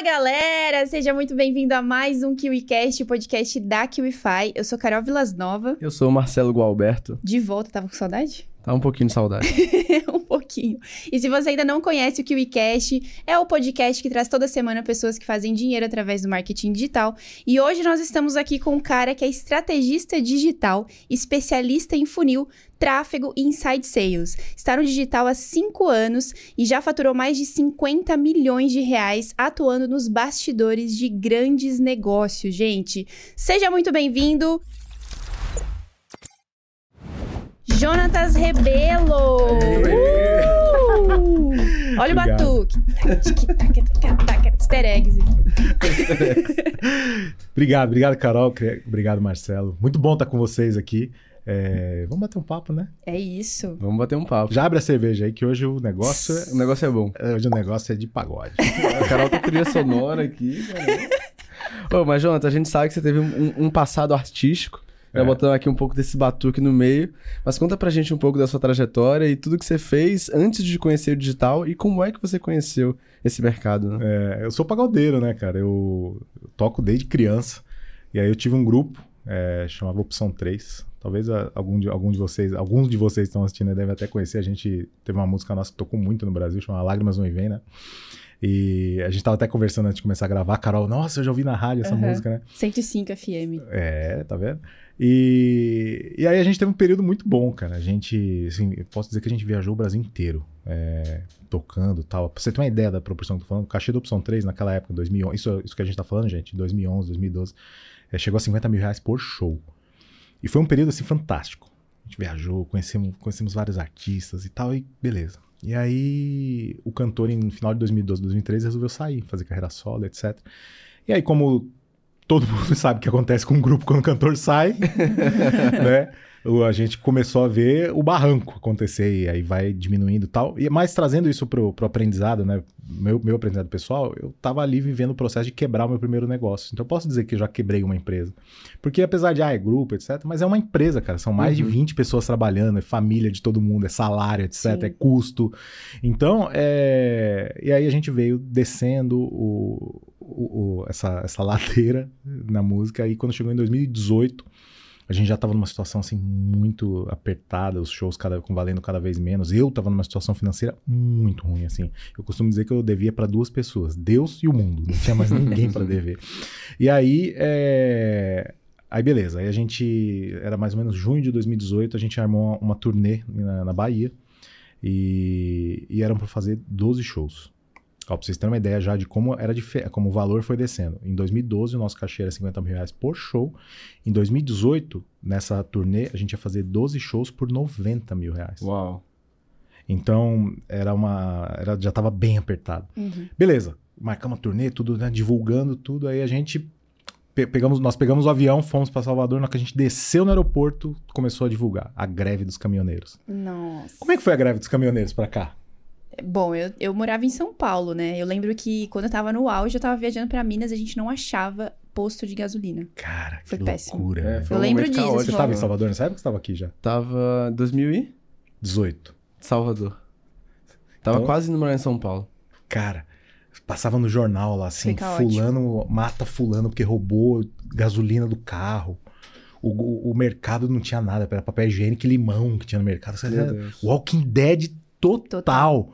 Fala galera, seja muito bem-vindo a mais um KiwiCast, o podcast da KiwiFi. Eu sou Carol Vilas Nova. Eu sou o Marcelo Gualberto. De volta, tava com saudade? Tá um pouquinho de saudade. um pouquinho. E se você ainda não conhece o KiwiCast, é o podcast que traz toda semana pessoas que fazem dinheiro através do marketing digital. E hoje nós estamos aqui com um cara que é estrategista digital, especialista em funil, tráfego e inside sales. Está no digital há 5 anos e já faturou mais de 50 milhões de reais atuando nos bastidores de grandes negócios, gente. Seja muito bem-vindo. Jonatas Rebelo! Uh! Olha Obrigado. o batuque. Easter eggs. obrigado, obrigado, Carol. Obrigado, Marcelo. Muito bom estar com vocês aqui. É, vamos bater um papo, né? É isso. Vamos bater um papo. Já abre a cerveja aí, que hoje o negócio O negócio é bom. é, hoje o negócio é de pagode. A Carol tá trilha sonora aqui. Ô, mas, Jonathan, a gente sabe que você teve um, um passado artístico. Já É. botando aqui um pouco desse batuque no meio. Mas conta pra gente um pouco da sua trajetória e tudo que você fez antes de conhecer o digital e como é que você conheceu esse mercado, né? É, eu sou pagodeiro, né, cara? Eu, eu toco desde criança. E aí eu tive um grupo, é, chamava Opção 3. Talvez a- algum de, algum de vocês, alguns de vocês que estão assistindo aí devem até conhecer. A gente teve uma música nossa que tocou muito no Brasil, chamada Lágrimas Não Vem, né? E a gente tava até conversando antes de começar a gravar. Carol, nossa, eu já ouvi na rádio essa Aham. música, né? 105 FM. É, tá vendo? E, e aí a gente teve um período muito bom, cara. A gente, assim, posso dizer que a gente viajou o Brasil inteiro, é, tocando tal. Pra você ter uma ideia da proporção que eu tô falando, o cachê da Opção 3 naquela época, 2011, isso, isso que a gente tá falando, gente, 2011, 2012, é, chegou a 50 mil reais por show. E foi um período, assim, fantástico. A gente viajou, conhecemos, conhecemos vários artistas e tal, e beleza. E aí o cantor, no final de 2012, 2013, resolveu sair, fazer carreira solo, etc. E aí, como todo mundo sabe o que acontece com um grupo quando o cantor sai, né? A gente começou a ver o barranco acontecer e aí vai diminuindo e tal. E mais trazendo isso pro, pro aprendizado, né? Meu, meu aprendizado pessoal, eu tava ali vivendo o processo de quebrar o meu primeiro negócio. Então eu posso dizer que eu já quebrei uma empresa. Porque apesar de, ah, é grupo, etc., mas é uma empresa, cara. São mais Uhum. de 20 pessoas trabalhando, é família de todo mundo, é salário, etc., Sim. é custo. Então, é... e aí a gente veio descendo o, o- o- essa, essa ladeira na música. E quando chegou em 2018, a gente já estava numa situação assim muito apertada, os shows cada, valendo cada vez menos. Eu estava numa situação financeira muito ruim, assim. Eu costumo dizer que eu devia para duas pessoas, Deus e o mundo. Não tinha mais ninguém para dever. E aí, é... aí beleza. Aí a gente era mais ou menos junho de 2018, a gente armou uma, uma turnê na, na Bahia e, e eram para fazer 12 shows. Ó, pra vocês terem uma ideia já de como era como o valor foi descendo. Em 2012, o nosso cachê era 50 mil reais por show. Em 2018, nessa turnê, a gente ia fazer 12 shows por 90 mil reais. Uau. Então, era uma. Era, já tava bem apertado. Uhum. Beleza, marcamos a turnê, tudo, né? Divulgando tudo. Aí a gente. pe- Pegamos, nós pegamos o avião, fomos para Salvador. Na hora que a gente desceu no aeroporto, começou a divulgar a greve dos caminhoneiros. Nossa. Como é que foi a greve dos caminhoneiros para cá? Bom, eu, eu morava em São Paulo, né? Eu lembro que quando eu tava no auge, eu tava viajando pra Minas, a gente não achava posto de gasolina. Cara, Foi que péssimo. loucura. É, foi Eu um lembro disso, caótico. Você estava em Salvador nessa época ou você estava aqui já? Tava 2000 e 18. Salvador. Tava Então- quase indo morar em São Paulo. Cara, passava no jornal lá assim, fulano mata fulano porque roubou gasolina do carro. O, o, o mercado não tinha nada, era papel higiênico e limão que tinha no mercado. Você Meu. Walking Dead total. Total.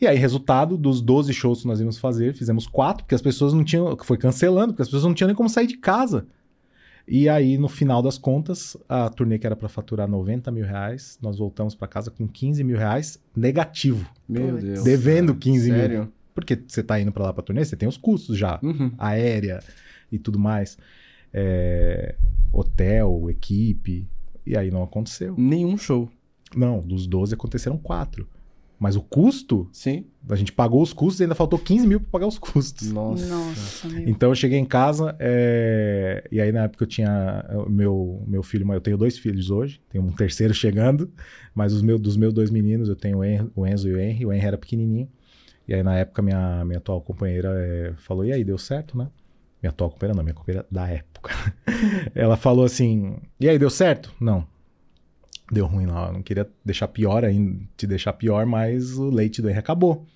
E aí, resultado dos 12 shows que nós íamos fazer, fizemos quatro, porque as pessoas não tinham. Foi cancelando, porque as pessoas não tinham nem como sair de casa. E aí, no final das contas, a turnê que era para faturar 90 mil reais, nós voltamos para casa com 15 mil reais negativo. Meu. Deus. Devendo 15 mil. Sério? Porque você tá indo para lá pra turnê, você tem os custos já. Uhum. Aérea e tudo mais. É, hotel, equipe. E aí não aconteceu. Nenhum show. Não, dos 12 aconteceram quatro. Mas o custo, Sim. a gente pagou os custos e ainda faltou 15 mil para pagar os custos. Nossa. Nossa. Então eu cheguei em casa é, e aí na época eu tinha meu meu filho, eu tenho dois filhos hoje, tenho um terceiro chegando, mas os meus dos meus dois meninos eu tenho o En- o Enzo e o Henry, o Henry era pequenininho. E aí na época minha minha atual companheira é, falou: "E aí, deu certo, né?" Minha atual companheira não, minha companheira da época. Ela falou assim: "E aí, deu certo?" Não. Deu ruim lá, eu não queria deixar pior ainda, te deixar pior, mas o leite do Henry acabou.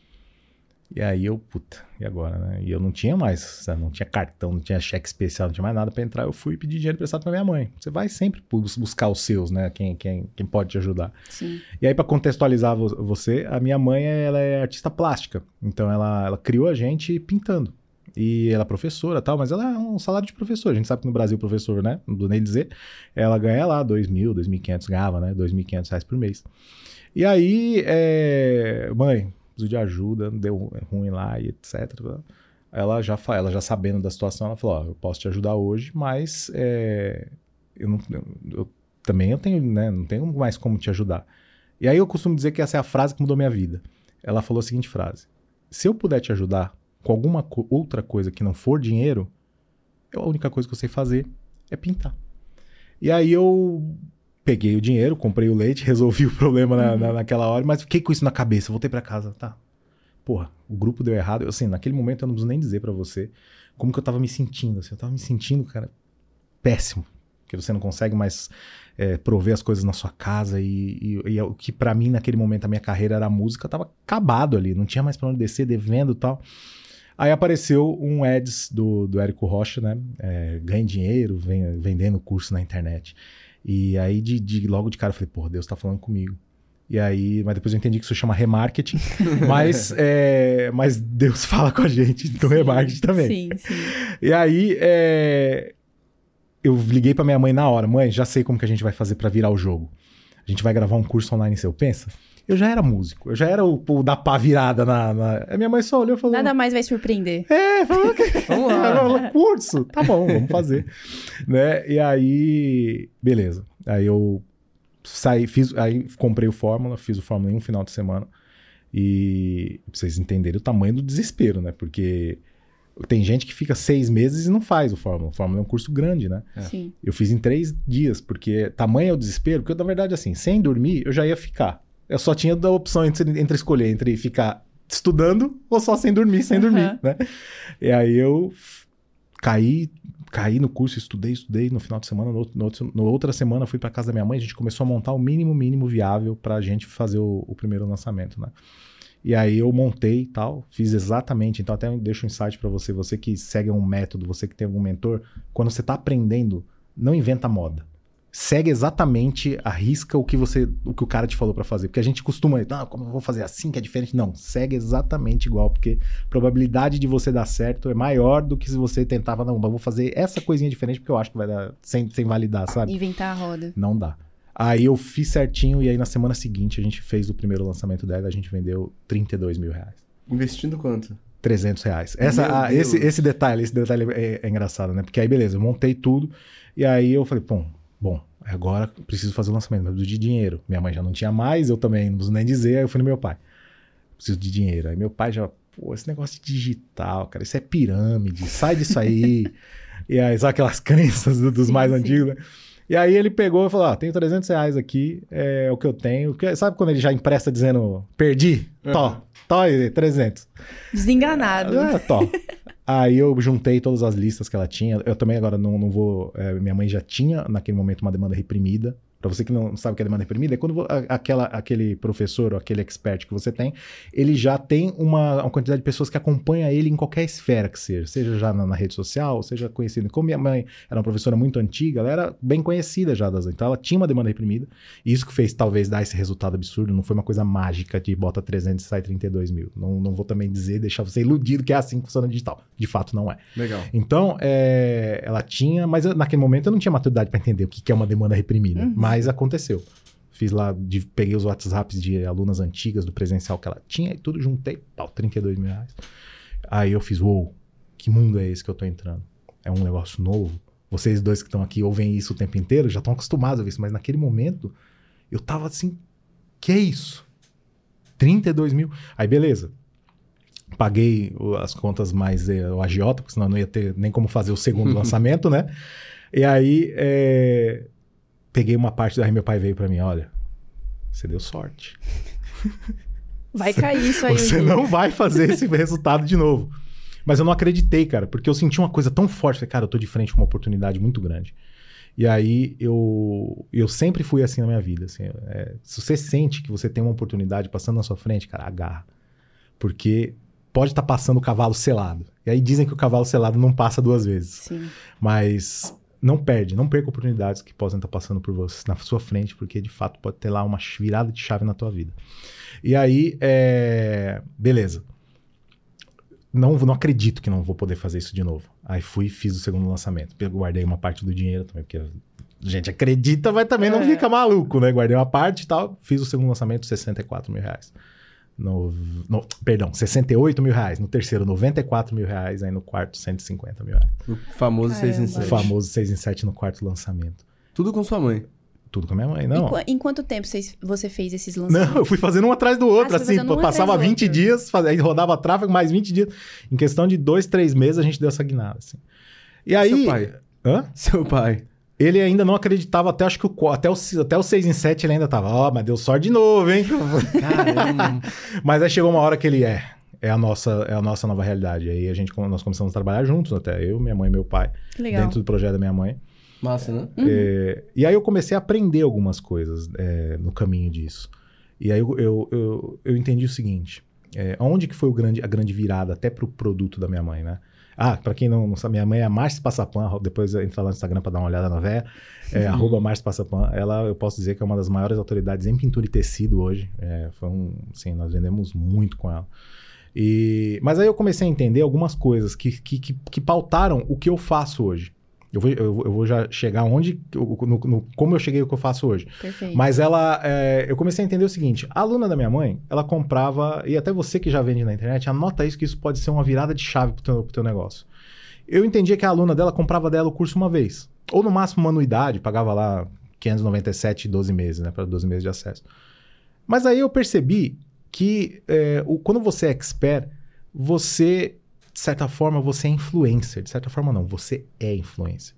E aí eu, puta, e agora, né? E eu não tinha mais, não tinha cartão, não tinha cheque especial, não tinha mais nada para entrar. Eu fui pedir dinheiro emprestado pra minha mãe. Você vai sempre buscar os seus, né? Quem, quem, quem pode te ajudar. Sim. E aí, para contextualizar você, a minha mãe, ela é artista plástica. Então, ela, ela criou a gente pintando. E ela é professora tal, mas ela é um salário de professor. A gente sabe que no Brasil, professor, né? Não do nem dizer, ela ganha lá 2 mil, 2.500, ganhava, né? 2.500 reais por mês. E aí, é... mãe, preciso de ajuda, deu ruim lá e etc. Ela já, ela já sabendo da situação, ela falou: Ó, eu posso te ajudar hoje, mas é, eu, não, eu, também eu tenho, né, não tenho mais como te ajudar. E aí eu costumo dizer que essa é a frase que mudou minha vida. Ela falou a seguinte frase: Se eu puder te ajudar com alguma co outra coisa que não for dinheiro, a única coisa que eu sei fazer é pintar. E aí eu peguei o dinheiro, comprei o leite, resolvi o problema na, na, uhum. naquela hora, mas fiquei com isso na cabeça. Voltei para casa, tá? Porra, o grupo deu errado. Eu, assim, naquele momento eu não preciso nem dizer para você como que eu tava me sentindo. Assim, eu tava me sentindo, cara, péssimo. Porque você não consegue mais é, prover as coisas na sua casa e, e, e o que para mim naquele momento a minha carreira era a música, tava acabado ali, não tinha mais pra onde descer, devendo e tal. Aí apareceu um ads do, do Érico Rocha, né? É, ganhe dinheiro vem, vendendo curso na internet. E aí, de, de, logo de cara, eu falei, porra, Deus tá falando comigo. E aí, mas depois eu entendi que isso chama remarketing. mas, é, mas Deus fala com a gente no remarketing também. Sim, sim. E aí, é, eu liguei para minha mãe na hora. Mãe, já sei como que a gente vai fazer para virar o jogo. A gente vai gravar um curso online seu. Pensa, eu já era músico, eu já era o, o da pá virada na, na, A minha mãe só olhou e falou. Nada mais vai surpreender. É, falou que. vamos lá. curso. Tá bom, vamos fazer. né? E aí, beleza. Aí eu saí, fiz, aí comprei o Fórmula, fiz o Fórmula em um final de semana. E pra vocês entenderem o tamanho do desespero, né? Porque tem gente que fica seis meses e não faz o Fórmula. O Fórmula é um curso grande, né? É. Sim. Eu fiz em três dias, porque tamanho é o desespero, porque na verdade, assim, sem dormir, eu já ia ficar. Eu só tinha a opção entre, entre escolher entre ficar estudando ou só sem dormir, sem uhum. dormir, né? E aí eu caí, caí no curso, estudei, estudei no final de semana, no, no, no outra semana fui para casa da minha mãe, a gente começou a montar o mínimo mínimo viável para a gente fazer o, o, primeiro lançamento, né? E aí eu montei e tal, fiz exatamente, então até deixo um insight para você, você que segue um método, você que tem algum mentor, quando você está aprendendo, não inventa moda segue exatamente a risca o que você o que o cara te falou para fazer. Porque a gente costuma ah, como eu vou fazer assim que é diferente? Não segue exatamente igual porque a probabilidade de você dar certo é maior do que se você tentava não vou fazer essa coisinha diferente porque eu acho que vai dar sem, sem validar sabe? Inventar a roda. Não dá. Aí eu fiz certinho e aí na semana seguinte a gente fez o primeiro lançamento dela a gente vendeu 32 mil reais. Investindo quanto? 300 reais. Essa, esse, esse detalhe, esse detalhe é, é, engraçado, né? Porque aí, beleza, eu montei tudo. E aí eu falei, pô, Bom, agora preciso fazer o lançamento, mas preciso de dinheiro. Minha mãe já não tinha mais, eu também não preciso nem dizer, aí eu fui no meu pai. Preciso de dinheiro. Aí meu pai já, pô, esse negócio de digital, cara, isso é pirâmide, sai disso aí. e aí, sabe aquelas crenças dos sim, mais sim. antigos, né? E aí ele pegou e falou: ah, tenho 300 reais aqui, é o que eu tenho. Sabe quando ele já empresta dizendo, perdi? Uhum. Tó, tó aí, 300. Desenganado. Ah, tó. Aí eu juntei todas as listas que ela tinha. Eu também agora não, não vou. É, minha mãe já tinha naquele momento uma demanda reprimida. Para você que não sabe o que é demanda reprimida, é quando aquela, aquele professor ou aquele expert que você tem, ele já tem uma, uma quantidade de pessoas que acompanha ele em qualquer esfera que seja, seja já na, na rede social, seja conhecido. Como minha mãe era uma professora muito antiga, ela era bem conhecida já das. Então ela tinha uma demanda reprimida. E isso que fez talvez dar esse resultado absurdo, não foi uma coisa mágica de bota 300 e sai 32 mil. Não, não vou também dizer, deixar você iludido que é assim que funciona digital. De fato, não é. Legal. Então, é, ela tinha, mas eu, naquele momento eu não tinha maturidade para entender o que, que é uma demanda reprimida. Uhum. Mas mas aconteceu. Fiz lá, de, peguei os WhatsApps de alunas antigas do presencial que ela tinha e tudo, juntei, pau, 32 mil reais. Aí eu fiz, uou, que mundo é esse que eu tô entrando? É um negócio novo? Vocês dois que estão aqui ouvem isso o tempo inteiro, já estão acostumados a ver isso, mas naquele momento eu tava assim, que é isso? 32 mil. Aí beleza, paguei as contas mais é, o agiota, porque senão não ia ter nem como fazer o segundo lançamento, né? E aí é, peguei uma parte daí meu pai veio para mim, olha, você deu sorte. Vai cair isso aí. Você não vai fazer esse resultado de novo. Mas eu não acreditei, cara, porque eu senti uma coisa tão forte, falei, cara, eu tô de frente com uma oportunidade muito grande. E aí eu, eu sempre fui assim na minha vida. Assim, é, se você sente que você tem uma oportunidade passando na sua frente, cara, agarra. Porque pode estar tá passando o cavalo selado. E aí dizem que o cavalo selado não passa duas vezes. Sim. Mas não perde, não perca oportunidades que possam estar passando por você na sua frente, porque de fato pode ter lá uma virada de chave na tua vida. E aí, é... beleza. Não, não acredito que não vou poder fazer isso de novo. Aí fui e fiz o segundo lançamento. Eu guardei uma parte do dinheiro também, porque a gente acredita, mas também é. não fica maluco, né? Guardei uma parte e tal. Fiz o segundo lançamento, 64 mil reais. No, no, perdão, 68 mil reais. No terceiro, 94 mil reais. Aí no quarto, 150 mil reais. O famoso 6 em 7. O famoso 6 em 7 no quarto lançamento. Tudo com sua mãe? Tudo com a minha mãe, não. Em, em quanto tempo você fez esses lançamentos? Não, eu fui fazendo um atrás do outro, ah, assim. Um passava 20 outro. dias, faz, aí rodava tráfego mais 20 dias. Em questão de dois, três meses, a gente deu essa guinada, assim. E aí... Seu pai? Hã? Seu pai. Ele ainda não acreditava até acho que o até o, até o 6 em 7 ele ainda tava, ó, oh, mas deu sorte de novo, hein? Caramba. mas aí chegou uma hora que ele é, é a nossa é a nossa nova realidade. Aí a gente nós começamos a trabalhar juntos até, eu, minha mãe e meu pai, Legal. dentro do projeto da minha mãe. Massa, né? Uhum. É, e aí eu comecei a aprender algumas coisas é, no caminho disso. E aí eu, eu, eu, eu entendi o seguinte, é, onde que foi o grande, a grande virada até pro produto da minha mãe, né? Ah, para quem não, não, sabe, minha mãe é a Márcia Passapan, depois entra lá no Instagram para dar uma olhada na véia. É uhum. arroba Márcia Passapan. Ela, eu posso dizer que é uma das maiores autoridades em pintura e tecido hoje. É, foi um, assim, nós vendemos muito com ela. E, mas aí eu comecei a entender algumas coisas que, que, que, que pautaram o que eu faço hoje. Eu vou, eu, eu vou já chegar onde, no, no, como eu cheguei o que eu faço hoje. Perfeito. Mas ela, é, eu comecei a entender o seguinte: a aluna da minha mãe, ela comprava, e até você que já vende na internet, anota isso que isso pode ser uma virada de chave pro teu, pro teu negócio. Eu entendia que a aluna dela comprava dela o curso uma vez. Ou no máximo uma anuidade, pagava lá 597 12 meses, né? Para 12 meses de acesso. Mas aí eu percebi que é, o, quando você é expert, você de certa forma, você é influencer. De certa forma, não, você é influencer.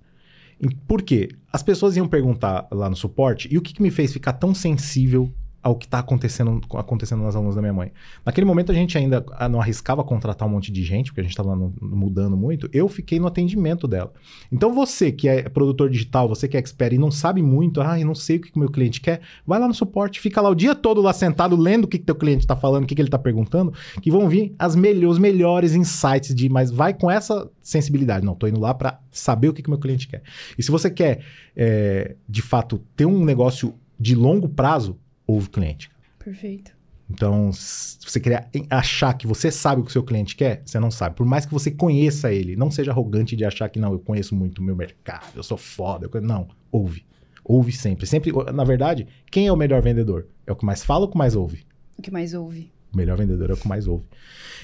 Por quê? As pessoas iam perguntar lá no suporte, e o que, que me fez ficar tão sensível ao que está acontecendo, acontecendo nas alunas da minha mãe. Naquele momento a gente ainda ah, não arriscava contratar um monte de gente, porque a gente estava mudando muito. Eu fiquei no atendimento dela. Então você que é produtor digital, você que é expert e não sabe muito, ah, eu não sei o que o meu cliente quer, vai lá no suporte, fica lá o dia todo lá sentado lendo o que, que teu cliente está falando, o que, que ele está perguntando, que vão vir as os melhores insights de, mas vai com essa sensibilidade. Não, estou indo lá para saber o que, que meu cliente quer. E se você quer, é, de fato, ter um negócio de longo prazo, ouve o cliente. Perfeito. Então, se você quer achar que você sabe o que o seu cliente quer, você não sabe. Por mais que você conheça ele, não seja arrogante de achar que não, eu conheço muito o meu mercado, eu sou foda. Eu... Não, ouve. Ouve sempre. Sempre, na verdade, quem é o melhor vendedor? É o que mais fala ou o que mais ouve? O que mais ouve. O melhor vendedor é o que mais ouve.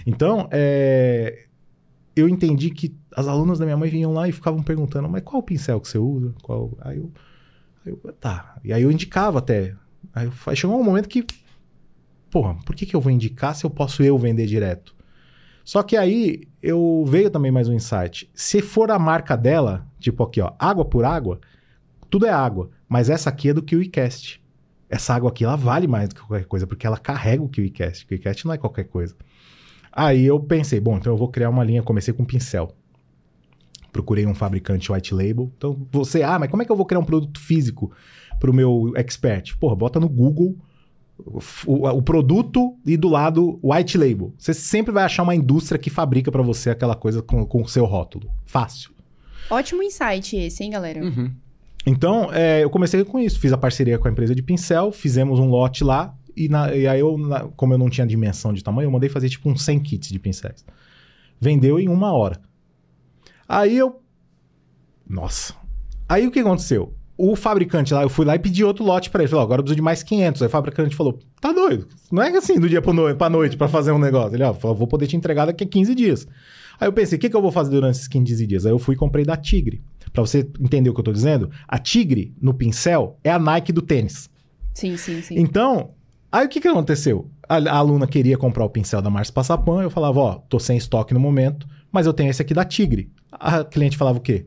Então, é... eu entendi que as alunas da minha mãe vinham lá e ficavam perguntando, mas qual o pincel que você usa? Qual... Aí eu, aí eu tá. E aí eu indicava até Aí, chegou um momento que, porra, por que, que eu vou indicar se eu posso eu vender direto? Só que aí eu veio também mais um insight. Se for a marca dela, tipo aqui, ó, água por água, tudo é água, mas essa aqui é do KiwiCast. Essa água aqui ela vale mais do que qualquer coisa, porque ela carrega o KiwiCast. O KiwiCast não é qualquer coisa. Aí eu pensei, bom, então eu vou criar uma linha, comecei com pincel. Procurei um fabricante white label. Então você, ah, mas como é que eu vou criar um produto físico? Pro meu expert? Porra, bota no Google o, o, produto e do lado white label. Você sempre vai achar uma indústria que fabrica para você aquela coisa com, com o seu rótulo. Fácil. Ótimo insight esse, hein, galera? Uhum. Então, é, eu comecei com isso. Fiz a parceria com a empresa de pincel, fizemos um lote lá. E, na, e aí, eu, na, como eu não tinha dimensão de tamanho, eu mandei fazer tipo uns 100 kits de pincéis. Vendeu em uma hora. Aí eu. Nossa. Aí o que aconteceu? O fabricante lá, eu fui lá e pedi outro lote para ele. Falou, agora eu preciso de mais 500. Aí o fabricante falou, tá doido. Não é assim do dia pra noite, pra noite pra fazer um negócio. Ele, ó, vou poder te entregar daqui a 15 dias. Aí eu pensei, o que, que eu vou fazer durante esses 15 dias? Aí eu fui e comprei da Tigre. Pra você entender o que eu tô dizendo, a Tigre, no pincel, é a Nike do tênis. Sim, sim, sim. Então, aí o que, que aconteceu? A, a aluna queria comprar o pincel da Márcia Passapan, eu falava, ó, tô sem estoque no momento, mas eu tenho esse aqui da Tigre. A cliente falava o quê?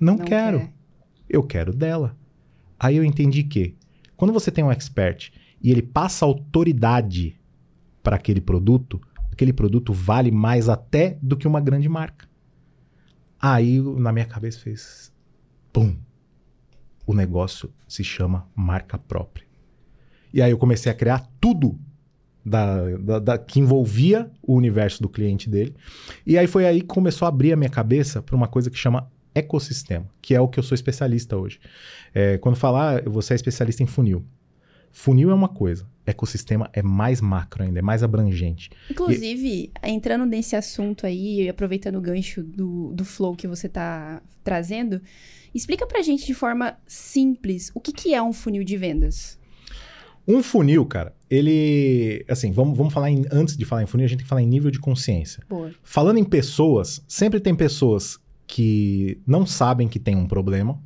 Não, Não quero. Quer eu quero dela. Aí eu entendi que quando você tem um expert e ele passa autoridade para aquele produto, aquele produto vale mais até do que uma grande marca. Aí na minha cabeça fez pum. O negócio se chama marca própria. E aí eu comecei a criar tudo da, da, da, que envolvia o universo do cliente dele. E aí foi aí que começou a abrir a minha cabeça para uma coisa que chama ecossistema, que é o que eu sou especialista hoje. É, quando falar, você é especialista em funil. Funil é uma coisa, ecossistema é mais macro ainda, é mais abrangente. Inclusive, e... entrando nesse assunto aí, aproveitando o gancho do, do flow que você está trazendo, explica pra gente de forma simples o que, que é um funil de vendas. Um funil, cara, ele. Assim, vamos, vamos falar em, antes de falar em funil, a gente tem que falar em nível de consciência. Boa. Falando em pessoas, sempre tem pessoas que não sabem que tem um problema,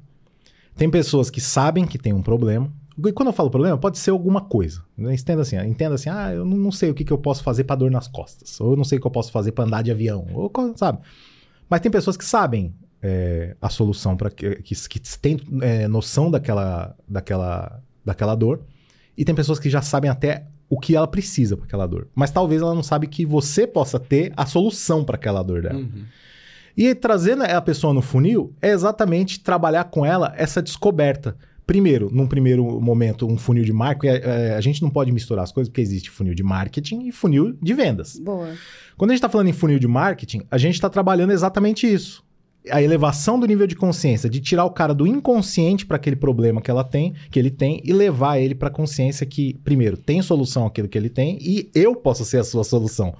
tem pessoas que sabem que tem um problema. E quando eu falo problema, pode ser alguma coisa. Entenda assim, entenda assim, ah, eu não sei o que, que eu posso fazer para dor nas costas, ou eu não sei o que eu posso fazer para andar de avião, ou sabe. Mas tem pessoas que sabem é, a solução para que, que, que têm é, noção daquela, daquela, daquela dor e tem pessoas que já sabem até o que ela precisa para aquela dor. Mas talvez ela não sabe que você possa ter a solução para aquela dor dela. Uhum. E trazendo a pessoa no funil é exatamente trabalhar com ela essa descoberta. Primeiro, num primeiro momento, um funil de marketing. É, é, a gente não pode misturar as coisas, porque existe funil de marketing e funil de vendas. Boa. Quando a gente está falando em funil de marketing, a gente está trabalhando exatamente isso a elevação do nível de consciência, de tirar o cara do inconsciente para aquele problema que ela tem, que ele tem e levar ele para a consciência que primeiro tem solução aquilo que ele tem e eu posso ser a sua solução.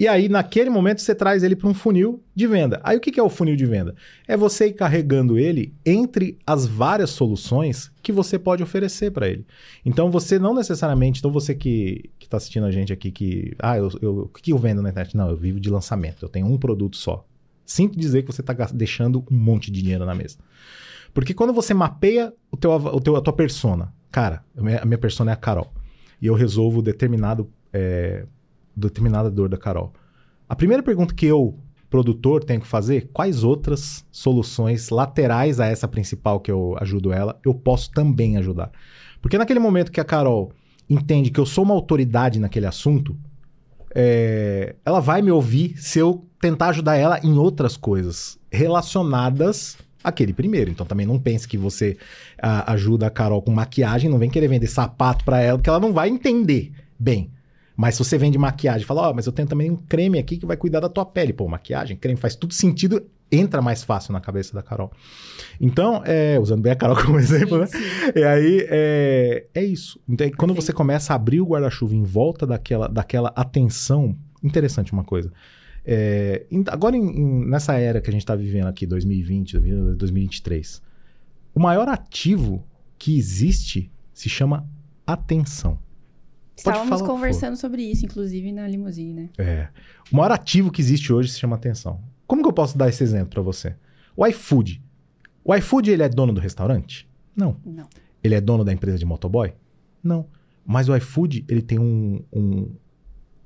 E aí naquele momento você traz ele para um funil de venda. Aí o que é o funil de venda? É você ir carregando ele entre as várias soluções que você pode oferecer para ele. Então você não necessariamente, então você que está assistindo a gente aqui que, ah, eu, eu, o que eu vendo na internet? Não, eu vivo de lançamento, eu tenho um produto só. Sinto dizer que você está deixando um monte de dinheiro na mesa. Porque quando você mapeia o teu, o teu, a tua persona, cara, a minha persona é a Carol, e eu resolvo determinado, é, determinada dor da Carol. A primeira pergunta que eu, produtor, tenho que fazer, quais outras soluções laterais a essa principal que eu ajudo ela, eu posso também ajudar? Porque naquele momento que a Carol entende que eu sou uma autoridade naquele assunto, é, ela vai me ouvir se eu tentar ajudar ela em outras coisas relacionadas àquele primeiro. Então também não pense que você a, ajuda a Carol com maquiagem, não vem querer vender sapato para ela, porque ela não vai entender bem. Mas se você vende maquiagem, fala, ó, oh, mas eu tenho também um creme aqui que vai cuidar da tua pele. Pô, maquiagem, creme, faz tudo sentido, entra mais fácil na cabeça da Carol. Então, é, usando bem a Carol como exemplo, sim, né? Sim. E aí, é, é isso. Então, quando você começa a abrir o guarda-chuva em volta daquela, daquela atenção, interessante uma coisa. É, agora, em, em, nessa era que a gente está vivendo aqui, 2020, 2023, o maior ativo que existe se chama atenção. Estávamos conversando sobre isso, inclusive, na limusine, né? É. O maior ativo que existe hoje se chama atenção. Como que eu posso dar esse exemplo para você? O iFood. O iFood, ele é dono do restaurante? Não. Não. Ele é dono da empresa de motoboy? Não. Mas o iFood, ele tem um, um,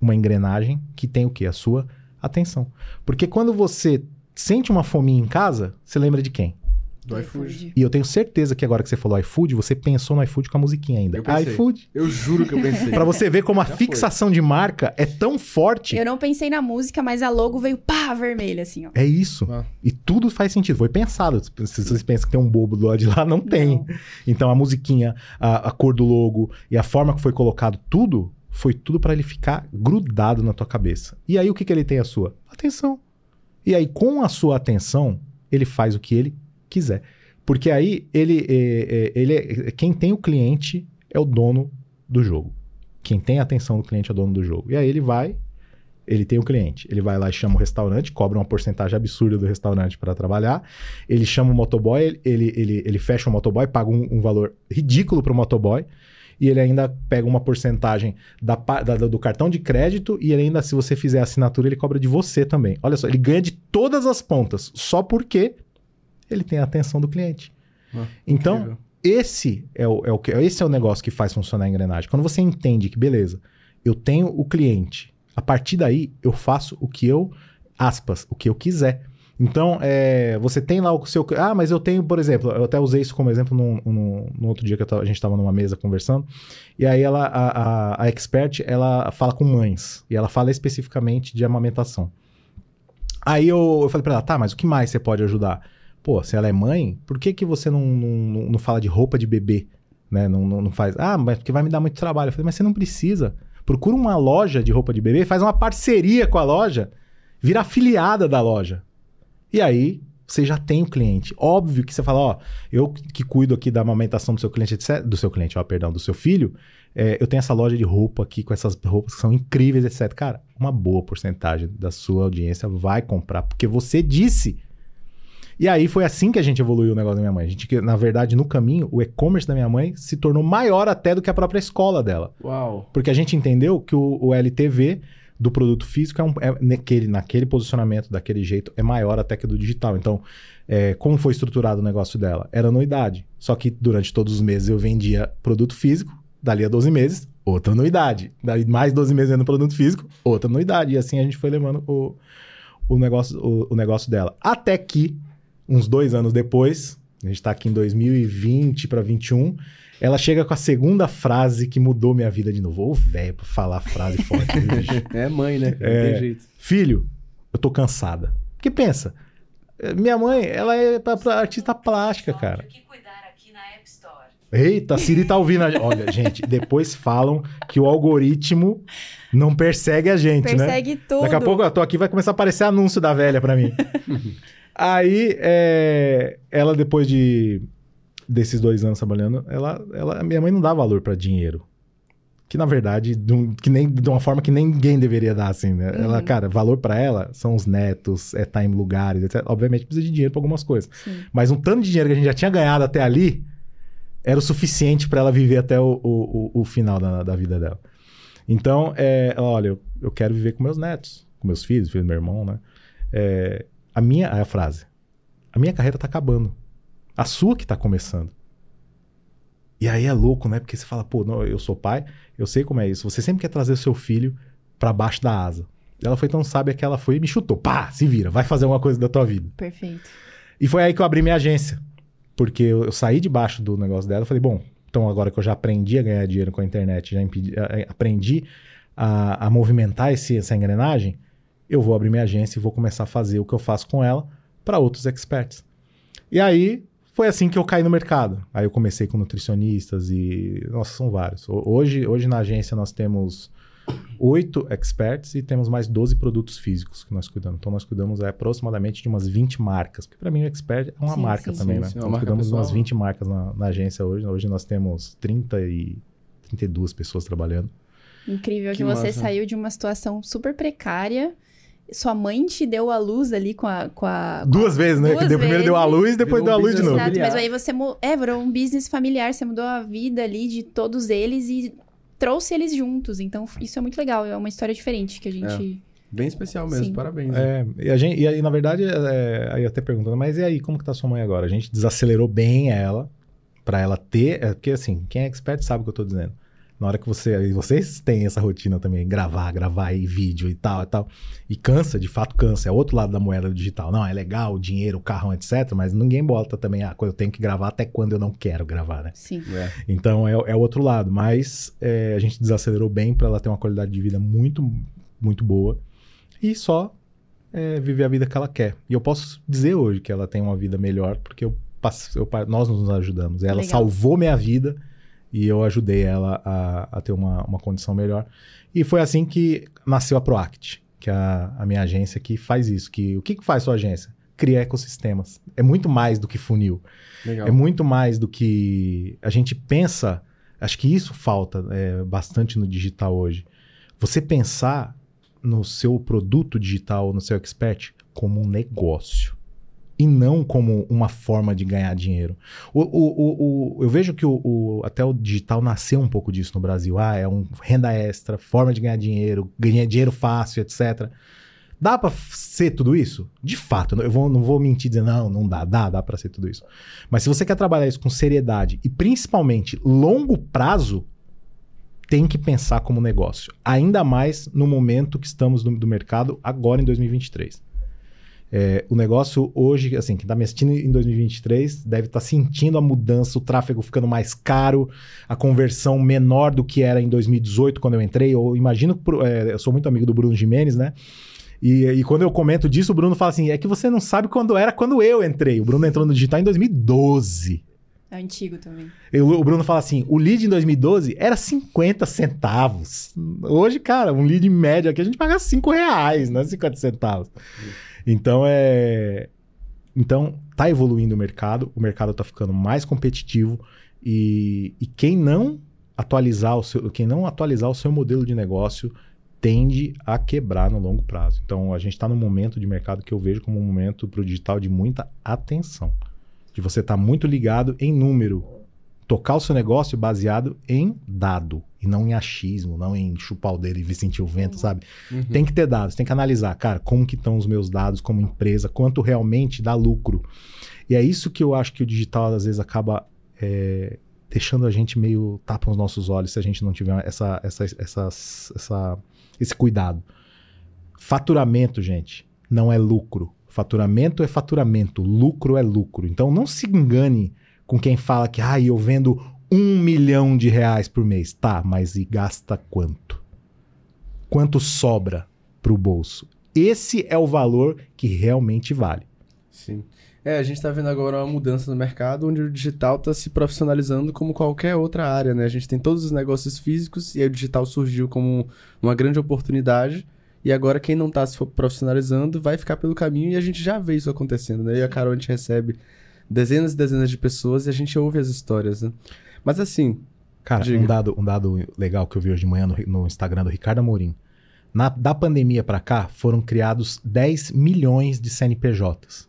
uma engrenagem que tem o quê? A sua atenção. Porque quando você sente uma fominha em casa, você lembra de quem? Do iFood. E eu tenho certeza que agora que você falou iFood, você pensou no iFood com a musiquinha ainda. Eu iFood. Eu juro que eu pensei. pra você ver como a Já fixação foi. de marca é tão forte. Eu não pensei na música, mas a logo veio pá, vermelha, assim, ó. É isso. Ah. E tudo faz sentido. Foi pensado. Se vocês pensam que tem um bobo do lado de lá, não tem. Não. Então a musiquinha, a, a cor do logo e a forma que foi colocado, tudo foi tudo para ele ficar grudado na tua cabeça. E aí o que, que ele tem a sua? Atenção. E aí com a sua atenção, ele faz o que ele quiser. Porque aí ele, é, é, ele é, quem tem o cliente é o dono do jogo. Quem tem a atenção do cliente é o dono do jogo. E aí ele vai, ele tem o cliente, ele vai lá e chama o restaurante, cobra uma porcentagem absurda do restaurante para trabalhar. Ele chama o motoboy, ele, ele, ele fecha o motoboy, paga um, um valor ridículo para o motoboy e ele ainda pega uma porcentagem da, da, do cartão de crédito e ele ainda, se você fizer a assinatura, ele cobra de você também. Olha só, ele ganha de todas as pontas, só porque ele tem a atenção do cliente. Ah, então, incrível. esse é o, é o que, esse é o negócio que faz funcionar a engrenagem. Quando você entende que, beleza, eu tenho o cliente, a partir daí eu faço o que eu, aspas, o que eu quiser. Então, é, você tem lá o seu. Ah, mas eu tenho, por exemplo, eu até usei isso como exemplo no no outro dia que a gente estava numa mesa conversando. E aí ela, a, a, a expert, ela fala com mães. E ela fala especificamente de amamentação. Aí eu, eu falei para ela, tá, mas o que mais você pode ajudar? Pô, se ela é mãe, por que, que você não, não, não fala de roupa de bebê? Né? Não, não, não faz. Ah, mas porque vai me dar muito trabalho. Eu falei, mas você não precisa. Procura uma loja de roupa de bebê, faz uma parceria com a loja, vira afiliada da loja. E aí você já tem o cliente. Óbvio que você fala, ó, eu que cuido aqui da amamentação do seu cliente, etc, do seu cliente, ó, perdão, do seu filho, é, eu tenho essa loja de roupa aqui com essas roupas que são incríveis, etc. Cara, uma boa porcentagem da sua audiência vai comprar, porque você disse. E aí foi assim que a gente evoluiu o negócio da minha mãe. A gente, na verdade, no caminho, o e-commerce da minha mãe se tornou maior até do que a própria escola dela. Uau. Porque a gente entendeu que o, o LTV do produto físico é, um, é naquele, naquele posicionamento, daquele jeito, é maior até que do digital. Então, é, como foi estruturado o negócio dela? Era anuidade. Só que durante todos os meses eu vendia produto físico, dali a 12 meses, outra anuidade. Dali mais 12 meses vendendo produto físico, outra anuidade. E assim a gente foi levando o, o, negócio, o, o negócio dela. Até que, uns dois anos depois, a gente está aqui em 2020 para 2021 ela chega com a segunda frase que mudou minha vida de novo. Ô, velho, pra falar frase forte. é mãe, né? Não É. tem jeito. Filho, eu tô cansada. Porque pensa, eh, minha mãe, ela é pra, pra artista plástica, cara. que cuidar aqui na App Store. Eita, a Siri tá ouvindo a gente. Olha, gente, depois falam que o algoritmo não persegue a gente, né? Persegue tudo. Daqui a pouco eu tô aqui vai começar a aparecer anúncio da velha pra mim. Aí, é, ela depois de desses dois anos trabalhando, ela, ela, minha mãe não dá valor pra dinheiro. Que na verdade, de, que nem, de uma forma que ninguém deveria dar, assim, né? Ela, cara, valor pra ela são os netos, é estar em lugares, etc. Obviamente precisa de dinheiro pra algumas coisas. Sim. Mas um tanto de dinheiro que a gente já tinha ganhado até ali era o suficiente pra ela viver até o, o, o- o final da, da vida dela. Então, é, olha, eu, eu quero viver com meus netos, com meus filhos, filho do meu irmão, né? É, a minha, aí a frase, a minha carreira tá acabando. A sua que tá começando. E aí é louco, né? Porque você fala, pô, não, eu sou pai, eu sei como é isso. Você sempre quer trazer o seu filho pra baixo da asa. Ela foi tão sábia que ela foi e me chutou. Pá, se vira, vai fazer uma coisa da tua vida. Perfeito. E foi aí que eu abri minha agência. Porque eu, eu saí debaixo do negócio dela e falei, bom, então agora que eu já aprendi a ganhar dinheiro com a internet, já impedi- aprendi a, a movimentar esse, essa engrenagem, eu vou abrir minha agência e vou começar a fazer o que eu faço com ela para outros experts. E aí foi assim que eu caí no mercado. Aí eu comecei com nutricionistas e. Nossa, são vários. Ho- Hoje, hoje na agência nós temos oito experts e temos mais 12 produtos físicos que nós cuidamos. Então nós cuidamos é, aproximadamente de umas 20 marcas. Porque para mim o expert é uma Sim, marca sim. também, Sim, né? sim, é Nós uma marca cuidamos de umas pessoal. 20 marcas na, na agência hoje. Hoje nós temos 30 e 32 pessoas trabalhando. Incrível que, Que você massa. saiu de uma situação super precária. Sua mãe te deu a luz ali com a. Com a com Duas vezes, né? Duas que deu, primeiro deu a vezes. luz, depois Virou deu a um luz de novo. Exato, mas aí você é, virou um business familiar, você mudou a vida ali de todos eles e trouxe eles juntos. Então, isso é muito legal, é uma história diferente que a gente. Bem especial mesmo, Sim. parabéns. É, e, a gente, e aí, na verdade, é, aí até perguntando, mas e aí, como que tá sua mãe agora? A gente desacelerou bem ela, pra ela ter. É, porque assim, quem é expert sabe o que eu tô dizendo. Na hora que você. E vocês têm essa rotina também, gravar, gravar e vídeo e tal e tal. E cansa, de fato cansa. É outro lado da moeda do digital. Não, é legal, o dinheiro, o carrão, etc. Mas ninguém bota também, ah, eu tenho que gravar até quando eu não quero gravar, né? Sim. É. Então é, é o outro lado, mas é, a gente desacelerou bem para ela ter uma qualidade de vida muito, muito boa e só é, viver a vida que ela quer. E eu posso dizer hoje que ela tem uma vida melhor porque eu, eu nós nos ajudamos. Ela Legal. salvou minha vida e eu ajudei ela a, a ter uma, uma condição melhor. E foi assim que nasceu a Proact, que é a, a minha agência que faz isso. Que, o que, que faz sua agência? Criar ecossistemas. É muito mais do que funil. Legal. É muito mais do que a gente pensa. Acho que isso falta é, bastante no digital hoje. Você pensar no seu produto digital, no seu expert, como um negócio. E não como uma forma de ganhar dinheiro. O, o, o, o- eu vejo que o, até o digital nasceu um pouco disso no Brasil. Ah, é um renda extra, forma de ganhar dinheiro, ganhar dinheiro fácil, etc. Dá pra f- ser tudo isso? De fato, eu vou- não vou mentir dizendo, não, não dá, dá, dá pra ser tudo isso. Mas se você quer trabalhar isso com seriedade e principalmente longo prazo, tem que pensar como negócio. Ainda mais no momento que estamos do, do mercado, agora em 2023. É, o negócio hoje, assim, quem está me assistindo em 2023 deve estar sentindo a mudança, o tráfego ficando mais caro, a conversão menor do que era em 2018, quando eu entrei. Eu imagino, é, eu sou muito amigo do Bruno Jimenez, né? E, e quando eu comento disso, o Bruno fala assim: é que você não sabe quando era quando eu entrei. O Bruno entrou no digital em 2012. É antigo também. Eu- o Bruno fala assim: o lead em 2012 era 50 centavos. Hoje, cara, um lead em média aqui a gente paga 5 reais, não é 50 centavos. Então é. Então, tá evoluindo o mercado, o mercado tá ficando mais competitivo e, e quem não atualizar o seu, quem não atualizar o seu modelo de negócio tende a quebrar no longo prazo. Então, a gente está num momento de mercado que eu vejo como um momento para o digital de muita atenção. De você estar muito ligado em número. Tocar o seu negócio baseado em dado. E não em achismo, não em chupar o dedo e sentir o vento, sabe? Uhum. Tem que ter dados, tem que analisar, cara, como que estão os meus dados como empresa, quanto realmente dá lucro. E é isso que eu acho que o digital às vezes acaba é, deixando a gente meio tapa os nossos olhos se a gente não tiver essa, essa, essa, essa, esse cuidado. Faturamento, gente, não é lucro. Faturamento é faturamento, lucro é lucro. Então não se engane com quem fala que ah, eu vendo um milhão de reais por mês. Tá, mas e gasta quanto? Quanto sobra pro bolso? Esse é o valor que realmente vale. Sim. É, a gente tá vendo agora uma mudança no mercado onde o digital tá se profissionalizando como qualquer outra área, né? A gente tem todos os negócios físicos e aí o digital surgiu como uma grande oportunidade. E agora quem não tá se profissionalizando vai ficar pelo caminho e a gente já vê isso acontecendo, né? E a Carol a gente recebe dezenas e dezenas de pessoas e a gente ouve as histórias, né? Mas assim, Cara, Diga. um dado, um dado legal que eu vi hoje de manhã no, no Instagram do Ricardo Amorim. Na, da pandemia pra cá, foram criados 10 milhões de CNPJs.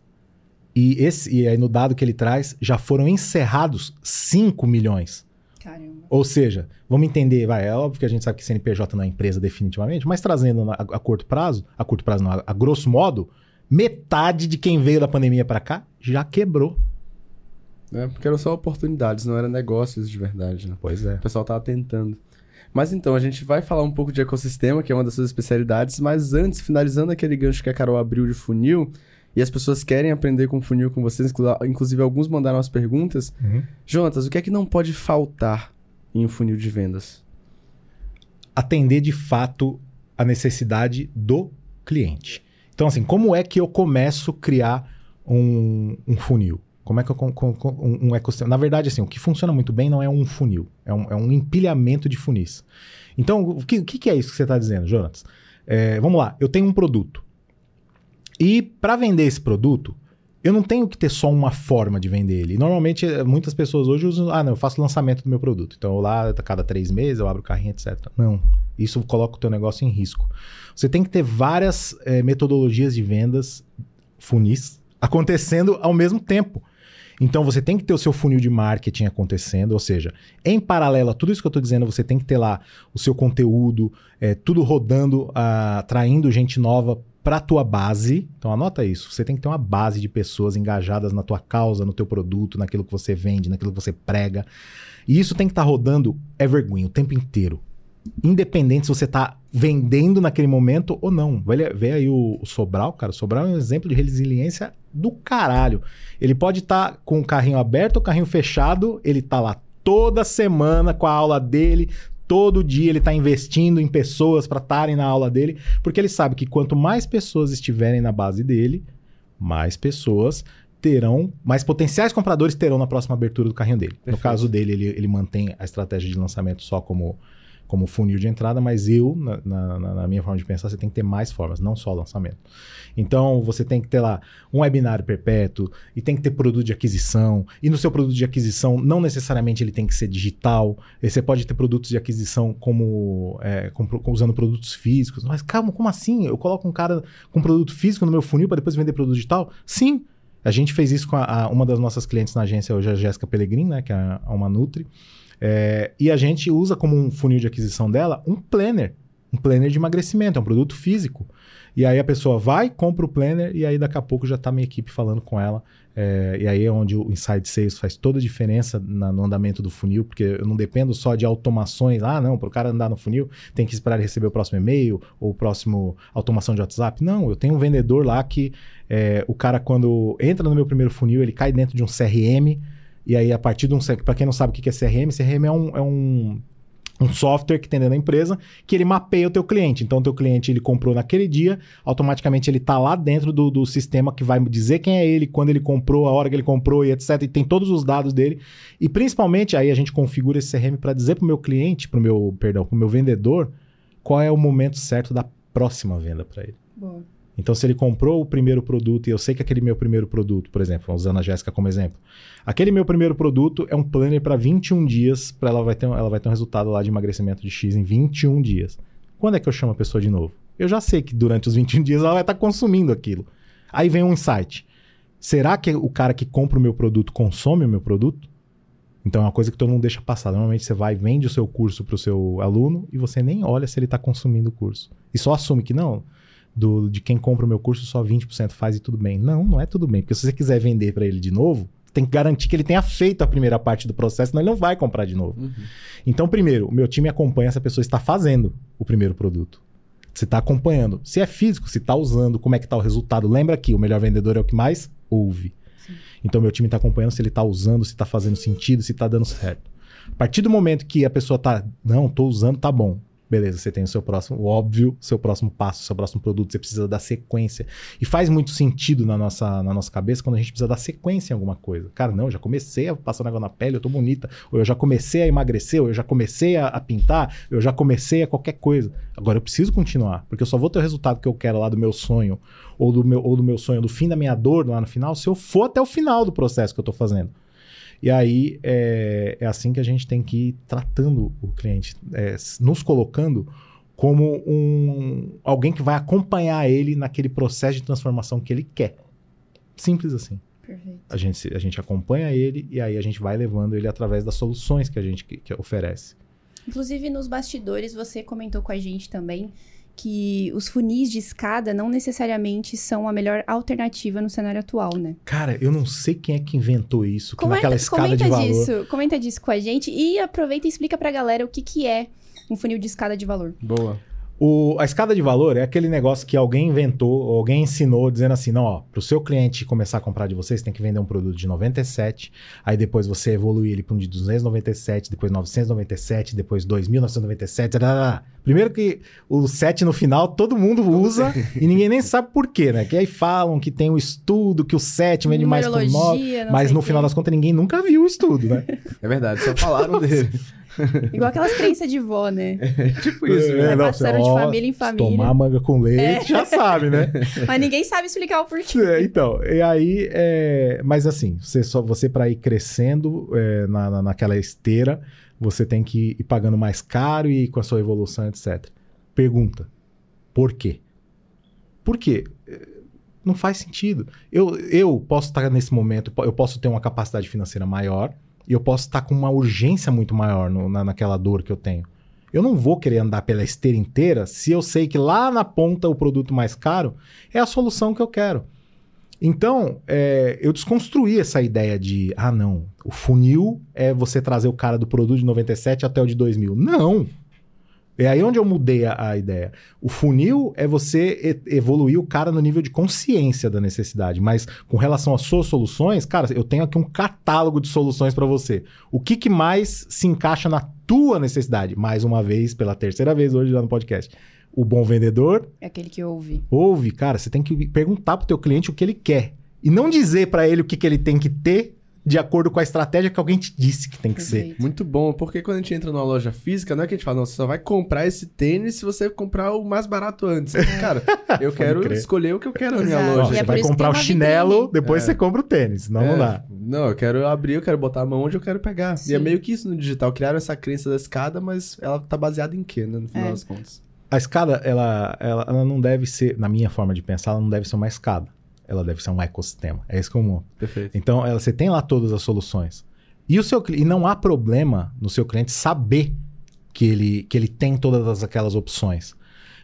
E, esse, e aí no dado que ele traz, já foram encerrados 5 milhões. Caramba. Ou seja, vamos entender, vai, é óbvio que a gente sabe que CNPJ não é empresa definitivamente, mas trazendo a, a curto prazo, a curto prazo não, a, a grosso modo, metade de quem veio da pandemia pra cá já quebrou. Né? Porque eram só oportunidades, não eram negócios de verdade, né? Pois é. O pessoal tava tentando. Mas então, a gente vai falar um pouco de ecossistema, que é uma das suas especialidades, mas antes, finalizando aquele gancho que a Carol abriu de funil, e as pessoas querem aprender com funil com vocês, inclu- inclusive alguns mandaram as perguntas. Uhum. Jonatas, o que é que não pode faltar em um funil de vendas? atender de fato a necessidade do cliente. Então, assim, como é que eu começo a criar um, um funil? Como é que eu com, com- com- um, ecossistema? Na verdade, assim, o que funciona muito bem não é um funil, é um, é um empilhamento de funis. Então, o que, o que é isso que você está dizendo, Jonas? É, vamos lá, eu tenho um produto. E para vender esse produto, eu não tenho que ter só uma forma de vender ele. Normalmente, eh, muitas pessoas hoje usam, ah, não, eu faço lançamento do meu produto. Então, eu lá, cada três meses, eu abro o carrinho, etc. Não, isso coloca o teu negócio em risco. Você tem que ter várias eh, metodologias de vendas, funis, acontecendo ao mesmo tempo. Então, você tem que ter o seu funil de marketing acontecendo, ou seja, em paralelo a tudo isso que eu estou dizendo, você tem que ter lá o seu conteúdo, eh, tudo rodando, ah, atraindo gente nova para a tua base. Então, anota isso. Você tem que ter uma base de pessoas engajadas na tua causa, no teu produto, naquilo que você vende, naquilo que você prega. E isso tem que estar rodando evergreen o tempo inteiro. Independente se você está vendendo naquele momento ou não. Vê, vê aí o, o Sobral, cara. O Sobral é um exemplo de resiliência do caralho. Ele pode estar com o carrinho aberto ou carrinho fechado, ele tá lá toda semana com a aula dele, todo dia ele tá investindo em pessoas para estarem na aula dele, porque ele sabe que quanto mais pessoas estiverem na base dele, mais pessoas terão, mais potenciais compradores terão na próxima abertura do carrinho dele. No Perfeito. caso dele, ele, ele mantém a estratégia de lançamento só como como funil de entrada, mas eu, na, na- na- minha forma de pensar, você tem que ter mais formas, não só lançamento. Então, você tem que ter lá um webinário perpétuo e tem que ter produto de aquisição. E no seu produto de aquisição, não necessariamente ele tem que ser digital. E Você pode ter produtos de aquisição como, é, com usando produtos físicos. Mas calma, como assim? Eu coloco um cara com produto físico no meu funil para depois vender produto digital? Sim. A gente fez isso com a- a- uma das nossas clientes na agência hoje, a Jéssica Pellegrin, né, que é uma Nutri. É, e a gente usa como um funil de aquisição dela um planner. Um planner de emagrecimento, é um produto físico. E aí a pessoa vai, compra o planner e aí daqui a pouco já está minha equipe falando com ela. É, e aí é onde o Inside Sales faz toda a diferença na- no andamento do funil, porque eu não dependo só de automações. Ah, não, para o cara andar no funil tem que esperar receber o próximo e-mail ou o próximo automação de WhatsApp. Não, eu tenho um vendedor lá que é, o cara quando entra no meu primeiro funil, ele cai dentro de um CRM e aí a partir de um... Para quem não sabe o que é CRM, CRM é um... É um um software que tem dentro da empresa que ele mapeia o teu cliente. Então, o teu cliente ele comprou naquele dia, automaticamente ele está lá dentro do, do sistema que vai dizer quem é ele, quando ele comprou, a hora que ele comprou e etc. E tem todos os dados dele. E principalmente aí a gente configura esse CRM para dizer para o meu cliente, para o meu, perdão, para o meu vendedor, qual é o momento certo da próxima venda para ele. Boa. Então, se ele comprou o primeiro produto, e eu sei que aquele meu primeiro produto, por exemplo, usando a Jéssica como exemplo, aquele meu primeiro produto é um planner para 21 dias, para ela vai ter ela vai ter um resultado lá de emagrecimento de X em 21 dias. Quando é que eu chamo a pessoa de novo? Eu já sei que durante os 21 dias ela vai estar tá consumindo aquilo. Aí vem um insight. Será que o cara que compra o meu produto consome o meu produto? Então é uma coisa que todo mundo deixa passar. Normalmente você vai, vende o seu curso para o seu aluno e você nem olha se ele está consumindo o curso. E só assume que não, do, de quem compra o meu curso, só 20% faz e tudo bem. Não, não é tudo bem. Porque se você quiser vender para ele de novo, tem que garantir que ele tenha feito a primeira parte do processo, senão ele não vai comprar de novo. Uhum. Então, primeiro, o meu time acompanha se a pessoa está fazendo o primeiro produto. Você está acompanhando. Se é físico, se está usando, como é que está o resultado. Lembra que o melhor vendedor é o que mais ouve. Sim. Então, meu time está acompanhando se ele está usando, se está fazendo sentido, se está dando certo. A partir do momento que a pessoa está, não, estou usando, tá bom. Beleza, você tem o seu próximo, óbvio, seu próximo passo, seu próximo produto, você precisa dar sequência. E faz muito sentido na nossa, na nossa cabeça quando a gente precisa dar sequência em alguma coisa. Cara, não, já comecei a passar água na pele, eu tô bonita, ou eu já comecei a emagrecer, ou eu já comecei a, a pintar, eu já comecei a qualquer coisa. Agora eu preciso continuar, porque eu só vou ter o resultado que eu quero lá do meu sonho, ou do meu, ou do meu sonho, do fim da minha dor lá no final, se eu for até o final do processo que eu tô fazendo. E aí é, é assim que a gente tem que ir tratando o cliente, é, nos colocando como um alguém que vai acompanhar ele naquele processo de transformação que ele quer. Simples assim. Perfeito. A gente, a gente acompanha ele e aí a gente vai levando ele através das soluções que a gente que, que oferece. Inclusive, nos bastidores, você comentou com a gente também que os funis de escada não necessariamente são a melhor alternativa no cenário atual, né? Cara, eu não sei quem é que inventou isso, comenta, aquela escada de valor. Disso, comenta disso com a gente e aproveita e explica pra galera o que, que é um funil de escada de valor. Boa. O, a escada de valor é aquele negócio que alguém inventou, alguém ensinou, dizendo assim: não, ó, para o seu cliente começar a comprar de vocês, tem que vender um produto de 97, aí depois você evoluir ele para um de 297, depois 997, depois 2997. Primeiro que o 7 no final todo mundo usa e ninguém nem sabe por quê, né? Que aí falam que tem um estudo que o 7 vende mais que o 9, mas no final das contas ninguém nunca viu o estudo, né? É verdade, só falaram dele. Igual aquelas crenças de vó, né? É, tipo isso, é, né? Passaram de família em família. Tomar manga com leite, é. já sabe, né? mas ninguém sabe explicar o porquê. É, então, e aí, é... mas assim, você só você para ir crescendo é, na, na, naquela esteira, você tem que ir pagando mais caro e com a sua evolução, etc. Pergunta: por quê? Por quê? Não faz sentido. Eu, eu posso estar nesse momento, eu posso ter uma capacidade financeira maior e eu posso estar com uma urgência muito maior no, na, naquela dor que eu tenho. Eu não vou querer andar pela esteira inteira se eu sei que lá na ponta o produto mais caro é a solução que eu quero. Então, é, eu desconstruí essa ideia de, ah, não, o funil é você trazer o cara do produto de 97 até o de 2000. Não! É aí onde eu mudei a, a, ideia. O funil é você evoluir o cara no nível de consciência da necessidade, mas com relação às suas soluções, cara, eu tenho aqui um catálogo de soluções para você. O que, que mais se encaixa na tua necessidade? Mais uma vez, pela terceira vez hoje lá no podcast. O bom vendedor é aquele que ouve. Ouve, cara, você tem que perguntar pro teu cliente o que ele quer e não dizer para ele o que, que ele tem que ter de acordo com a estratégia que alguém te disse que tem que Perfeito. ser. Muito bom, porque quando a gente entra numa loja física, não é que a gente fala, não, você só vai comprar esse tênis se você comprar o mais barato antes. Cara, eu quero crer. escolher o que eu quero Exato. na minha loja. Você é vai comprar o chinelo, vitrine. depois é. você compra o tênis, não, é. não dá. Não, eu quero abrir, eu quero botar a mão onde eu quero pegar. Sim. E é meio que isso no digital. Criaram essa crença da escada, mas ela tá baseada em quê, né, no final é. das contas? A escada, ela, ela, ela não deve ser, na minha forma de pensar, ela não deve ser uma escada ela deve ser um ecossistema. É isso que eu monto. Perfeito. Então, ela, você tem lá todas as soluções. E, o seu, e não há problema no seu cliente saber que ele, que ele tem todas aquelas opções.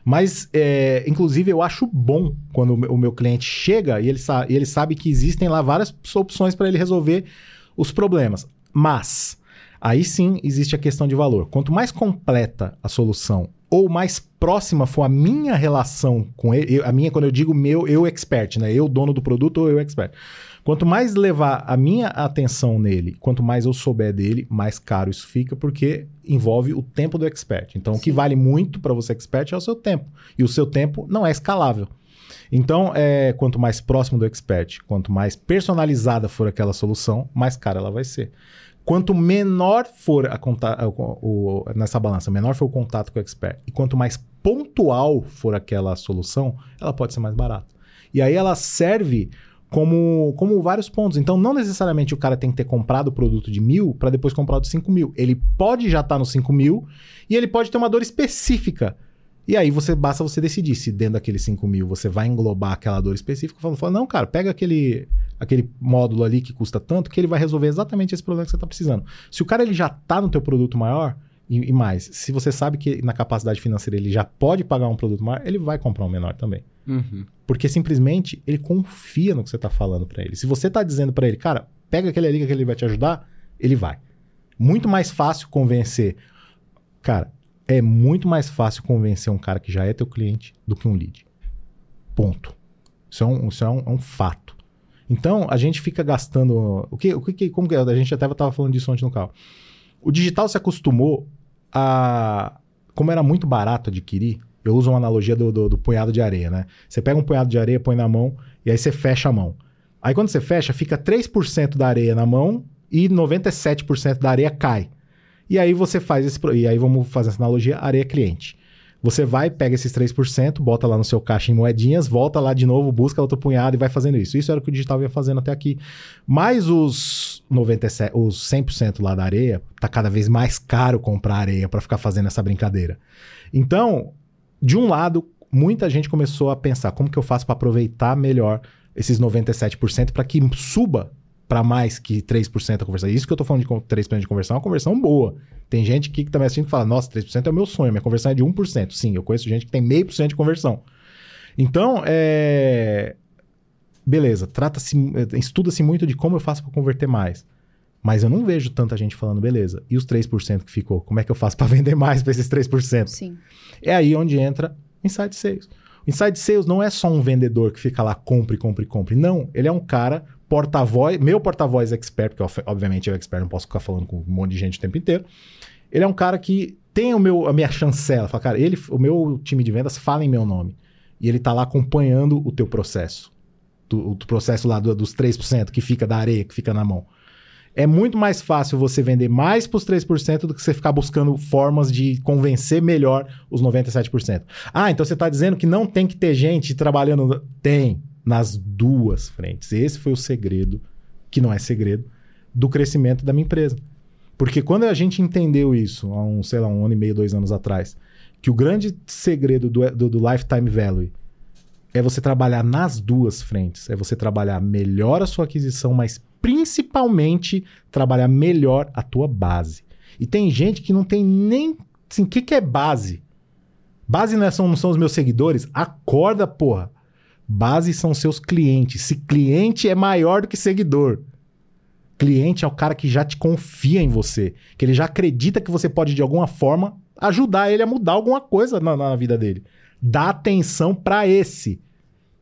Mas, é, inclusive, eu acho bom quando o meu cliente chega e ele, sa e ele sabe que existem lá várias opções para ele resolver os problemas. Mas, aí sim existe a questão de valor. Quanto mais completa a solução ou mais próxima for a minha relação com ele, eu- a minha, quando eu digo meu, eu expert, né? Eu dono do produto ou eu expert. Quanto mais levar a minha atenção nele, quanto mais eu souber dele, mais caro isso fica, porque envolve o tempo do expert. Então, o que Sim. vale muito para você expert é o seu tempo. E o seu tempo não é escalável. Então, é, quanto mais próximo do expert, quanto mais personalizada for aquela solução, mais cara ela vai ser. Quanto menor for a conta, o, o- nessa balança, menor for o contato com o expert, e quanto mais pontual for aquela solução, ela pode ser mais barata. E aí ela serve como, como vários pontos. Então, não necessariamente o cara tem que ter comprado o produto de mil para depois comprar o de 5 mil. Ele pode já estar no 5 mil e ele pode ter uma dor específica. E aí você basta você decidir se dentro daqueles 5 mil você vai englobar aquela dor específica. Falando, fala, não, cara, pega aquele, aquele módulo ali que custa tanto que ele vai resolver exatamente esse problema que você está precisando. Se o cara ele já está no teu produto maior, e, e mais, se você sabe que na capacidade financeira ele já pode pagar um produto maior, ele vai comprar um menor também. Uhum. Porque simplesmente ele confia no que você tá falando pra ele. Se você tá dizendo pra ele, cara, pega aquele ali que ele vai te ajudar, ele vai. Muito mais fácil convencer. Cara, é muito mais fácil convencer um cara que já é teu cliente do que um lead. Ponto. Isso é um, isso é um, é um fato. Então, a gente fica gastando. O que, o que, como que? A gente até estava falando disso ontem no carro. O digital se acostumou a. Como era muito barato adquirir, eu uso uma analogia do, do, do punhado de areia, né? Você pega um punhado de areia, põe na mão e aí você fecha a mão. Aí quando você fecha, fica 3% da areia na mão e 97% da areia cai. E aí você faz esse. E aí vamos fazer essa analogia: areia cliente. Você vai, pega esses 3%, bota lá no seu caixa em moedinhas, volta lá de novo, busca outro punhado e vai fazendo isso. Isso era o que o digital ia fazendo até aqui. Mas os 97, os 100% lá da areia, tá cada vez mais caro comprar areia para ficar fazendo essa brincadeira. Então, de um lado, muita gente começou a pensar como que eu faço para aproveitar melhor esses 97% para que suba para mais que 3% a conversão. Isso que eu tô falando de con- 3% de conversão é uma conversão boa. Tem gente aqui que tá me assistindo que fala, nossa, 3% é o meu sonho, minha conversão é de 1%. Sim, eu conheço gente que tem meio por cento de conversão. Então, é... Beleza, trata-se, eh, estuda-se muito de como eu faço para converter mais. Mas eu não vejo tanta gente falando, beleza, e os 3% que ficou? Como é que eu faço para vender mais para esses 3%? Sim. É aí onde entra o Inside Sales. O Inside Sales não é só um vendedor que fica lá, compre, compre, compre. Não, ele é um cara porta-voz, meu porta-voz expert, porque ob- obviamente eu expert, não posso ficar falando com um monte de gente o tempo inteiro. Ele é um cara que tem o meu, a minha chancela. Fala, cara, ele, o meu time de vendas fala em meu nome. E ele tá lá acompanhando o teu processo. Do, o processo lá do- dos 3% que fica da areia, que fica na mão. É muito mais fácil você vender mais pros 3% do que você ficar buscando formas de convencer melhor os 97%. Ah, então você está dizendo que não tem que ter gente trabalhando. Tem, nas duas frentes. Esse foi o segredo, que não é segredo, do crescimento da minha empresa. Porque quando a gente entendeu isso, há um, sei lá, um ano e meio, dois anos atrás, que o grande segredo do, do, do Lifetime Value é você trabalhar nas duas frentes. É você trabalhar melhor a sua aquisição, mas principalmente trabalhar melhor a tua base. E tem gente que não tem nem. Assim, o que, que é base? Base não, é- são, não são os meus seguidores? Acorda, porra. Base são seus clientes. Se cliente é maior do que seguidor. Cliente é o cara que já te confia em você. Que ele já acredita que você pode, de alguma forma, ajudar ele a mudar alguma coisa na, na vida dele. Dá atenção pra esse.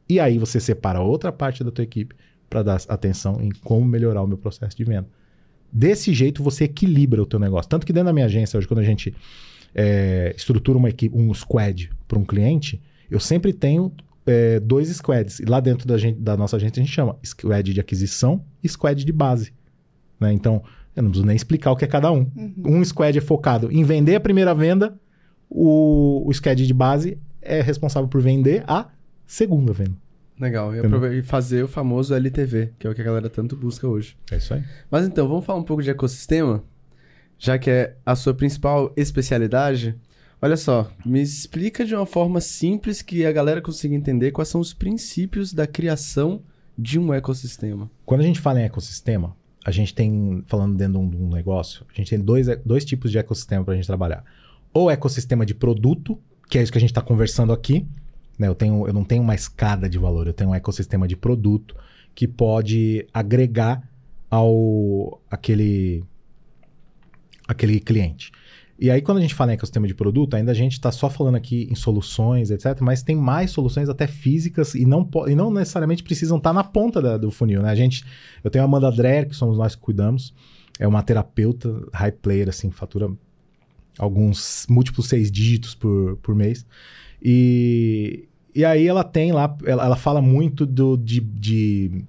E aí você separa outra parte da tua equipe para dar atenção em como melhorar o meu processo de venda. Desse jeito você equilibra o teu negócio. Tanto que dentro da minha agência, hoje, quando a gente é, estrutura uma equipe, um squad para um cliente, eu sempre tenho é, dois squads. E lá dentro da, gente- da nossa agência a gente chama squad de aquisição e squad de base. né? Então, eu não preciso nem explicar o que é cada um. Um squad é focado em vender a primeira venda, o, o squad de base é responsável por vender a segunda venda. Legal. E, e fazer o famoso LTV, que é o que a galera tanto busca hoje. É isso aí. Mas então, vamos falar um pouco de ecossistema? Já que é a sua principal especialidade. Olha só, me explica de uma forma simples que a galera consiga entender quais são os princípios da criação de um ecossistema. Quando a gente fala em ecossistema, a gente tem, falando dentro de um, negócio, a gente tem dois, dois tipos de ecossistema para a gente trabalhar. Ou ecossistema de produto, que é isso que a gente está conversando aqui. Né? Eu, tenho, eu não tenho uma escada de valor, eu tenho um ecossistema de produto que pode agregar ao aquele, aquele cliente. E aí, quando a gente fala em ecossistema de produto, ainda a gente está só falando aqui em soluções, etc. Mas tem mais soluções até físicas e não, e não necessariamente precisam estar na ponta da- do funil, né? A gente, eu tenho a Amanda Dreher, que somos nós que cuidamos. É uma terapeuta, high player, assim, fatura alguns múltiplos seis dígitos por, por mês. E, e aí ela tem lá, ela, ela fala muito do, de, de,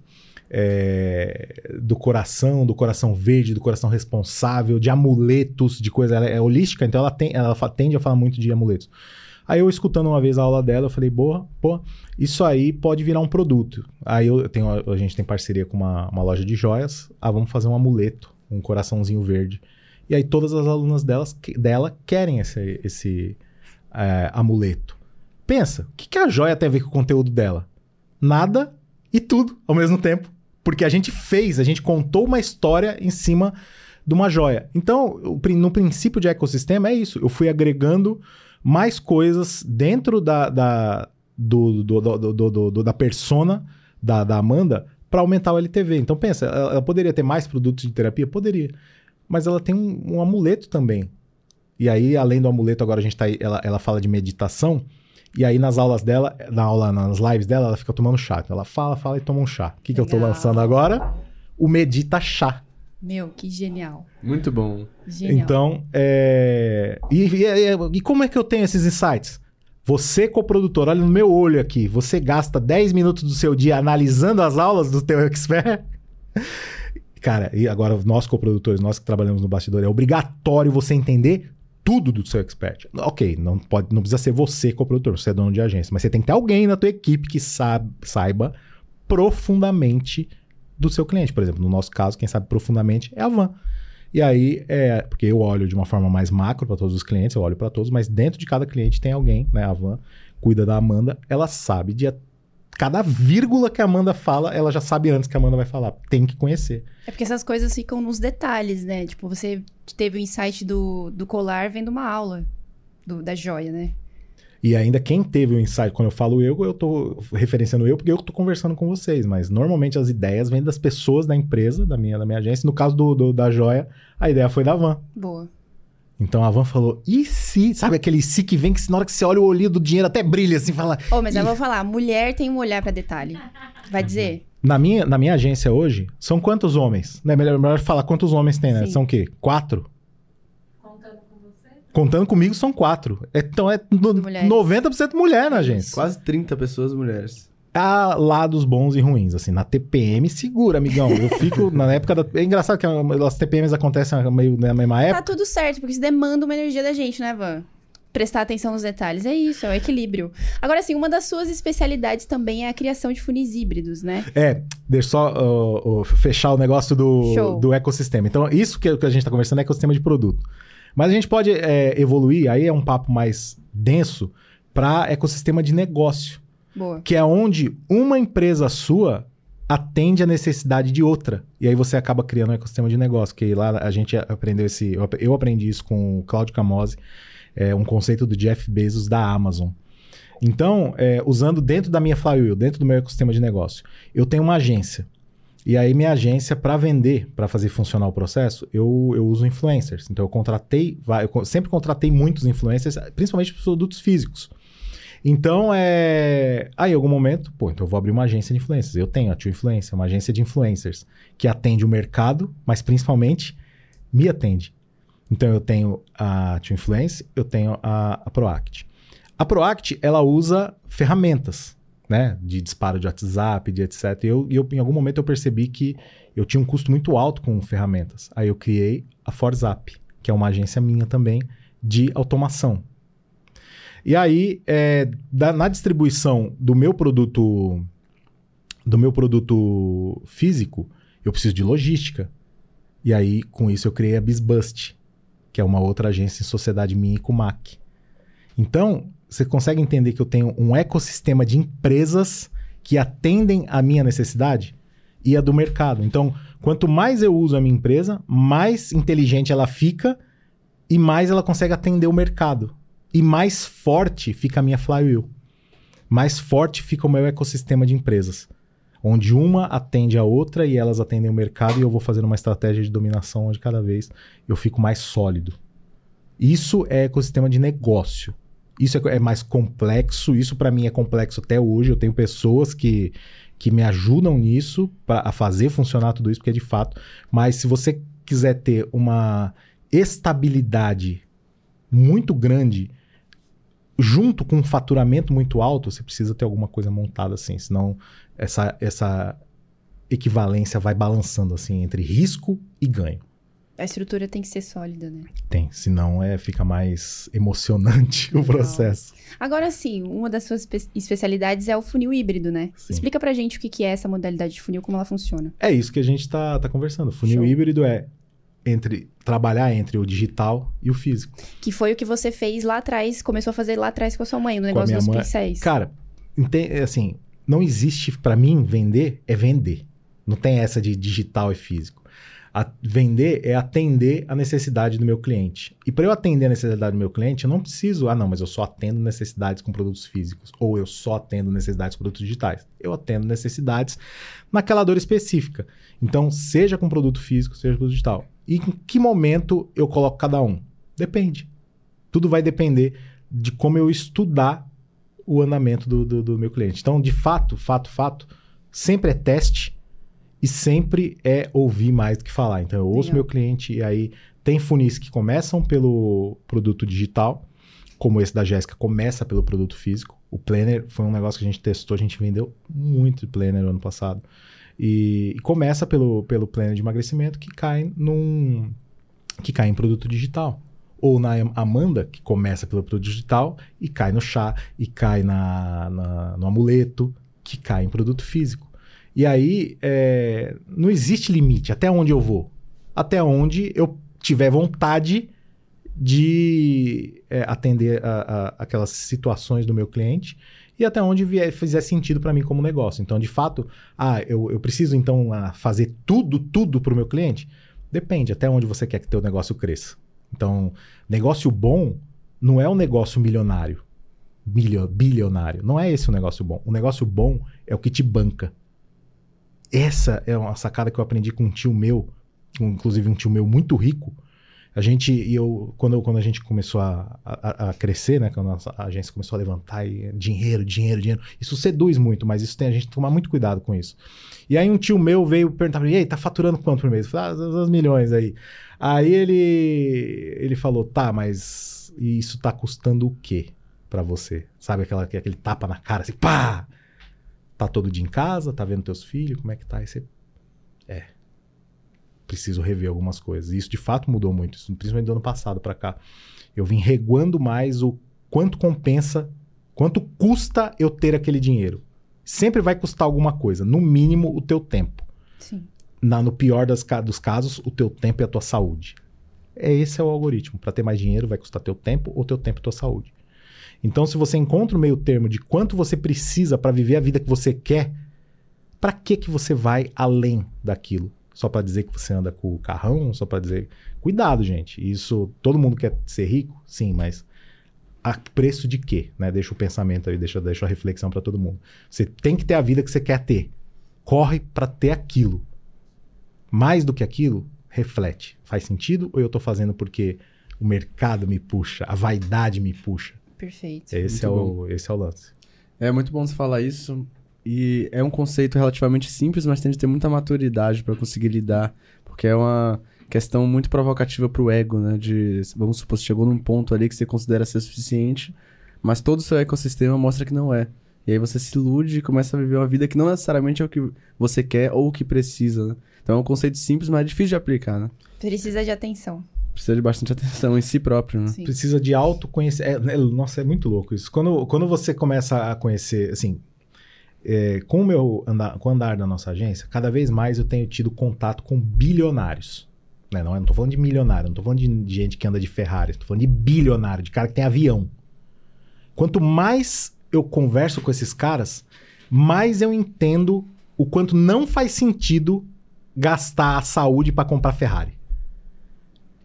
é, do coração, do coração verde, do coração responsável, de amuletos, de coisa. Ela é holística, então ela, tem, ela tende a falar muito de amuletos. Aí eu escutando uma vez a aula dela, eu falei, boa, pô, isso aí pode virar um produto. Aí eu tenho, a gente tem parceria com uma, uma loja de joias. Ah, vamos fazer um amuleto, um coraçãozinho verde. E aí todas as alunas delas, dela querem esse, esse é, amuleto. Pensa, o que, que a joia tem a ver com o conteúdo dela? Nada e tudo ao mesmo tempo. Porque a gente fez, a gente contou uma história em cima de uma joia. Então, no princípio de ecossistema é isso. Eu fui agregando mais coisas dentro da, da, do, do, do, do- da persona da, da Amanda para aumentar o LTV. Então, pensa, ela, poderia ter mais produtos de terapia? Poderia. Mas ela tem um, um amuleto também. E aí, além do amuleto, agora a gente tá ela, ela fala de meditação. E aí, nas aulas dela, na aula, nas lives dela, ela fica tomando chá. Então, ela fala, fala e toma um chá. O que, que eu tô lançando agora? O Medita Chá. Meu, que genial. Muito bom. Genial. Então, é... E, e- e como é que eu tenho esses insights? Você, coprodutor, olha no meu olho aqui. Você gasta 10 minutos do seu dia analisando as aulas do teu expert? Cara, e agora nós coprodutores, nós que trabalhamos no bastidor, é obrigatório você entender tudo do seu expert. Ok, não, pode, não precisa ser você coprodutor, você é dono de agência, mas você tem que ter alguém na tua equipe que saiba profundamente do seu cliente. Por exemplo, no nosso caso, quem sabe profundamente é a Van. E aí, é, porque eu olho de uma forma mais macro para todos os clientes, eu olho para todos, mas dentro de cada cliente tem alguém, né? A Van cuida da Amanda, ela sabe de cada vírgula que a Amanda fala, ela já sabe antes que a Amanda vai falar. Tem que conhecer. É porque essas coisas ficam nos detalhes, né? Tipo, você teve o insight do, do colar vendo uma aula do- da joia, né? E ainda quem teve o insight, quando eu falo eu, eu tô referenciando eu porque eu tô conversando com vocês, mas normalmente as ideias vêm das pessoas da empresa, da minha, da minha agência. No caso do, do- da joia, a ideia foi da Van. Boa. Então a Van falou, e se? Sabe aquele se que vem que na hora que você olha o olhinho do dinheiro até brilha assim, fala. Oh, mas eu vou falar, mulher tem um olhar pra detalhe. Vai dizer? Na minha, na minha agência hoje, são quantos homens? Né? Melhor, melhor falar quantos homens tem, né? Sim. São o quê? Quatro? Contando com você? Contando comigo, são quatro. Então é no- Mulheres. 90% mulher na agência. Quase 30 pessoas mulheres. Há lados bons e ruins, assim. Na TPM, segura, amigão. Eu fico na época da... É engraçado que as TPMs acontecem meio na mesma Tá época. tudo certo, porque isso demanda uma energia da gente, né, Van? Prestar atenção nos detalhes. É isso, é o equilíbrio. Agora, assim, uma das suas especialidades também é a criação de funis híbridos, né? É, deixa eu só ó, fechar o negócio do, Show. do ecossistema. Então, isso que, que a gente está conversando é ecossistema de produto. Mas a gente pode é, evoluir, aí é um papo mais denso, para ecossistema de negócio. Boa. Que é onde uma empresa sua atende a necessidade de outra. E aí você acaba criando um ecossistema de negócio. Que lá a gente aprendeu esse. Eu aprendi isso com o Claudio Camose, é um conceito do Jeff Bezos da Amazon. Então, é, usando dentro da minha Flywheel, dentro do meu ecossistema de negócio, eu tenho uma agência. E aí, minha agência, para vender, para fazer funcionar o processo, eu, eu uso influencers. Então, eu contratei, eu sempre contratei muitos influencers, principalmente para produtos físicos. Então, é. Aí, em algum momento, pô, então eu vou abrir uma agência de influencers. Eu tenho a Tio Influencer, uma agência de influencers que atende o mercado, mas principalmente me atende. Então, eu tenho a Tio Influence, eu tenho a, a Proact. A Proact, ela usa ferramentas, né? De disparo de WhatsApp, de etc. E eu, eu, em algum momento, eu percebi que eu tinha um custo muito alto com ferramentas. Aí eu criei a Forzap, que é uma agência minha também de automação. E aí, é, da- na distribuição do meu produto do meu produto físico, eu preciso de logística. E aí, com isso, eu criei a Bizbust, que é uma outra agência em sociedade minha com o MAC. Então, você consegue entender que eu tenho um ecossistema de empresas que atendem a minha necessidade e a do mercado. Então, quanto mais eu uso a minha empresa, mais inteligente ela fica e mais ela consegue atender o mercado. E mais forte fica a minha flywheel. Mais forte fica o meu ecossistema de empresas. Onde uma atende a outra e elas atendem o mercado e eu vou fazendo uma estratégia de dominação onde cada vez eu fico mais sólido. Isso é ecossistema de negócio. Isso é, é mais complexo. Isso para mim é complexo até hoje. Eu tenho pessoas que, que me ajudam nisso pra, a fazer funcionar tudo isso, porque de fato. Mas se você quiser ter uma estabilidade muito grande junto com um faturamento muito alto, você precisa ter alguma coisa montada assim, senão essa, essa equivalência vai balançando assim entre risco e ganho. A estrutura tem que ser sólida, né? Tem, senão é, fica mais emocionante o processo. Agora sim, uma das suas espe- especialidades é o funil híbrido, né? Sim. Explica pra gente o que que é essa modalidade de funil, como ela funciona. É isso que a gente tá, tá conversando. Funil Show. híbrido é entre trabalhar entre o digital e o físico. Que foi o que você fez lá atrás, começou a fazer lá atrás com a sua mãe, no negócio dos mãe. pincéis. Cara, assim, não existe pra mim vender é vender. Não tem essa de digital e físico. A- vender é atender a necessidade do meu cliente. E para eu atender a necessidade do meu cliente, eu não preciso, ah, não, mas eu só atendo necessidades com produtos físicos ou eu só atendo necessidades com produtos digitais. Eu atendo necessidades naquela dor específica. Então, seja com produto físico, seja com produto digital. E em que momento eu coloco cada um? Depende. Tudo vai depender de como eu estudar o andamento do, do, do meu cliente. Então, de fato, fato, fato, sempre é teste e sempre é ouvir mais do que falar. Então, eu ouço Legal. meu cliente e aí tem funis que começam pelo produto digital, como esse da Jéssica começa pelo produto físico. O Planner foi um negócio que a gente testou, a gente vendeu muito Planner no ano passado. E, e começa pelo, pelo Planner de emagrecimento que cai num que cai em produto digital. Ou na Amanda, que começa pelo produto digital e cai no chá, e cai na, na- no amuleto, que cai em produto físico. E aí, é, não existe limite. Até onde eu vou? Até onde eu tiver vontade de é, atender a- a- aquelas situações do meu cliente e até onde vier, fizer sentido para mim como negócio. Então, de fato, ah, eu, eu preciso então ah, fazer tudo, tudo para o meu cliente? Depende, até onde você quer que teu negócio cresça. Então, negócio bom não é um negócio milionário, milio- bilionário. Não é esse o negócio bom. O negócio bom é o que te banca. Essa é uma sacada que eu aprendi com um tio meu, inclusive um tio meu muito rico. A gente, e eu, quando, quando a gente começou a, a, a crescer, né? Quando a nossa agência começou a levantar e dinheiro, dinheiro, dinheiro. Isso seduz muito, mas isso tem, a gente tomar muito cuidado com isso. E aí um tio meu veio perguntar pra mim, e aí, tá faturando quanto por mês? Eu falei, ah, uns- milhões aí. Aí ele, ele falou, tá, mas isso tá custando o quê pra você? Sabe aquela, aquele tapa na cara, assim, pá! Tá todo dia em casa, tá vendo teus filhos, como é que tá? Aí você, é, preciso rever algumas coisas. E isso de fato mudou muito, isso, principalmente do ano passado pra cá. Eu vim reguando mais o quanto compensa, quanto custa eu ter aquele dinheiro. Sempre vai custar alguma coisa, no mínimo o teu tempo. Sim. Na- no pior das dos casos, o teu tempo e a tua saúde. É esse é o algoritmo. Para ter mais dinheiro, vai custar teu tempo ou teu tempo e tua saúde. Então, se você encontra o meio termo de quanto você precisa para viver a vida que você quer, para que que você vai além daquilo? Só para dizer que você anda com o carrão, só para dizer, cuidado, gente. Isso todo mundo quer ser rico, sim, mas a preço de quê, né? Deixa o pensamento aí, deixa, deixa a reflexão para todo mundo. Você tem que ter a vida que você quer ter. Corre para ter aquilo. Mais do que aquilo, reflete. Faz sentido ou eu tô fazendo porque o mercado me puxa, a vaidade me puxa? Perfeito. Esse, é Muito o, esse é o lance. É muito bom você falar isso. E é um conceito relativamente simples, mas tem de ter muita maturidade para conseguir lidar. Porque é uma questão muito provocativa pro ego, né? De, vamos supor, você chegou num ponto ali que você considera ser suficiente, mas todo o seu ecossistema mostra que não é. E aí você se ilude e começa a viver uma vida que não necessariamente é o que você quer ou o que precisa, né? Então é um conceito simples, mas é difícil de aplicar, né? Precisa de atenção. Precisa de bastante atenção em si próprio, né? Sim. Precisa de autoconhecimento. É, é, nossa, é muito louco isso. Quando, quando você começa a conhecer, assim, é, com o meu andar, com o andar da nossa agência, cada vez mais eu tenho tido contato com bilionários. Né? Não, tô falando de milionário, não tô falando de, gente que anda de Ferrari, tô falando de bilionário, de cara que tem avião. Quanto mais eu converso com esses caras, mais eu entendo o quanto não faz sentido gastar a saúde para comprar Ferrari.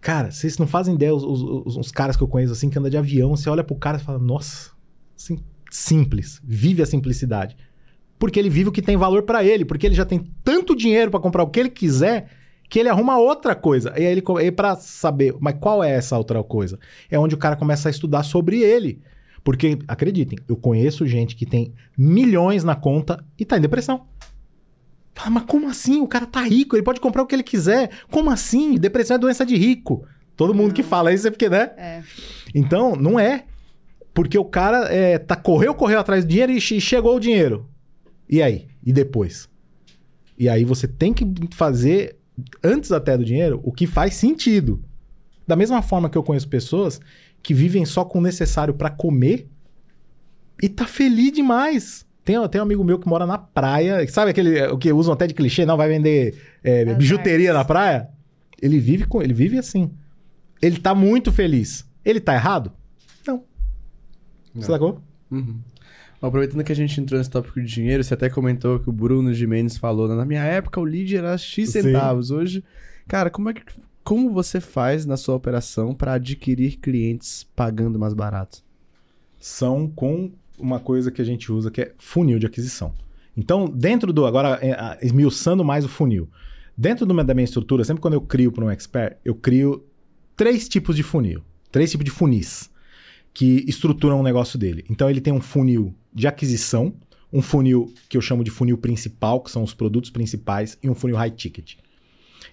Cara, vocês não fazem ideia, os, os- os- os caras que eu conheço assim, que anda de avião, você olha pro cara e fala, nossa, assim, simples, vive a simplicidade. Porque ele vive o que tem valor pra ele, porque ele já tem tanto dinheiro pra comprar o que ele quiser, que ele arruma outra coisa. E aí ele, e pra saber, mas qual é essa outra coisa? É onde o cara começa a estudar sobre ele. Porque, acreditem, eu conheço gente que tem milhões na conta e tá em depressão. Fala, mas como assim? O cara tá rico, ele pode comprar o que ele quiser. Como assim? Depressão é doença de rico. Todo mundo que fala isso é porque, né? É. Então, não é. Porque o cara é, tá, correu, correu atrás do dinheiro e che- chegou o dinheiro. E aí? E depois? E aí você tem que fazer, antes até do dinheiro, o que faz sentido. Da mesma forma que eu conheço pessoas que vivem só com o necessário pra comer e tá feliz demais. Tem, tem um amigo meu que mora na praia, sabe aquele o que usam até de clichê, não vai vender é, bijuteria na praia? Ele vive com, ele vive assim. Ele tá muito feliz. Ele tá errado? Não. Você Não. sacou? Uhum. Aproveitando que a gente entrou nesse tópico de dinheiro, você até comentou que o Bruno Gimenez falou, né? na minha época o lead era X Sim. centavos. Hoje, cara, como é que como você faz na sua operação para adquirir clientes pagando mais barato? São com uma coisa que a gente usa que é funil de aquisição. Então, dentro do. Agora, é, esmiuçando mais o funil. Dentro do da minha estrutura, sempre quando eu crio para um expert, eu crio três tipos de funil. Três tipos de funis que estruturam o negócio dele. Então, ele tem um funil de aquisição, um funil que eu chamo de funil principal, que são os produtos principais, e um funil high ticket.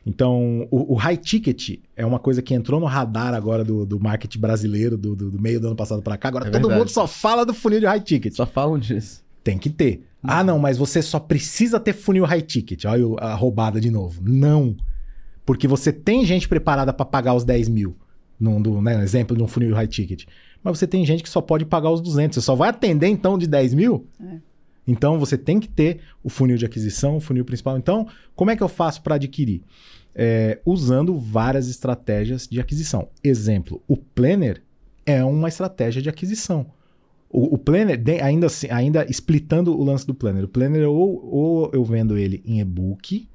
Então, o, o high ticket é uma coisa que entrou no radar agora do, do marketing brasileiro, do, do- do meio do ano passado para cá. Agora É todo verdade. mundo só fala do funil de high ticket. Só falam disso. Tem que ter. Ah, não, mas você só precisa ter funil high ticket. Olha a roubada de novo. Não. Porque você tem gente preparada para pagar os 10 mil. Num, do, né, exemplo de um funil high ticket. Mas você tem gente que só pode pagar os 200. Você só vai atender então de 10 mil? É. Então você tem que ter o funil de aquisição, o funil principal. Então, como é que eu faço para adquirir? É, usando várias estratégias de aquisição. Exemplo, o Planner é uma estratégia de aquisição. O, o Planner, ainda, assim- ainda splitando o lance do Planner, o Planner ou, ou eu vendo ele em e-book,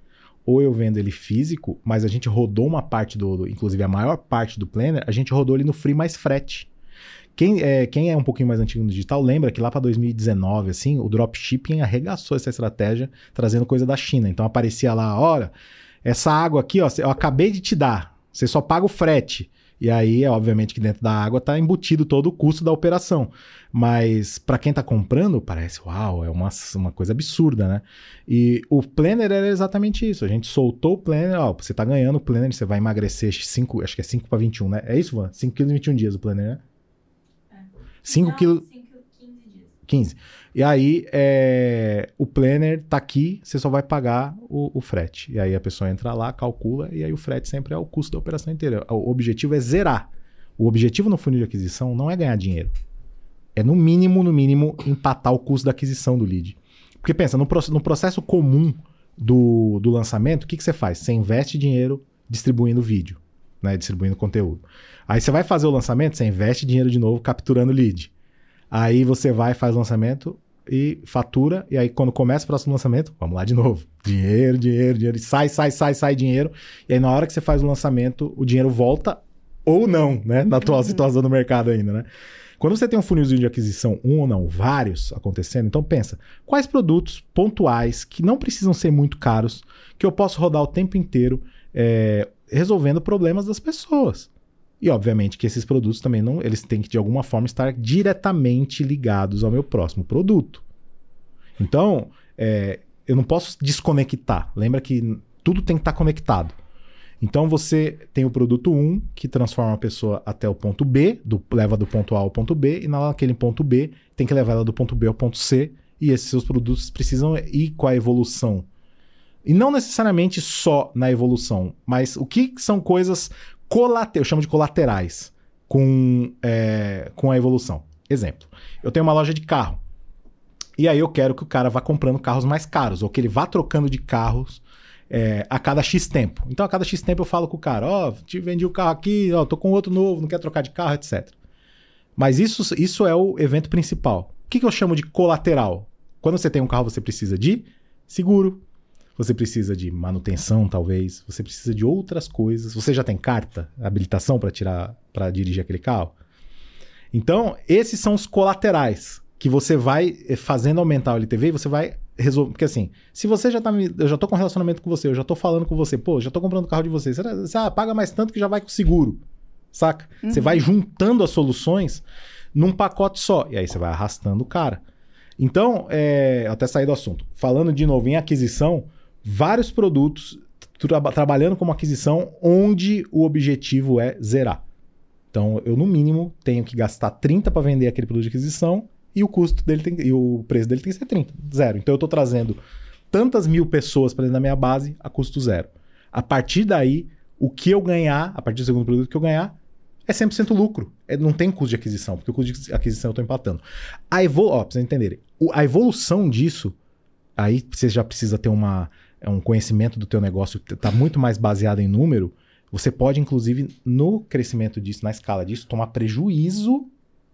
ou eu vendo ele físico, mas a gente rodou uma parte do, do- inclusive a maior parte do Planner, a gente rodou ele no free mais frete. Quem é, quem é um pouquinho mais antigo no digital lembra que lá para 2019, assim, o dropshipping arregaçou essa estratégia, trazendo coisa da China. Então aparecia lá, olha, essa água aqui, ó, eu acabei de te dar, você só paga o frete. E aí, é obviamente que dentro da água tá embutido todo o custo da operação. Mas para quem tá comprando, parece, uau, é uma, uma coisa absurda, né? E o Planner era exatamente isso. A gente soltou o Planner, ó, você tá ganhando o Planner, você vai emagrecer 5, acho que é 5 para 21, né? É isso, Van? 5 quilos em 21 dias o Planner, né? 5 quilos... 15 dias. 15. E aí, é, o planner tá aqui, você só vai pagar o, o frete. E aí a pessoa entra lá, calcula, e aí o frete sempre é o custo da operação inteira. O objetivo é zerar. O objetivo no funil de aquisição não é ganhar dinheiro. É no mínimo, no mínimo, empatar o custo da aquisição do lead. Porque pensa, no, no processo comum do, do lançamento, o que, que você faz? Você investe dinheiro distribuindo vídeo, né? Distribuindo conteúdo. Aí você vai fazer o lançamento, você investe dinheiro de novo capturando lead. Aí você vai, faz o lançamento e fatura. E aí, quando começa o próximo lançamento, vamos lá de novo. Dinheiro, dinheiro, dinheiro. E sai, sai, sai, sai dinheiro. E aí, na hora que você faz o lançamento, o dinheiro volta ou não, né? Na atual situação do mercado ainda, né? Quando você tem um funilzinho de aquisição, um ou não, vários acontecendo, então pensa, quais produtos pontuais que não precisam ser muito caros, que eu posso rodar o tempo inteiro é, resolvendo problemas das pessoas. E obviamente que esses produtos também não, eles têm que de alguma forma estar diretamente ligados ao meu próximo produto. Então, é, eu não posso desconectar. Lembra que tudo tem que estar conectado. Então você tem o produto 1 que transforma a pessoa até o ponto B, do- leva do ponto A ao ponto B, e naquele ponto B tem que levar ela do ponto B ao ponto C, e esses seus produtos precisam ir com a evolução. E não necessariamente só na evolução, mas o que são coisas colaterais, eu chamo de colaterais, com, é, com a evolução. Exemplo, eu tenho uma loja de carro. E aí eu quero que o cara vá comprando carros mais caros, ou que ele vá trocando de carros é, a cada X tempo. Então, a cada X tempo eu falo com o cara, ó, te vendi o carro aqui, ó, tô com outro novo, não quer trocar de carro, etc. Mas isso, isso é o evento principal. O que, que eu chamo de colateral? Quando você tem um carro, você precisa de seguro, você precisa de manutenção, talvez, você precisa de outras coisas. Você já tem carta, habilitação para tirar, para dirigir aquele carro? Então, esses são os colaterais que você vai eh, fazendo aumentar o LTV e você vai resolver. Porque assim, se você já tá me. Eu já tô com um relacionamento com você, eu já tô falando com você, pô, já tô comprando o carro de você. Você, você ah, paga mais tanto que já vai com seguro. Saca? Você vai juntando as soluções num pacote só. E aí você vai arrastando o cara. Então, é, até saí do assunto. Falando de novo em aquisição, vários produtos tra trabalhando como aquisição onde o objetivo é zerar. Então, eu no mínimo tenho que gastar 30 para vender aquele produto de aquisição e o custo dele tem, e o preço dele tem que ser 30, zero. Então eu estou trazendo tantas mil pessoas para dentro da minha base a custo zero. A partir daí, o que eu ganhar, a partir do segundo produto que eu ganhar, é 100% lucro. É, não tem custo de aquisição, porque o custo de aquisição eu estou empatando. A ó, vocês entenderem, a evolução disso, aí você já precisa ter uma, é um conhecimento do teu negócio que está muito mais baseado em número. Você pode, inclusive, no crescimento disso, na escala disso, tomar prejuízo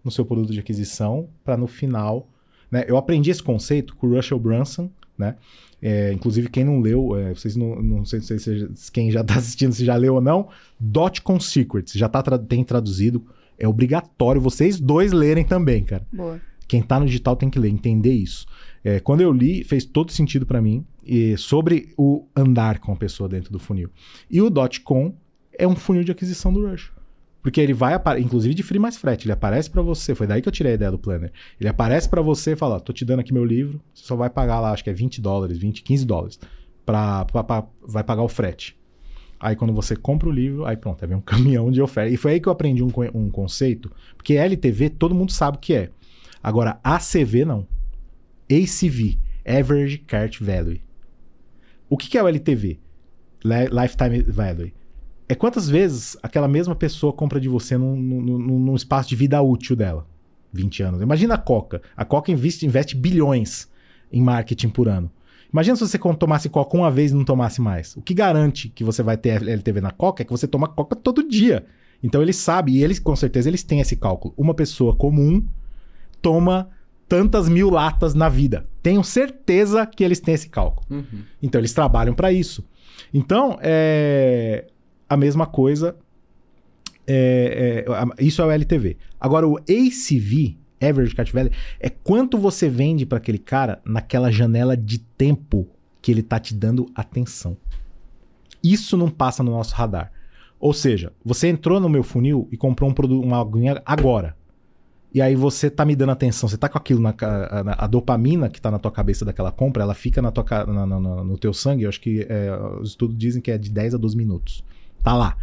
no seu produto de aquisição para no final. Né? Eu aprendi esse conceito com o Russell Brunson, né? É, inclusive, quem não leu, é, vocês não, não sei, se quem já está assistindo se já leu ou não, Dotcom Secrets, já tá, tem traduzido. É obrigatório vocês dois lerem também, cara. Boa. Quem está no digital tem que ler, entender isso. É, quando eu li, fez todo sentido para mim e sobre o andar com a pessoa dentro do funil. E o .com é um funil de aquisição do Rush. Porque ele vai, inclusive de free mais frete, ele aparece para você, foi daí que eu tirei a ideia do planner. Ele aparece para você e fala, tô te dando aqui meu livro, você só vai pagar lá, acho que é 20 dólares, 20, 15 dólares, pra, pra, pra vai pagar o frete. Aí quando você compra o livro, aí pronto, aí vem um caminhão de oferta. E foi aí que eu aprendi um, um conceito, porque LTV todo mundo sabe o que é. Agora, ACV não. ACV, Average Cart Value. O que, que é o LTV? Lifetime Value é quantas vezes aquela mesma pessoa compra de você num, num, num, espaço de vida útil dela. 20 anos. Imagina a Coca. A Coca investe, investe bilhões em marketing por ano. Imagina se você tomasse Coca uma vez e não tomasse mais. O que garante que você vai ter LTV na Coca é que você toma Coca todo dia. Então eles sabem, e eles com certeza eles têm esse cálculo. Uma pessoa comum toma tantas mil latas na vida. Tenho certeza que eles têm esse cálculo. Uhum. Então eles trabalham para isso. Então, é a mesma coisa. É, é, isso é o LTV. Agora, o ACV, Average Cat Value, é quanto você vende para aquele cara naquela janela de tempo que ele tá te dando atenção. Isso não passa no nosso radar. Ou seja, você entrou no meu funil e comprou um produto, uma aguinha agora. E aí você tá me dando atenção, você tá com aquilo na, a, a dopamina que tá na tua cabeça daquela compra, ela fica na tua, na, na, no teu sangue, eu acho que é, os estudos dizem que é de 10 a 12 minutos. Tá lá.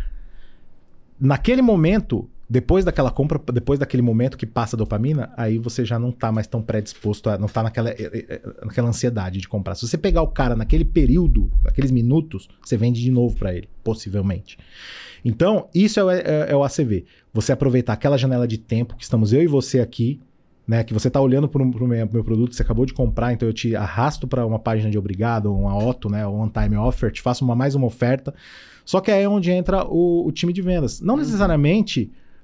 Naquele momento, depois daquela compra, depois daquele momento que passa a dopamina, aí você já não tá mais tão predisposto a. não tá naquela, eh, eh, eh, naquela ansiedade de comprar. Se você pegar o cara naquele período, naqueles minutos, você vende de novo para ele, possivelmente. Então, isso é o, é, é o ACV. Você aproveitar aquela janela de tempo que estamos eu e você aqui, né, que você está olhando para o meu, meu, produto, você acabou de comprar, então eu te arrasto para uma página de obrigado, uma auto, né, um on-time offer, te faço uma, mais uma oferta. Só que aí é onde entra o, o time de vendas. Não uhum.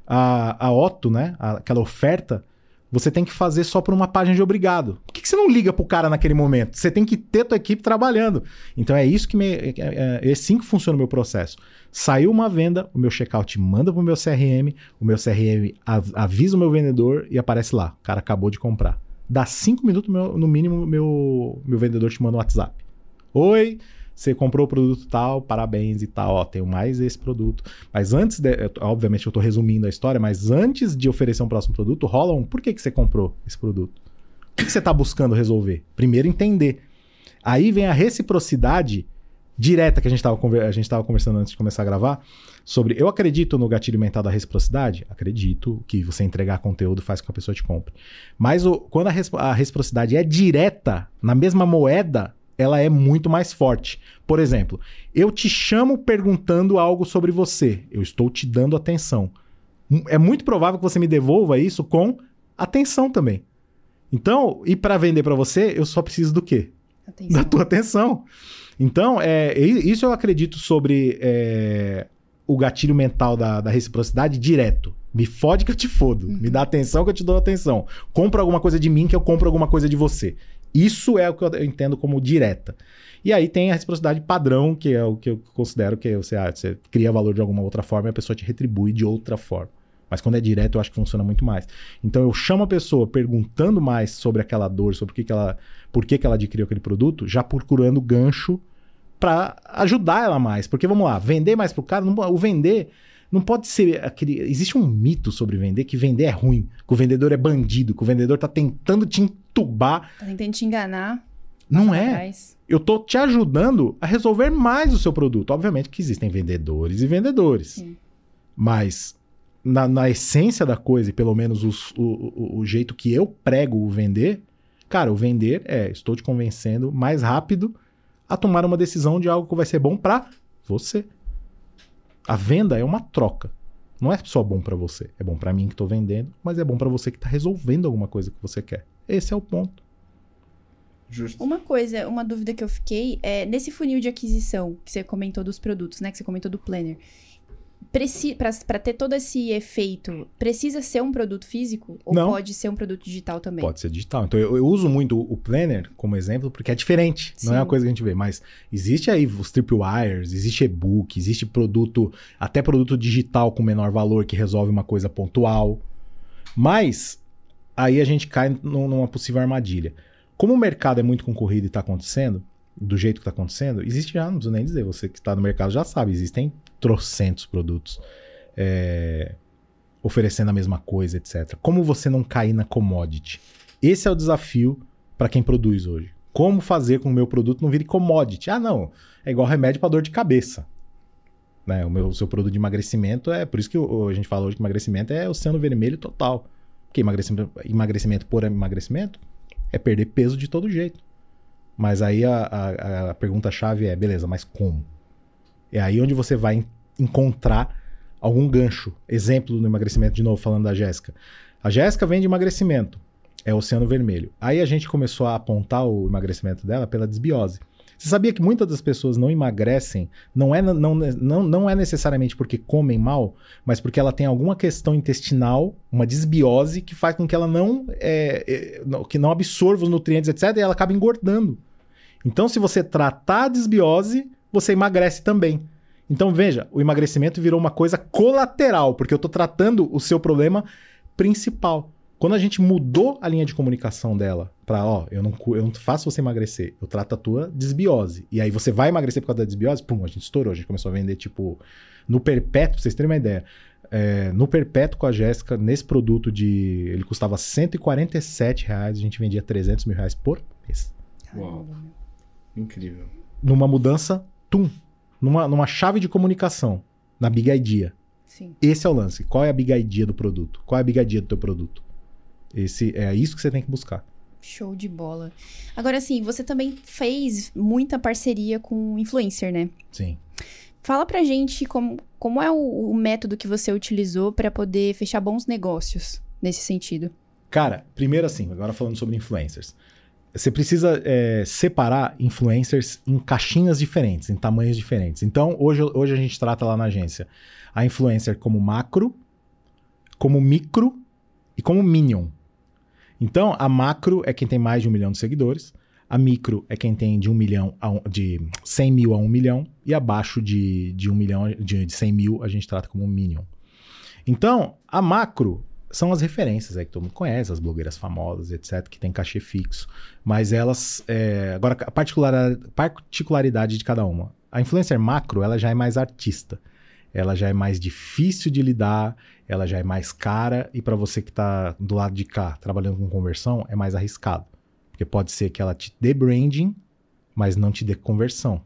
A, a Otto, né? A, aquela oferta, você tem que fazer só por uma página de obrigado. Por que, que você não liga pro cara naquele momento? Você tem que ter tua equipe trabalhando. Então é isso que me. É, é, é assim que funciona o meu processo. Saiu uma venda, o meu checkout manda pro meu CRM, o meu CRM avisa o meu vendedor e aparece lá. O cara acabou de comprar. Dá cinco minutos, meu, no mínimo, meu, meu vendedor te manda um WhatsApp. Oi, você comprou o produto tal, parabéns e tal, ó, tenho mais esse produto. Mas antes, de, obviamente eu estou resumindo a história, mas antes de oferecer um próximo produto, rola um, por que, que você comprou esse produto? O que, que você está buscando resolver? Primeiro entender. Aí vem a reciprocidade direta que a gente estava conversando antes de começar a gravar, sobre eu acredito no gatilho mental da reciprocidade? Acredito que você entregar conteúdo faz com que a pessoa te compre. Mas o, quando a, a reciprocidade é direta, na mesma moeda, ela é muito mais forte. Por exemplo, eu te chamo perguntando algo sobre você, eu estou te dando atenção. Hum, é muito provável que você me devolva isso com atenção também. Então, e para vender para você, eu só preciso do quê? Atenção. Da tua atenção. Então, é, isso eu acredito sobre é, o gatilho mental da, da, reciprocidade direto. Me fode que eu te fodo. Uhum. Me dá atenção que eu te dou atenção. Compra alguma coisa de mim que eu compro alguma coisa de você. Isso é o que eu entendo como direta. E aí tem a reciprocidade padrão, que é o que eu considero que você, ah, você cria valor de alguma outra forma e a pessoa te retribui de outra forma. Mas quando é direto, eu acho que funciona muito mais. Então eu chamo a pessoa perguntando mais sobre aquela dor, sobre que, que ela, por que, que ela adquiriu aquele produto, já procurando gancho para ajudar ela mais. Porque vamos lá, vender mais pro cara, não- o vender não pode ser aquele. Existe um mito sobre vender que vender é ruim, que o vendedor é bandido, que o vendedor tá tentando te entubar. Tá tentando te enganar. Não é. atrás. Eu tô te ajudando a resolver mais o seu produto. Obviamente que existem vendedores e vendedores. Sim. Mas na, na essência da coisa, e pelo menos os- o, o, o jeito que eu prego o vender, cara, o vender é estou te convencendo mais rápido a tomar uma decisão de algo que vai ser bom pra você. A venda é uma troca. Não é só bom pra você. É bom pra mim que tô vendendo, mas é bom pra você que tá resolvendo alguma coisa que você quer. Esse é o ponto. Justo. Uma coisa, uma dúvida que eu fiquei é nesse funil de aquisição que você comentou dos produtos, né? Que você comentou do planner. Para ter todo esse efeito, precisa ser um produto físico? Ou Não. pode ser um produto digital também? Pode ser digital. Então eu, eu uso muito o Planner como exemplo porque é diferente. Não é Sim. uma coisa que a gente vê, mas existe aí os tripwires, existe e-book, existe produto, até produto digital com menor valor que resolve uma coisa pontual. Mas aí a gente cai num- numa possível armadilha. Como o mercado é muito concorrido e está acontecendo, do jeito que está acontecendo, existe já, não preciso nem dizer, você que está no mercado já sabe, existem trocentos produtos é, oferecendo a mesma coisa, etc. Como você não cair na commodity? Esse é o desafio para quem produz hoje. Como fazer com o meu produto não vire commodity? Ah, não, é igual remédio para dor de cabeça. Né? O, meu, o seu produto de emagrecimento é. Por isso que a gente fala hoje que emagrecimento é oceano vermelho total. Porque emagrecimento, emagrecimento por emagrecimento é perder peso de todo jeito. Mas aí a, a- a pergunta-chave é: beleza, mas como? É aí onde você vai encontrar algum gancho. Exemplo no emagrecimento, de novo, falando da Jéssica. A Jéssica vem de emagrecimento, é oceano vermelho. Aí a gente começou a apontar o emagrecimento dela pela desbiose. Você sabia que muitas das pessoas não emagrecem, não é, não, não, não é necessariamente porque comem mal, mas porque ela tem alguma questão intestinal, uma desbiose, que faz com que ela não, é, é, que não absorva os nutrientes, etc., e ela acaba engordando. Então, se você tratar a desbiose, você emagrece também. Então, veja, o emagrecimento virou uma coisa colateral, porque eu estou tratando o seu problema principal. Quando a gente mudou a linha de comunicação dela para, ó, eu não, eu não faço você emagrecer, eu trato a tua desbiose. E aí você vai emagrecer por causa da desbiose, pum, a gente estourou, a gente começou a vender, tipo, no perpétuo, pra vocês terem uma ideia. é, no perpétuo com a Jéssica, nesse produto de. Ele custava 147 reais, a gente vendia 300 mil reais por mês. Uau. Incrível. Numa mudança, tum, numa, numa chave de comunicação, na Big Idea. Sim. Esse é o lance. Qual é a big idea do produto? Qual é a big idea do teu produto? Esse é isso que você tem que buscar. Show de bola. Agora, assim, você também fez muita parceria com influencer, né? Sim. Fala pra gente como, como é o, o método que você utilizou pra poder fechar bons negócios nesse sentido. Cara, primeiro assim, agora falando sobre influencers. Você precisa é, separar influencers em caixinhas diferentes, em tamanhos diferentes. Então, hoje, hoje a gente trata lá na agência a influencer como macro, como micro e como minion. Então, a macro é quem tem mais de um milhão de seguidores, a micro é quem tem de um milhão a um, de 100 mil a um milhão, e abaixo de, de um milhão, de, de 100 mil, a gente trata como minion. Então, a macro são as referências aí que todo mundo conhece, as blogueiras famosas, etc., que tem cachê fixo. Mas elas. é, agora, a particular- particularidade de cada uma. A influencer macro, ela já é mais artista. Ela já é mais difícil de lidar, ela já é mais cara, e para você que tá do lado de cá, trabalhando com conversão, é mais arriscado. Porque pode ser que ela te dê branding, mas não te dê conversão.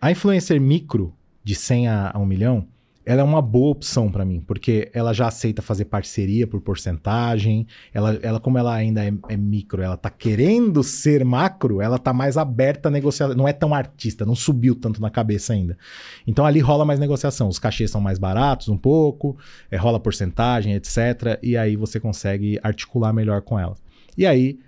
A influencer micro, de 100 a, a 1 milhão, ela é uma boa opção para mim, porque ela já aceita fazer parceria por porcentagem. Ela, ela como ela ainda é, é micro, ela tá querendo ser macro, ela tá mais aberta a negociar. Não é tão artista, não subiu tanto na cabeça ainda. Então ali rola mais negociação. Os cachês são mais baratos um pouco, é, rola porcentagem, etc. E aí você consegue articular melhor com elas. E aí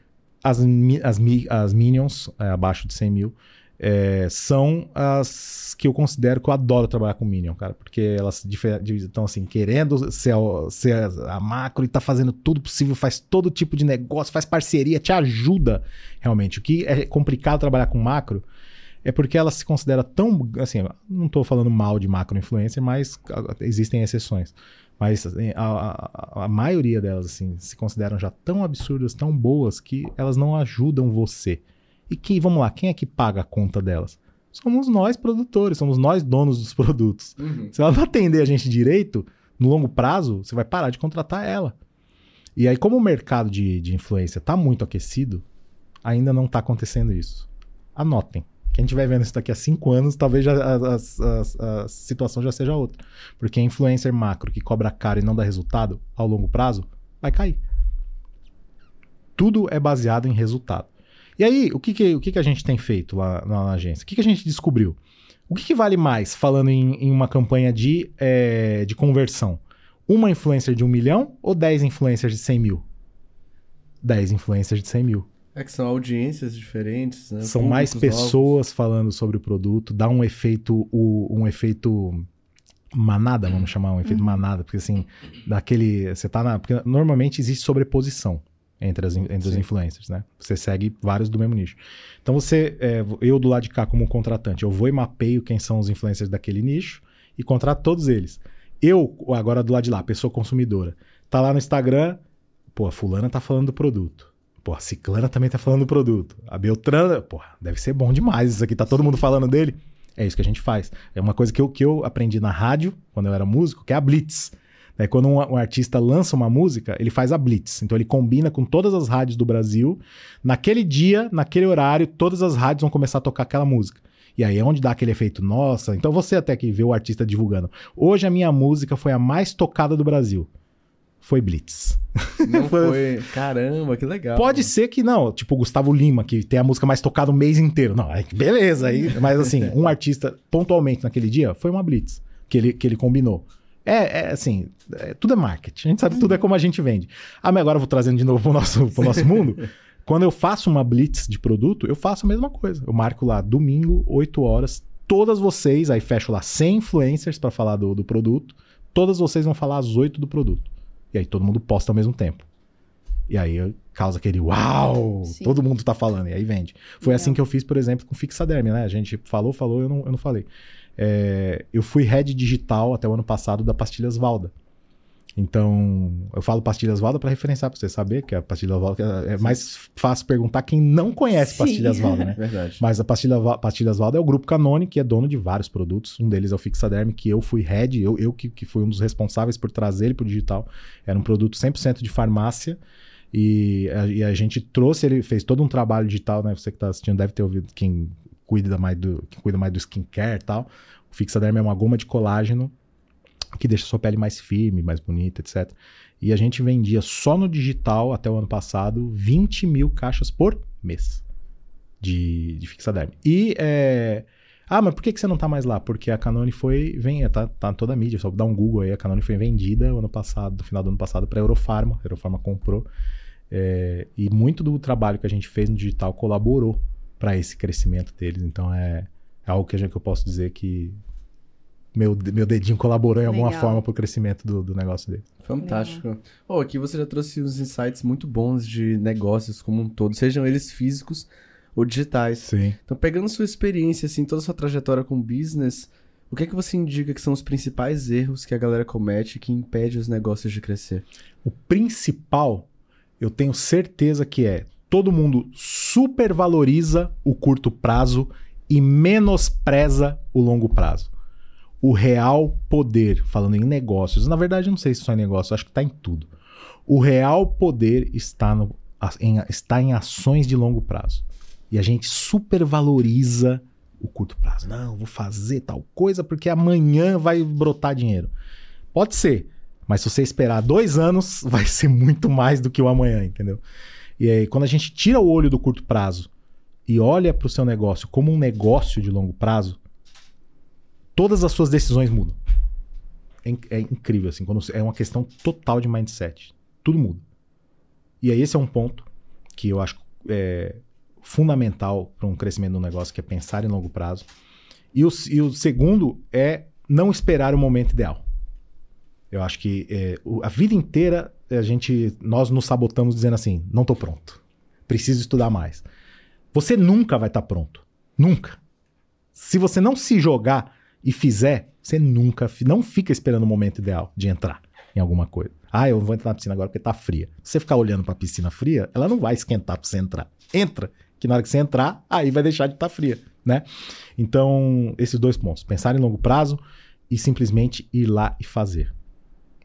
as, as, as minions, é, abaixo de 100 mil, é, são as que eu considero que eu adoro trabalhar com Minion, cara, porque elas estão assim, querendo ser, a- ser a, macro e tá fazendo tudo possível, faz todo tipo de negócio, faz parceria, te ajuda realmente. O que é complicado trabalhar com macro é porque ela se considera tão. Assim, não estou falando mal de macro-influencer, mas ah, existem exceções. Mas assim, a, a, a, maioria delas, assim, se consideram já tão absurdas, tão boas, que elas não ajudam você. E que, vamos lá, quem é que paga a conta delas? Somos nós, produtores, somos nós, donos dos produtos. Uhum. Se ela não atender a gente direito, no longo prazo, você vai parar de contratar ela. E aí, como o mercado de, de influência está muito aquecido, ainda não está acontecendo isso. Anotem. Quem estiver vendo isso daqui a cinco anos, talvez já, a, a, a, situação já seja outra. Porque a influencer macro que cobra caro e não dá resultado ao longo prazo, vai cair. Tudo é baseado em resultado. E aí, o que, que, o que, que a gente tem feito lá, lá na agência? O que, que a gente descobriu? O que, que vale mais, falando em, em uma campanha de, é, de conversão? Uma influencer de um milhão ou dez influencers de 100 mil? Dez influencers de 100 mil. É que são audiências diferentes, né? São mais Públicos pessoas novos. falando sobre o produto, dá um efeito, o- um efeito manada, vamos chamar, um efeito manada, porque assim, daquele, você tá na, porque normalmente existe sobreposição entre, as, entre os Sim. influencers, né? Você segue vários do mesmo nicho. Então você, é, eu do lado de cá como contratante, eu vou e mapeio quem são os influencers daquele nicho e contrato todos eles. Eu, agora do lado de lá, pessoa consumidora, tá lá no Instagram, pô, a fulana tá falando do produto. Pô, a Ciclana também tá falando do produto. A Beltrana, pô, deve ser bom demais isso aqui. Tá todo mundo falando dele. É isso que a gente faz. É uma coisa que eu, que eu aprendi na rádio, quando eu era músico, que é a Blitz. Daí, quando um, um artista lança uma música, ele faz a Blitz. Então, ele combina com todas as rádios do Brasil. Naquele dia, naquele horário, todas as rádios vão começar a tocar aquela música. E aí é onde dá aquele efeito, nossa. Então, você até que vê o artista divulgando. Hoje, a minha música foi a mais tocada do Brasil. Foi Blitz. Não foi. Caramba, que legal. Pode ser que não, tipo o Gustavo Lima, que tem a música mais tocada o mês inteiro. Não, aí, beleza. Aí, mas assim, um artista pontualmente naquele dia foi uma Blitz que ele, que ele combinou. É, é assim, é, tudo é marketing. A gente sabe tudo é como a gente vende. Ah, mas agora eu vou trazendo de novo pro nosso, pro nosso mundo. Quando eu faço uma Blitz de produto, eu faço a mesma coisa. Eu marco lá domingo, 8 horas, todas vocês, aí fecho lá 100 influencers para falar do, do produto. Todas vocês vão falar às 8 do produto. E aí todo mundo posta ao mesmo tempo. E aí causa aquele uau! Sim. Todo mundo tá falando, e aí vende. Foi Legal. assim que eu fiz, por exemplo, com Fixaderme, né? A gente falou, falou, eu não, eu não falei. É, eu fui head digital até o ano passado da Pastilhas Valda. Então, eu falo Pastilhas Valda para referenciar, para você saber que a Pastilhas Valda é mais fácil perguntar quem não conhece Sim. Pastilhas Valda, né? Verdade. Mas a Pastilha, Pastilhas Valda é o grupo Canone, que é dono de vários produtos. Um deles é o Fixaderme, que eu fui head, eu, eu que, que fui um dos responsáveis por trazer ele para o digital. Era um produto 100% de farmácia. E a, e a gente trouxe, ele fez todo um trabalho digital, né? Você que está assistindo deve ter ouvido quem cuida mais do, quem cuida mais do skincare e tal. O Fixaderme é uma goma de colágeno que deixa sua pele mais firme, mais bonita, etc. E a gente vendia só no digital até o ano passado 20 mil caixas por mês de, de Fixaderme. E é, Ah, mas por que, que você não tá mais lá? Porque a Canone foi. Vem, tá, tá toda a mídia, só dá um Google aí. A Canone foi vendida ano passado, no final do ano passado, para Eurofarma. A Eurofarma comprou. É, e muito do trabalho que a gente fez no digital colaborou para esse crescimento deles. Então é, é algo que, a gente, que eu posso dizer que meu, meu dedinho colaborou em alguma Legal. forma para o crescimento do, do negócio deles. Fantástico. Oh, aqui você já trouxe uns insights muito bons de negócios como um todo, sejam eles físicos ou digitais. Sim. Então, pegando sua experiência, assim, toda a sua trajetória com business, o que é que você indica que são os principais erros que a galera comete que impede os negócios de crescer? O principal, eu tenho certeza que é todo mundo supervaloriza o curto prazo e menospreza o longo prazo. O real poder, falando em negócios, na verdade não sei se só em negócio, acho que está em tudo. O real poder está, no, em, está em ações de longo prazo. E a gente supervaloriza o curto prazo. Não, vou fazer tal coisa porque amanhã vai brotar dinheiro. Pode ser, mas se você esperar dois anos, vai ser muito mais do que o amanhã, entendeu? E aí, quando a gente tira o olho do curto prazo e olha para o seu negócio como um negócio de longo prazo, todas as suas decisões mudam. É, é incrível, assim, quando é uma questão total de mindset. Tudo muda. E aí, esse é um ponto que eu acho é, fundamental para um crescimento do negócio, que é pensar em longo prazo. E o, e o segundo é não esperar o momento ideal. Eu acho que é, a vida inteira a gente, nós nos sabotamos dizendo assim: não tô pronto, preciso estudar mais. Você nunca vai estar pronto, nunca. Se você não se jogar e fizer, você nunca, não fica esperando o momento ideal de entrar em alguma coisa. Ah, eu vou entrar na piscina agora porque tá fria. Se você ficar olhando pra piscina fria, ela não vai esquentar pra você entrar. Entra, que na hora que você entrar, aí vai deixar de estar fria, né? Então, esses dois pontos, pensar em longo prazo e simplesmente ir lá e fazer.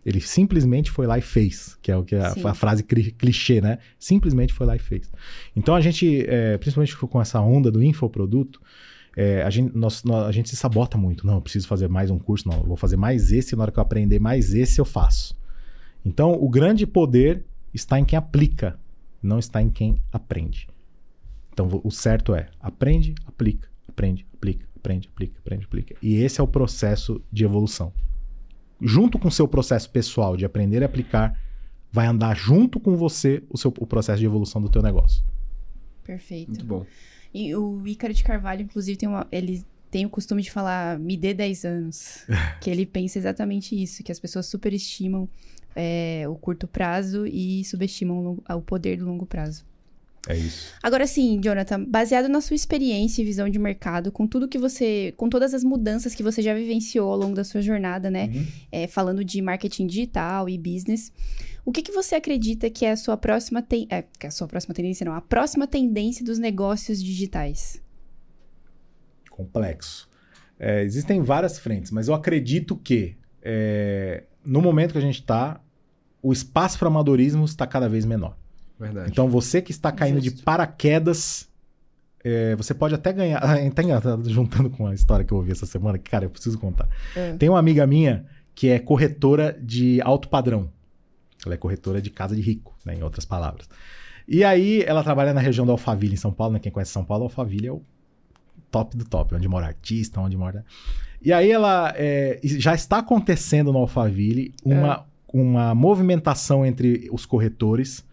Ele simplesmente foi lá e fez, que é o que é a, a frase cli- clichê, né? Simplesmente foi lá e fez. Então a gente, é, principalmente com essa onda do infoproduto, é, a, gente, nós- nós- a gente se sabota muito. Não, eu preciso fazer mais um curso, não, eu vou fazer mais esse, na hora que eu aprender mais esse, eu faço. Então o grande poder está em quem aplica, não está em quem aprende. Então o certo é aprende, aplica, aprende, aplica, aprende, aplica, aprende, aplica. E esse é o processo de evolução. Junto com o seu processo pessoal de aprender e aplicar, vai andar junto com você o, seu, o processo de evolução do teu negócio. Perfeito. Muito bom. E o Ícaro de Carvalho, inclusive, tem uma, ele tem o costume de falar, me dê 10 anos. que ele pensa exatamente isso, que as pessoas superestimam é, o curto prazo e subestimam o, longo- o poder do longo prazo. É isso. Agora sim, Jonathan, baseado na sua experiência e visão de mercado, com tudo que você. com todas as mudanças que você já vivenciou ao longo da sua jornada, né? É, falando de marketing digital e business. O que, que você acredita que é a sua próxima ten... é, que é a sua próxima tendência, não, a próxima tendência dos negócios digitais? complexo. É, existem várias frentes, mas eu acredito que é, no momento que a gente está, o espaço para amadorismo está cada vez menor. Verdade. Então você que está caindo de Justo. paraquedas, é, você pode até ganhar. Ah, tá engraçado, juntando com a história que eu ouvi essa semana, que cara, eu preciso contar. É. Tem uma amiga minha que é corretora de alto padrão. Ela é corretora de casa de rico, né, em outras palavras. E aí ela trabalha na região do Alphaville, em São Paulo, né? Quem conhece São Paulo, Alphaville é o top do top, onde mora artista, onde mora. E aí ela é, já está acontecendo no Alphaville uma, uma movimentação entre os corretores,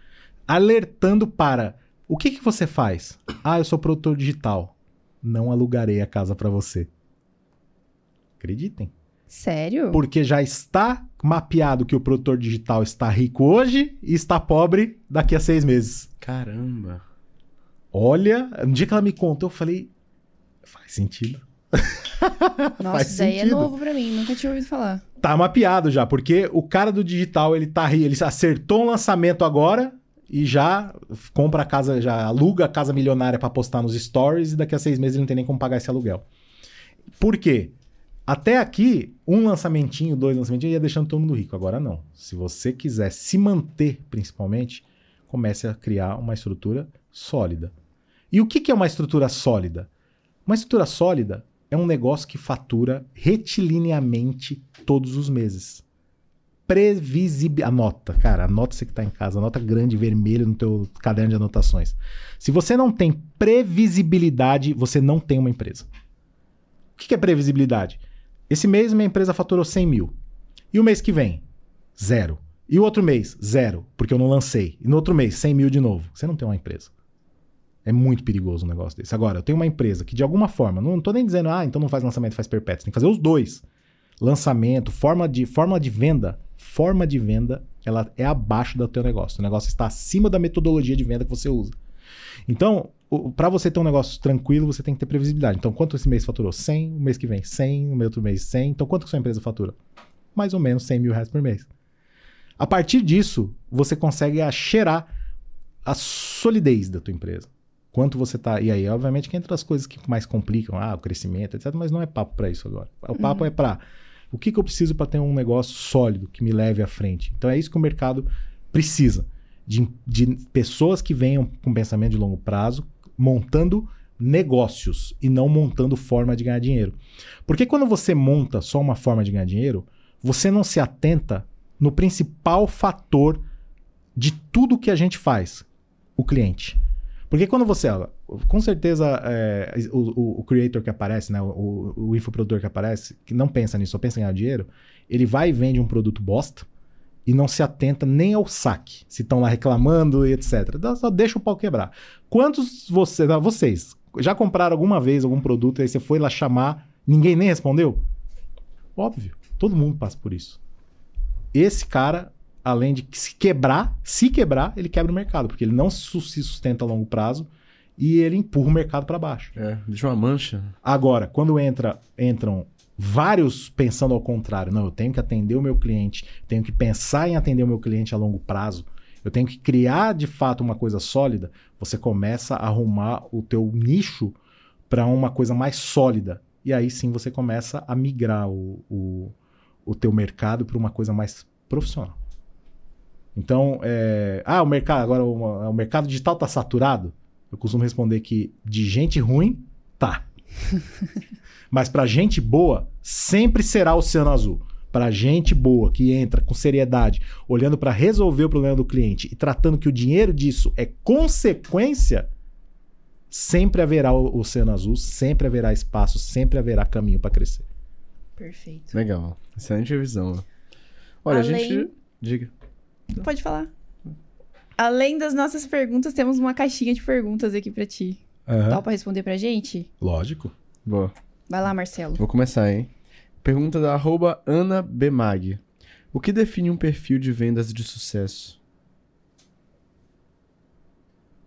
alertando para o que, que você faz? Ah, eu sou produtor digital. Não alugarei a casa para você. Acreditem. Sério? Porque já está mapeado que o produtor digital está rico hoje e está pobre daqui a seis meses. Caramba. Olha, no dia que ela me contou, eu falei. Faz sentido. Nossa, faz isso daí é sentido. novo pra mim, nunca tinha ouvido falar. Tá mapeado já, porque o cara do digital, ele tá ele acertou um lançamento agora e já compra a casa, já aluga a casa milionária pra postar nos stories e daqui a seis meses ele não tem nem como pagar esse aluguel. Por quê? Até aqui, um lançamentinho, dois lançamentinhos ia deixando todo mundo rico. Agora não. Se você quiser se manter, principalmente, comece a criar uma estrutura sólida. E o que que é uma estrutura sólida? Uma estrutura sólida é um negócio que fatura retilineamente todos os meses. Previsibil... Anota, cara, anota você que tá em casa, anota grande vermelho no teu caderno de anotações. Se você não tem previsibilidade, você não tem uma empresa. O que é previsibilidade? Esse mês minha empresa faturou 100 mil. E o mês que vem? Zero. E o outro mês? Zero, porque eu não lancei. E no outro mês, 100 mil de novo. Você não tem uma empresa. É muito perigoso um negócio desse. Agora, eu tenho uma empresa que de alguma forma, não tô nem dizendo, ah, então não faz lançamento, faz perpétuo. Tem que fazer os dois. Lançamento, forma de, forma de venda. Forma de venda, ela é abaixo do teu negócio. O negócio está acima da metodologia de venda que você usa. Então, para você ter um negócio tranquilo, você tem que ter previsibilidade. Então, quanto esse mês faturou? 100, o mês que vem 100, o outro mês 100. Então, quanto que sua empresa fatura? Mais ou menos 100 mil reais por mês. A partir disso, você consegue cheirar a solidez da tua empresa. Quanto você tá. E aí, obviamente, que entra as coisas que mais complicam, ah, o crescimento, etc. Mas não é papo para isso agora. O papo é para o que, que eu preciso para ter um negócio sólido que me leve à frente. Então é isso que o mercado precisa. De, de pessoas que venham com pensamento de longo prazo, montando negócios e não montando forma de ganhar dinheiro. Porque quando você monta só uma forma de ganhar dinheiro, você não se atenta no principal fator de tudo que a gente faz, o cliente. Porque quando você, com certeza, é, o, o- creator que aparece, né, o, o infoprodutor que aparece, que não pensa nisso, só pensa em ganhar dinheiro, ele vai e vende um produto bosta e não se atenta nem ao saque, se estão lá reclamando e etc. Só deixa o pau quebrar. Quantos você, não, vocês já compraram alguma vez algum produto e aí você foi lá chamar, ninguém nem respondeu? Óbvio, todo mundo passa por isso. Esse cara, além de se quebrar, se quebrar, ele quebra o mercado, porque ele não se sustenta a longo prazo e ele empurra o mercado para baixo. É, deixa uma mancha. Agora, quando entra, entram vários pensando ao contrário, não, eu tenho que atender o meu cliente, tenho que pensar em atender o meu cliente a longo prazo, eu tenho que criar de fato uma coisa sólida, você começa a arrumar o teu nicho para uma coisa mais sólida. E aí sim você começa a migrar o, o, o teu mercado para uma coisa mais profissional. Então, é, ah, o mercado agora o, o mercado digital está saturado. Eu costumo responder que de gente ruim tá. Mas para gente boa sempre será o oceano azul. Para gente boa que entra com seriedade, olhando para resolver o problema do cliente e tratando que o dinheiro disso é consequência, sempre haverá o oceano azul, sempre haverá espaço, sempre haverá caminho para crescer. Perfeito. Legal. Excelente visão. Olha, a Além- gente. Diga. Pode falar. Além das nossas perguntas, temos uma caixinha de perguntas aqui pra ti. Aham. Topa responder pra gente? Lógico. Boa. Vai lá, Marcelo. Vou começar, hein? Pergunta da arroba Ana Bemag. O que define um perfil de vendas de sucesso?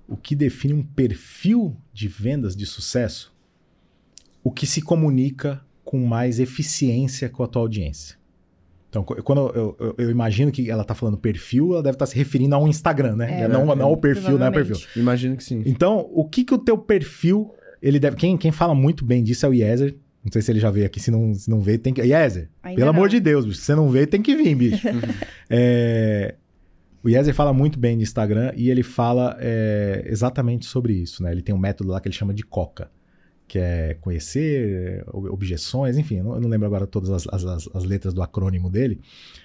O que define um perfil de vendas de sucesso? O que se comunica com mais eficiência com a tua audiência. Então, qu- quando eu, eu- eu imagino que ela está falando perfil, ela deve estar se referindo a um Instagram, né? É, não, né? não ao perfil, não é Provavelmente. perfil. Imagino que sim. Então, o que que o teu perfil, ele deve... Quem, quem fala muito bem disso é o Yezer. Não sei se ele já veio aqui, se não, se não veio, tem que... Yezer, Ainda pelo não. amor de Deus, bicho, se você não veio, tem que vir, bicho. É, O Yezer fala muito bem de Instagram e ele fala é, exatamente sobre isso, né? Ele tem um método lá que ele chama de COCA, que é conhecer, ob- objeções, enfim, eu não, lembro agora todas as, as- as- as letras do acrônimo dele,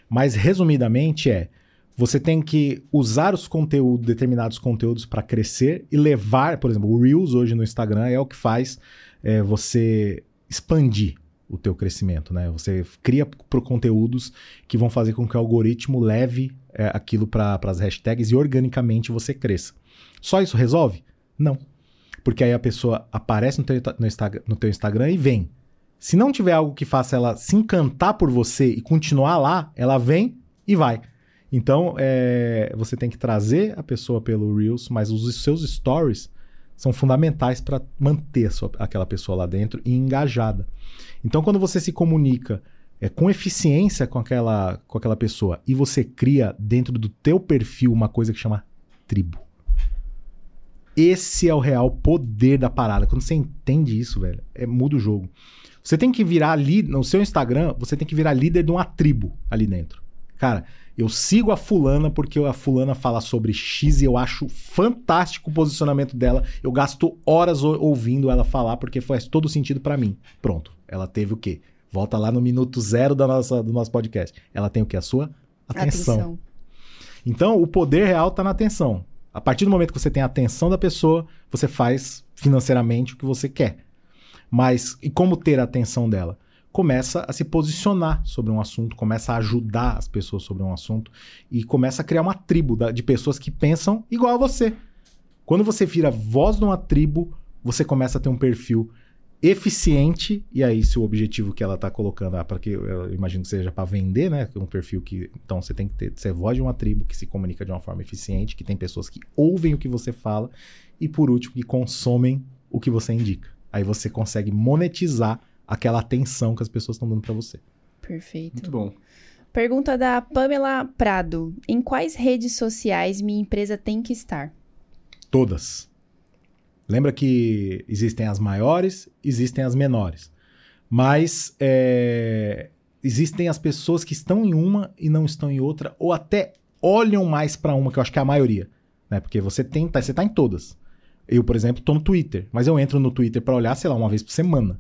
mas resumidamente é você tem que usar os conteúdos, determinados conteúdos para crescer e levar, por exemplo, o Reels hoje no Instagram é o que faz é, você expandir o teu crescimento, né? Você cria pro conteúdos que vão fazer com que o algoritmo leve é, aquilo para as hashtags e organicamente você cresça. Só isso resolve? Não. Porque aí a pessoa aparece no teu, no Insta- no teu Instagram e vem. Se não tiver algo que faça ela se encantar por você e continuar lá, ela vem e vai. Então, é, você tem que trazer a pessoa pelo Reels, mas os seus stories são fundamentais para manter sua- aquela pessoa lá dentro e engajada. Então, quando você se comunica é, com eficiência com aquela, com aquela pessoa e você cria dentro do teu perfil uma coisa que chama tribo. Esse é o real poder da parada. Quando você entende isso, velho, é, muda o jogo. Você tem que virar ali, no seu Instagram, você tem que virar líder de uma tribo ali dentro. Cara, eu sigo a fulana porque a fulana fala sobre X e eu acho fantástico o posicionamento dela. Eu gasto horas ou- ouvindo ela falar porque faz todo sentido pra mim. Pronto. Ela teve o quê? Volta lá no minuto zero da nossa, do nosso podcast. Ela tem o quê? A sua atenção. Então, o poder real está na atenção. A partir do momento que você tem a atenção da pessoa, você faz financeiramente o que você quer. Mas e como ter a atenção dela? Começa a se posicionar sobre um assunto, começa a ajudar as pessoas sobre um assunto e começa a criar uma tribo de pessoas que pensam igual a você. Quando você vira voz de uma tribo, você começa a ter um perfil eficiente e aí se o objetivo que ela está colocando ah, para que eu imagino que seja para vender, né, um perfil que então você tem que ter ser voz de uma tribo que se comunica de uma forma eficiente, que tem pessoas que ouvem o que você fala e por último que consomem o que você indica. Aí você consegue monetizar aquela atenção que as pessoas estão dando para você. Perfeito. Muito bom. Pergunta da Pamela Prado. Em quais redes sociais minha empresa tem que estar? Todas. Lembra que existem as maiores, existem as menores. Mas é, existem as pessoas que estão em uma e não estão em outra, ou até olham mais para uma, que eu acho que é a maioria. Né? Porque você tem, tá, você tá em todas. Eu, por exemplo, tô no Twitter, mas eu entro no Twitter para olhar, sei lá, uma vez por semana.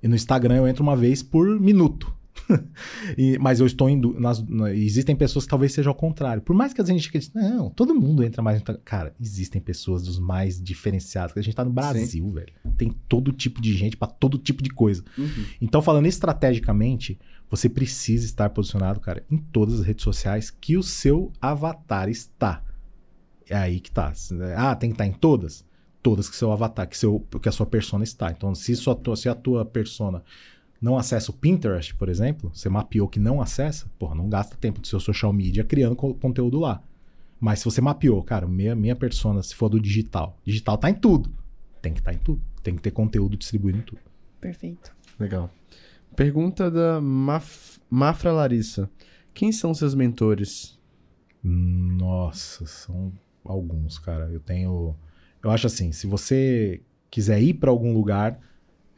E no Instagram eu entro uma vez por minuto. E- mas eu estou du- Nas, na- existem pessoas que talvez seja ao contrário. Por mais que a gente acredite, não, todo mundo entra mais. Cara, existem pessoas dos mais diferenciados. que A gente tá no Brasil, velho. Tem todo tipo de gente pra todo tipo de coisa. Uhum. Então, falando estrategicamente, você precisa estar posicionado, cara, em todas as redes sociais que o seu avatar está. É aí que tá. Ah, tem que estar em todas? Todas que seu avatar, que, seu, que a sua persona está. Então, se, sua, se a tua persona não acessa o Pinterest, por exemplo, você mapeou que não acessa, porra, não gasta tempo do seu social media criando co- conteúdo lá. Mas se você mapeou, cara, minha, minha persona, se for do digital, digital tá em tudo. tem que estar em tudo. Tem que ter conteúdo distribuído em tudo. Perfeito. Legal. Pergunta da Maf... Mafra Larissa. Quem são seus mentores? Nossa, são alguns, cara. Eu tenho. Eu acho assim, se você quiser ir para algum lugar,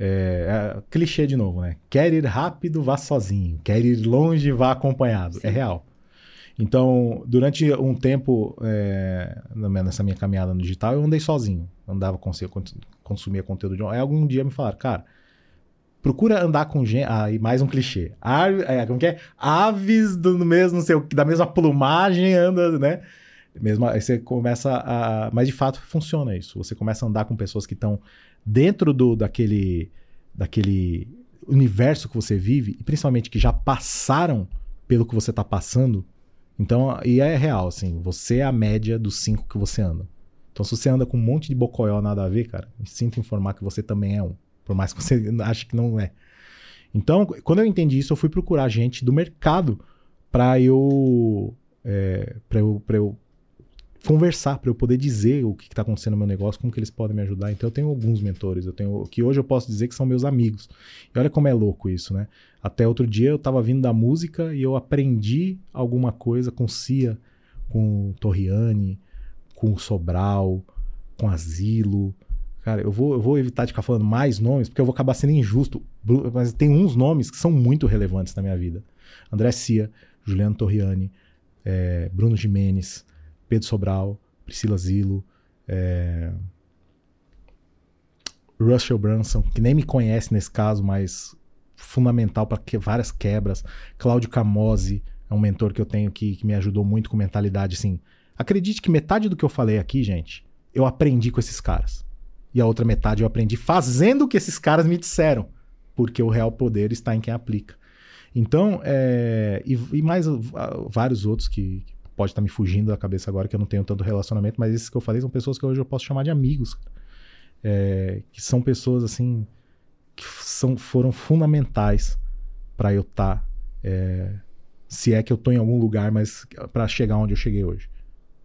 é, é clichê de novo, né? Quer ir rápido, vá sozinho. Quer ir longe, vá acompanhado. Sim. É real. Então, durante um tempo, é, nessa minha caminhada no digital, eu andei sozinho. Andava, com, consumia conteúdo de um. Aí algum dia me falaram, cara, procura andar com gente. Ah, e mais um clichê. Ar, é, como que é? Aves do mesmo, não sei, da mesma plumagem anda, né? Mesmo, aí você começa a. Mas de fato funciona isso. Você começa a andar com pessoas que estão dentro do, daquele, daquele universo que você vive, e principalmente que já passaram pelo que você está passando. Então, e é real, assim, você é a média dos cinco que você anda. Então, se você anda com um monte de bocoió nada a ver, cara, sinto informar que você também é um. Por mais que você ache que não é. Então, quando eu entendi isso, eu fui procurar gente do mercado para eu, é, eu, eu conversar, para eu poder dizer o que está acontecendo no meu negócio, como que eles podem me ajudar. Então, eu tenho alguns mentores, eu tenho que hoje eu posso dizer que são meus amigos. E olha como é louco isso, né? Até outro dia eu estava vindo da música e eu aprendi alguma coisa com Cia, com Torriani, com Sobral, com Asilo. Cara, eu vou, eu vou evitar de ficar falando mais nomes, porque eu vou acabar sendo injusto. Mas tem uns nomes que são muito relevantes na minha vida. André Cia, Juliano Torriani, eh, Bruno Jimenez, Pedro Sobral, Priscila Zilo, eh, Russell Brunson, que nem me conhece nesse caso, mas fundamental para que várias quebras. Cláudio Camose é um mentor que eu tenho que, que me ajudou muito com mentalidade assim. Acredite que metade do que eu falei aqui, gente, eu aprendi com esses caras. E a outra metade eu aprendi fazendo o que esses caras me disseram. Porque o real poder está em quem aplica. Então, é, e, e mais uh, vários outros que, que pode estar me fugindo da cabeça agora, que eu não tenho tanto relacionamento, mas esses que eu falei são pessoas que hoje eu posso chamar de amigos. É, que são pessoas assim que são, foram fundamentais para eu estar, se é que eu estou em algum lugar, mas para chegar onde eu cheguei hoje.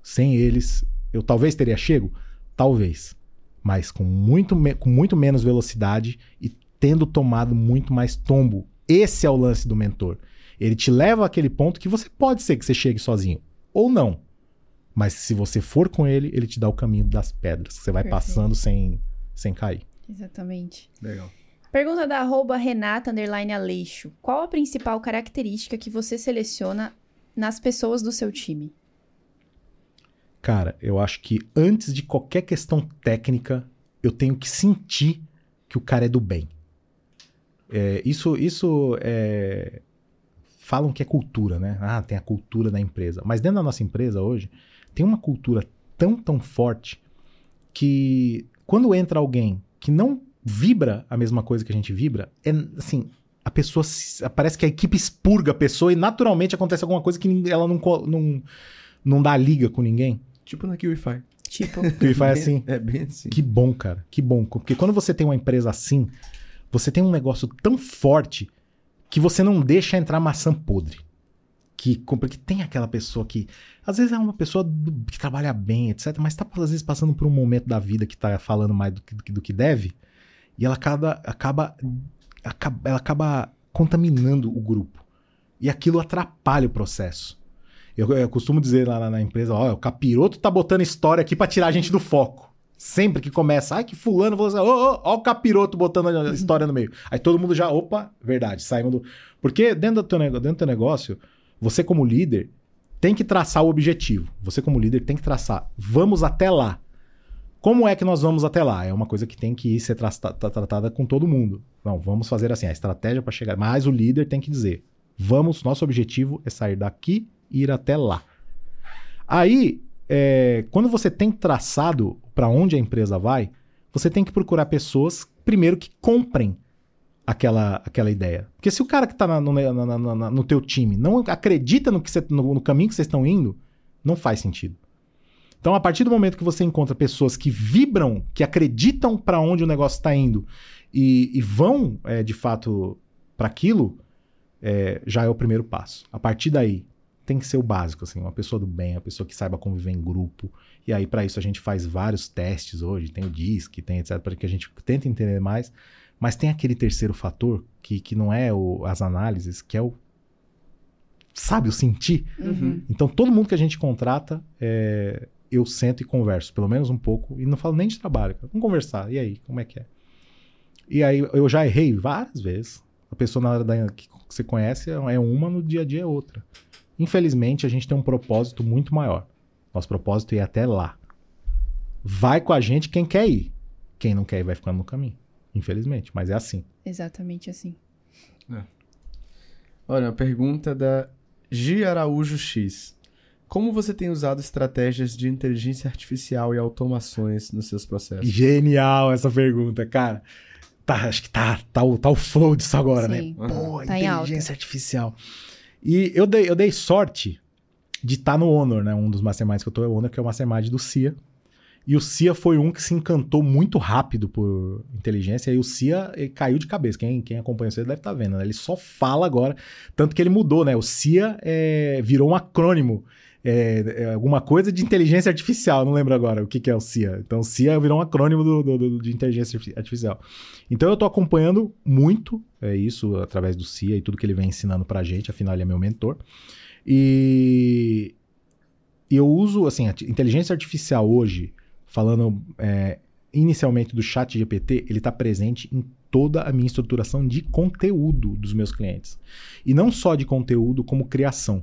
Sem eles, eu talvez teria chego, talvez, mas com muito, com muito menos velocidade e tendo tomado muito mais tombo. Esse é o lance do mentor. Ele te leva àquele ponto que você pode ser que você chegue sozinho ou não. Mas se você for com ele, ele te dá o caminho das pedras. Você vai Perfeito. passando sem, sem cair. Exatamente. Legal. Pergunta da arroba Renata underline Aleixo. Qual a principal característica que você seleciona nas pessoas do seu time? Cara, eu acho que antes de qualquer questão técnica, eu tenho que sentir que o cara é do bem. É, isso, isso é... Falam que é cultura, né? Ah, tem a cultura da empresa. Mas dentro da nossa empresa hoje, tem uma cultura tão, tão forte que quando entra alguém que não vibra a mesma coisa que a gente vibra, é assim, a pessoa se- parece que a equipe expurga a pessoa e naturalmente acontece alguma coisa que ela não, não, não dá liga com ninguém. Tipo na Kiwify. Tipo, Que faz assim. É bem assim. Que bom, cara. Que bom. Porque quando você tem uma empresa assim, você tem um negócio tão forte que você não deixa entrar maçã podre. Que, porque tem aquela pessoa que, às vezes é uma pessoa do- que trabalha bem, etc., mas tá, às vezes, passando por um momento da vida que tá falando mais do que, do que- que deve, e ela acaba, acaba, acaba, ela acaba contaminando o grupo. E aquilo atrapalha o processo. Eu, eu costumo dizer lá na, na empresa, ó, o capiroto tá botando história aqui pra tirar a gente do foco. Sempre que começa, ai que fulano, falou assim, ô, ó o capiroto botando a história no meio. Aí todo mundo já, opa, verdade, saímos do... Porque dentro do, teu, dentro do teu negócio, você como líder tem que traçar o objetivo. Você como líder tem que traçar, vamos até lá. Como é que nós vamos até lá? É uma coisa que tem que ser tra- tra- tratada com todo mundo. Não, vamos fazer assim, a estratégia para chegar. Mas o líder tem que dizer: vamos, nosso objetivo é sair daqui e ir até lá. Aí, é, quando você tem traçado para onde a empresa vai, você tem que procurar pessoas, primeiro, que comprem aquela, aquela ideia. Porque se o cara que está no, no teu time não acredita no, que você- no- no caminho que vocês estão indo, não faz sentido. Então, a partir do momento que você encontra pessoas que vibram, que acreditam para onde o negócio está indo e, e vão, é, de fato, para aquilo, é, já é o primeiro passo. A partir daí, tem que ser o básico, assim, uma pessoa do bem, uma pessoa que saiba conviver em grupo. E aí, para isso, a gente faz vários testes hoje, tem o DISC, tem etc, para que a gente tente entender mais. Mas tem aquele terceiro fator, que, que não é o, as análises, que é o. Sabe, o sentir. Uhum. Então, todo mundo que a gente contrata, é, eu sento e converso, pelo menos um pouco, e não falo nem de trabalho. Vamos conversar, e aí, como é que é? E aí, eu já errei várias vezes. A pessoa na hora da, que você conhece é uma, no dia a dia é outra. Infelizmente, a gente tem um propósito muito maior. Nosso propósito é ir até lá. Vai com a gente quem quer ir. Quem não quer ir vai ficando no caminho. Infelizmente, mas é assim. Exatamente assim. Olha, uma pergunta da Gi Araújo X. Como você tem usado estratégias de inteligência artificial e automações nos seus processos? Genial essa pergunta, cara. Tá, acho que tá, tá, o, tá o flow disso agora, Sim. né? Pô, Tá em alta. inteligência artificial. E eu dei, eu dei sorte de estar no Honor, né? Um dos masterminds que eu tô é o Honor, que é o mastermind do CIA. E o CIA foi um que se encantou muito rápido por inteligência. E o CIA caiu de cabeça. Quem, quem acompanha você deve estar vendo, né? Ele só fala agora. Tanto que ele mudou, né? O CIA é, virou um acrônimo. É, é alguma coisa de inteligência artificial. Não lembro agora o que, que é o CIA. Então, CIA virou um acrônimo do, do- do- de inteligência arti- artificial. Então, eu tô acompanhando muito é isso através do CIA e tudo que ele vem ensinando pra gente. Afinal, ele é meu mentor. E eu uso, assim, a inteligência artificial hoje, falando é, inicialmente do chat GPT, ele está presente em toda a minha estruturação de conteúdo dos meus clientes. E não só de conteúdo, como criação.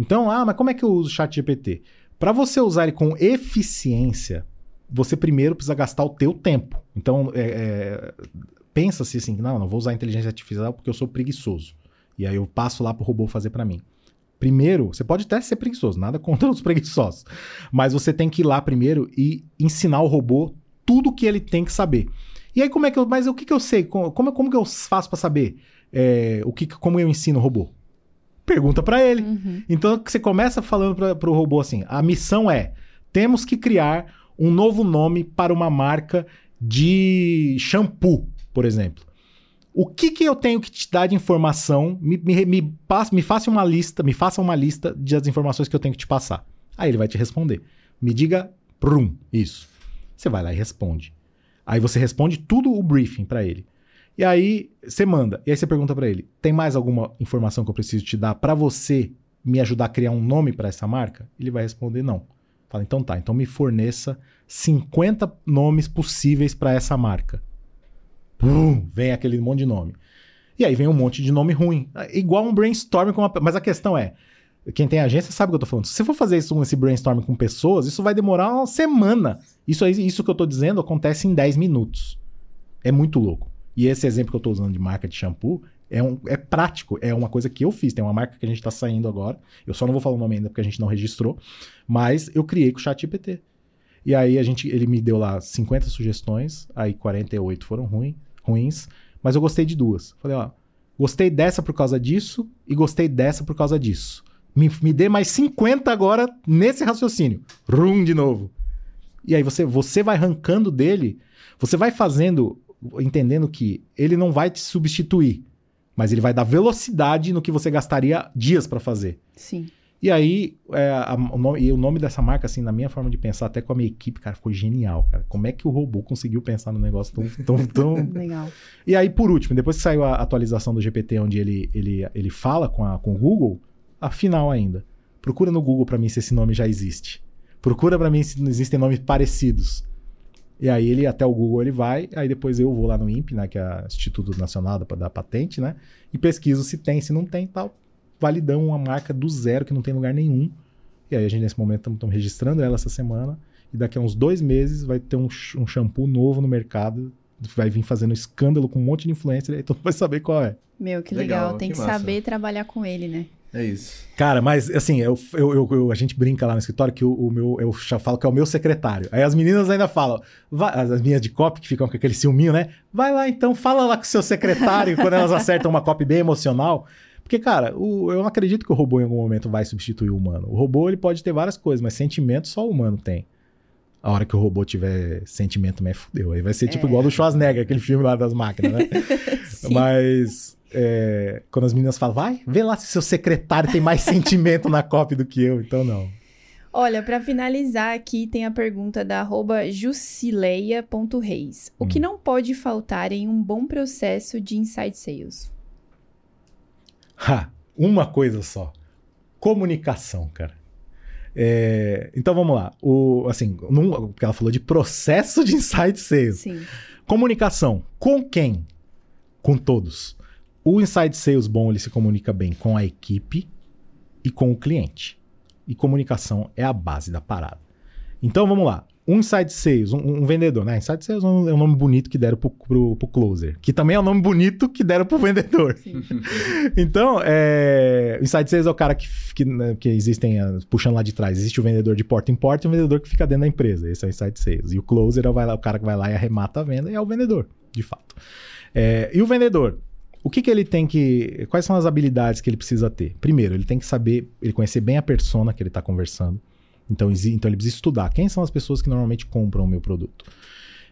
Então, ah, mas como é que eu uso o chat GPT? Para você usar ele com eficiência, você primeiro precisa gastar o teu tempo. Então, é, é, pensa-se assim, não, não vou usar inteligência artificial porque eu sou preguiçoso. E aí eu passo lá pro robô fazer para mim. Primeiro, você pode até ser preguiçoso, nada contra os preguiçosos. Mas você tem que ir lá primeiro e ensinar o robô tudo que ele tem que saber. E aí, como é que eu. Mas o que, que eu sei? Como, como, como que eu faço para saber é, o que, como eu ensino o robô? Pergunta para ele. Uhum. Então você começa falando para o robô assim: a missão é: temos que criar um novo nome para uma marca de shampoo, por exemplo. O que, que eu tenho que te dar de informação? Me, me, me, passe- me faça uma lista, me faça uma lista das informações que eu tenho que te passar. Aí ele vai te responder. Me diga, prum, isso. Você vai lá e responde. Aí você responde tudo o briefing para ele. E aí você manda. E aí você pergunta para ele: tem mais alguma informação que eu preciso te dar para você me ajudar a criar um nome para essa marca? Ele vai responder não. Fala, então tá, então me forneça 50 nomes possíveis para essa marca. Pum, vem aquele monte de nome. E aí vem um monte de nome ruim. Igual um brainstorm com uma. Mas a questão é: quem tem agência sabe o que eu tô falando. Se você for fazer isso, esse brainstorm com pessoas, isso vai demorar uma semana. Isso, isso que eu tô dizendo acontece em 10 minutos. É muito louco. E esse exemplo que eu tô usando de marca de shampoo é, um, é prático. É uma coisa que eu fiz. Tem uma marca que a gente tá saindo agora. Eu só não vou falar o nome ainda porque a gente não registrou. Mas eu criei com o chat GPT. E aí a gente, ele me deu lá 50 sugestões, aí 48 foram ruim, ruins, mas eu gostei de duas. Falei, ó, gostei dessa por causa disso e gostei dessa por causa disso. Me, me dê mais 50 agora nesse raciocínio. Rum de novo. E aí você, você vai arrancando dele, você vai fazendo, entendendo que ele não vai te substituir, mas ele vai dar velocidade no que você gastaria dias para fazer. Sim. E aí, é, a- o, nome, e o nome dessa marca, assim, na minha forma de pensar, até com a minha equipe, cara, ficou genial, cara. Como é que o robô conseguiu pensar no negócio tão, tão, tão, Legal. e aí, por último, depois que saiu a atualização do GPT, onde ele, ele, ele fala com, a, com o Google, afinal ainda, procura no Google pra mim se esse nome já existe. Procura pra mim se não existem nomes parecidos. E aí ele até o Google ele vai, aí depois eu vou lá no INPE, né, que é o Instituto Nacional da, da Patente, né, e pesquiso se tem, se não tem, tal. Validão uma marca do zero que não tem lugar nenhum. E aí a gente nesse momento estamos registrando ela essa semana e daqui a uns dois meses vai ter um, um shampoo novo no mercado vai vir fazendo escândalo com um monte de influencer, aí todo mundo vai saber qual é. Meu, que Legal, legal. Tem que que, saber trabalhar com ele, né? É isso. Cara, mas assim, eu, eu, eu- a gente brinca lá no escritório que o, o meu, eu já falo que é o meu secretário. Aí as meninas ainda falam, vai- as minhas de copy que ficam com aquele ciúminho, né? Vai lá então, fala lá com o seu secretário quando elas acertam uma copy bem emocional. Porque, cara, o- eu não acredito que o robô em algum momento vai substituir o humano. O robô ele pode ter várias coisas, mas sentimento só o humano tem. A hora que o robô tiver sentimento, mas fudeu. Aí vai ser tipo É. igual do Schwarzenegger, aquele filme lá das máquinas, né? Sim. Mas é, quando as meninas falam, vai, vê lá se seu secretário tem mais sentimento na copy do que eu. Então, não. Olha, pra finalizar aqui tem a pergunta da arroba jusileia.reis. O que Hum. não pode faltar em um bom processo de inside sales? Ha, uma coisa só. Comunicação, cara. É, então vamos lá. O, assim, num, porque ela falou de processo de inside sales. Sim. Comunicação. Com quem? Com todos. O inside sales bom, ele se comunica bem com a equipe e com o cliente. E comunicação é a base da parada. Então vamos lá. Um inside sales, um, um vendedor, né? Inside sales é um, é nome bonito que deram pro, pro, pro closer. Que também é um nome bonito que deram pro vendedor. Então, é... o inside sales é o cara que, que, né, que existem, ah, puxando lá de trás, existe o vendedor de porta em porta e o vendedor que fica dentro da empresa. Esse é o inside sales. E o closer é o, vai lá- o cara que vai lá e arremata a venda e é o vendedor, de fato. É, E o vendedor, o que, que ele tem que. Quais são as habilidades que ele precisa ter? Primeiro, ele tem que saber, ele conhecer bem a persona que ele está conversando. Então, então ele precisa estudar quem são as pessoas que normalmente compram o meu produto.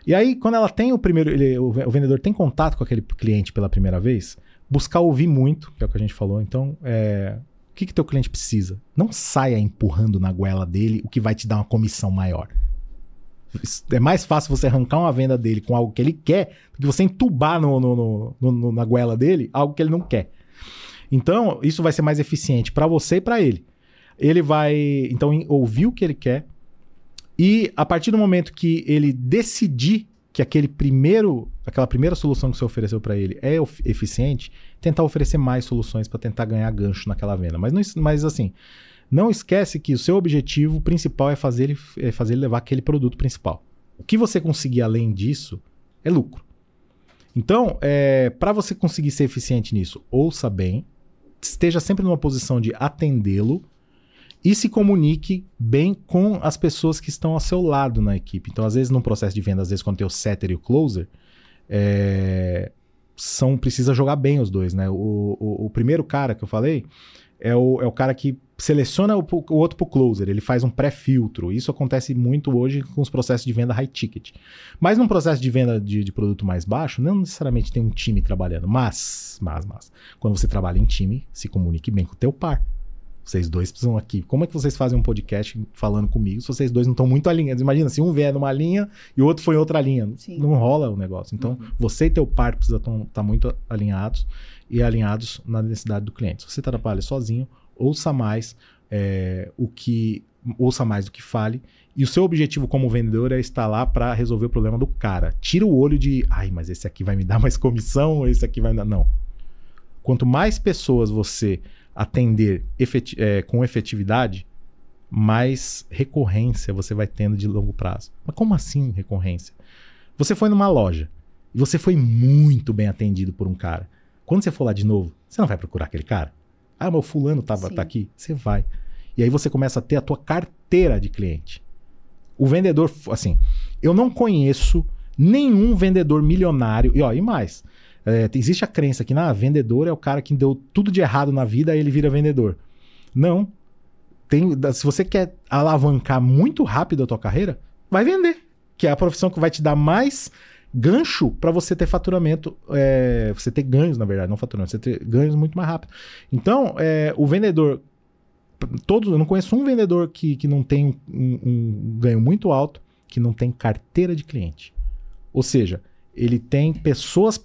E aí, quando ela tem o primeiro, ele- o vendedor tem contato com aquele cliente pela primeira vez, buscar ouvir muito, que é o que a gente falou. Então, é, o que que teu cliente precisa? Não saia empurrando na goela dele o que vai te dar uma comissão maior. É mais fácil você arrancar uma venda dele com algo que ele quer do que você entubar no, no- no- na goela dele algo que ele não quer. Então, isso vai ser mais eficiente para você e para ele. Ele vai, então, ouvir o que ele quer e a partir do momento que ele decidir que aquele primeiro, aquela primeira solução que você ofereceu para ele é eficiente, tentar oferecer mais soluções para tentar ganhar gancho naquela venda. Mas, não mas assim, não esquece que o seu objetivo principal é fazer ele, é fazer ele levar aquele produto principal. O que você conseguir além disso é lucro. Então, para você conseguir ser eficiente nisso, ouça bem, esteja sempre numa posição de atendê-lo e se comunique bem com as pessoas que estão ao seu lado na equipe. Então, às vezes, num processo de venda, às vezes, quando tem o setter e o closer, é, são precisa jogar bem os dois, né? O, o, o primeiro cara que eu falei é o, é o cara que seleciona o, o outro pro closer, ele faz um pré-filtro. Isso acontece muito hoje com os processos de venda high ticket. Mas num processo de venda de, de produto mais baixo, não necessariamente tem um time trabalhando, mas, mas, mas, quando você trabalha em time, se comunique bem com o teu par. Vocês dois precisam aqui. Como é que vocês fazem um podcast falando comigo se vocês dois não estão muito alinhados? Imagina, se um vier numa linha e o outro foi em outra linha. Sim. Não rola o negócio. Então, você e teu par precisam estar muito alinhados e alinhados na necessidade do cliente. Se você trabalha sozinho, ouça mais é, o que ouça mais do que fale. E o seu objetivo como vendedor é estar lá para resolver o problema do cara. Tira o olho de, ai, mas esse aqui vai me dar mais comissão, esse aqui vai me dar. Não. Quanto mais pessoas você atender é, com efetividade, mais recorrência você vai tendo de longo prazo. Mas como assim recorrência? Você foi numa loja e você foi muito bem atendido por um cara. Quando você for lá de novo, você não vai procurar aquele cara? Ah, mas o fulano Sim. tá aqui? Você vai. E aí você começa a ter a tua carteira de cliente. O vendedor, assim, eu não conheço nenhum vendedor milionário. E ó, e mais. é, existe a crença que, na vendedor é o cara que deu tudo de errado na vida, aí ele vira vendedor. Não. Tem, se você quer alavancar muito rápido a tua carreira, vai vender. Que é a profissão que vai te dar mais gancho para você ter faturamento, é, você ter ganhos, na verdade, não faturamento, você ter ganhos muito mais rápido. Então, é, o vendedor, todos, eu não conheço um vendedor que, que não tem um, um ganho muito alto, que não tem carteira de cliente. Ou seja, ele tem pessoas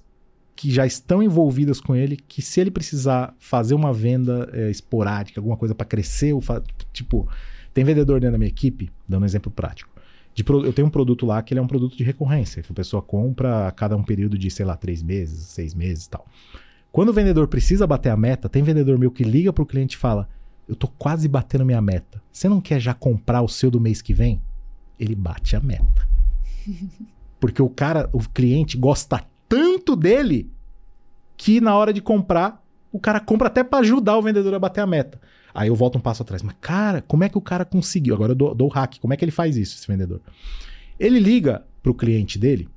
que já estão envolvidas com ele, que se ele precisar fazer uma venda é, esporádica, alguma coisa para crescer, ou tipo, tem vendedor dentro da minha equipe, dando um exemplo prático. De eu tenho um produto lá que ele é um produto de recorrência, que a pessoa compra a cada um período de, sei lá, três meses, seis meses e tal. Quando o vendedor precisa bater a meta, tem vendedor meu que liga pro cliente e fala: Eu tô quase batendo minha meta. Você não quer já comprar o seu do mês que vem? Ele bate a meta. Porque o cara, o cliente gosta tanto dele que na hora de comprar, o cara compra até para ajudar o vendedor a bater a meta. Aí eu volto um passo atrás. Mas, cara, como é que o cara conseguiu? Agora eu dou, dou o hack. Como é que ele faz isso, esse vendedor? Ele liga pro cliente dele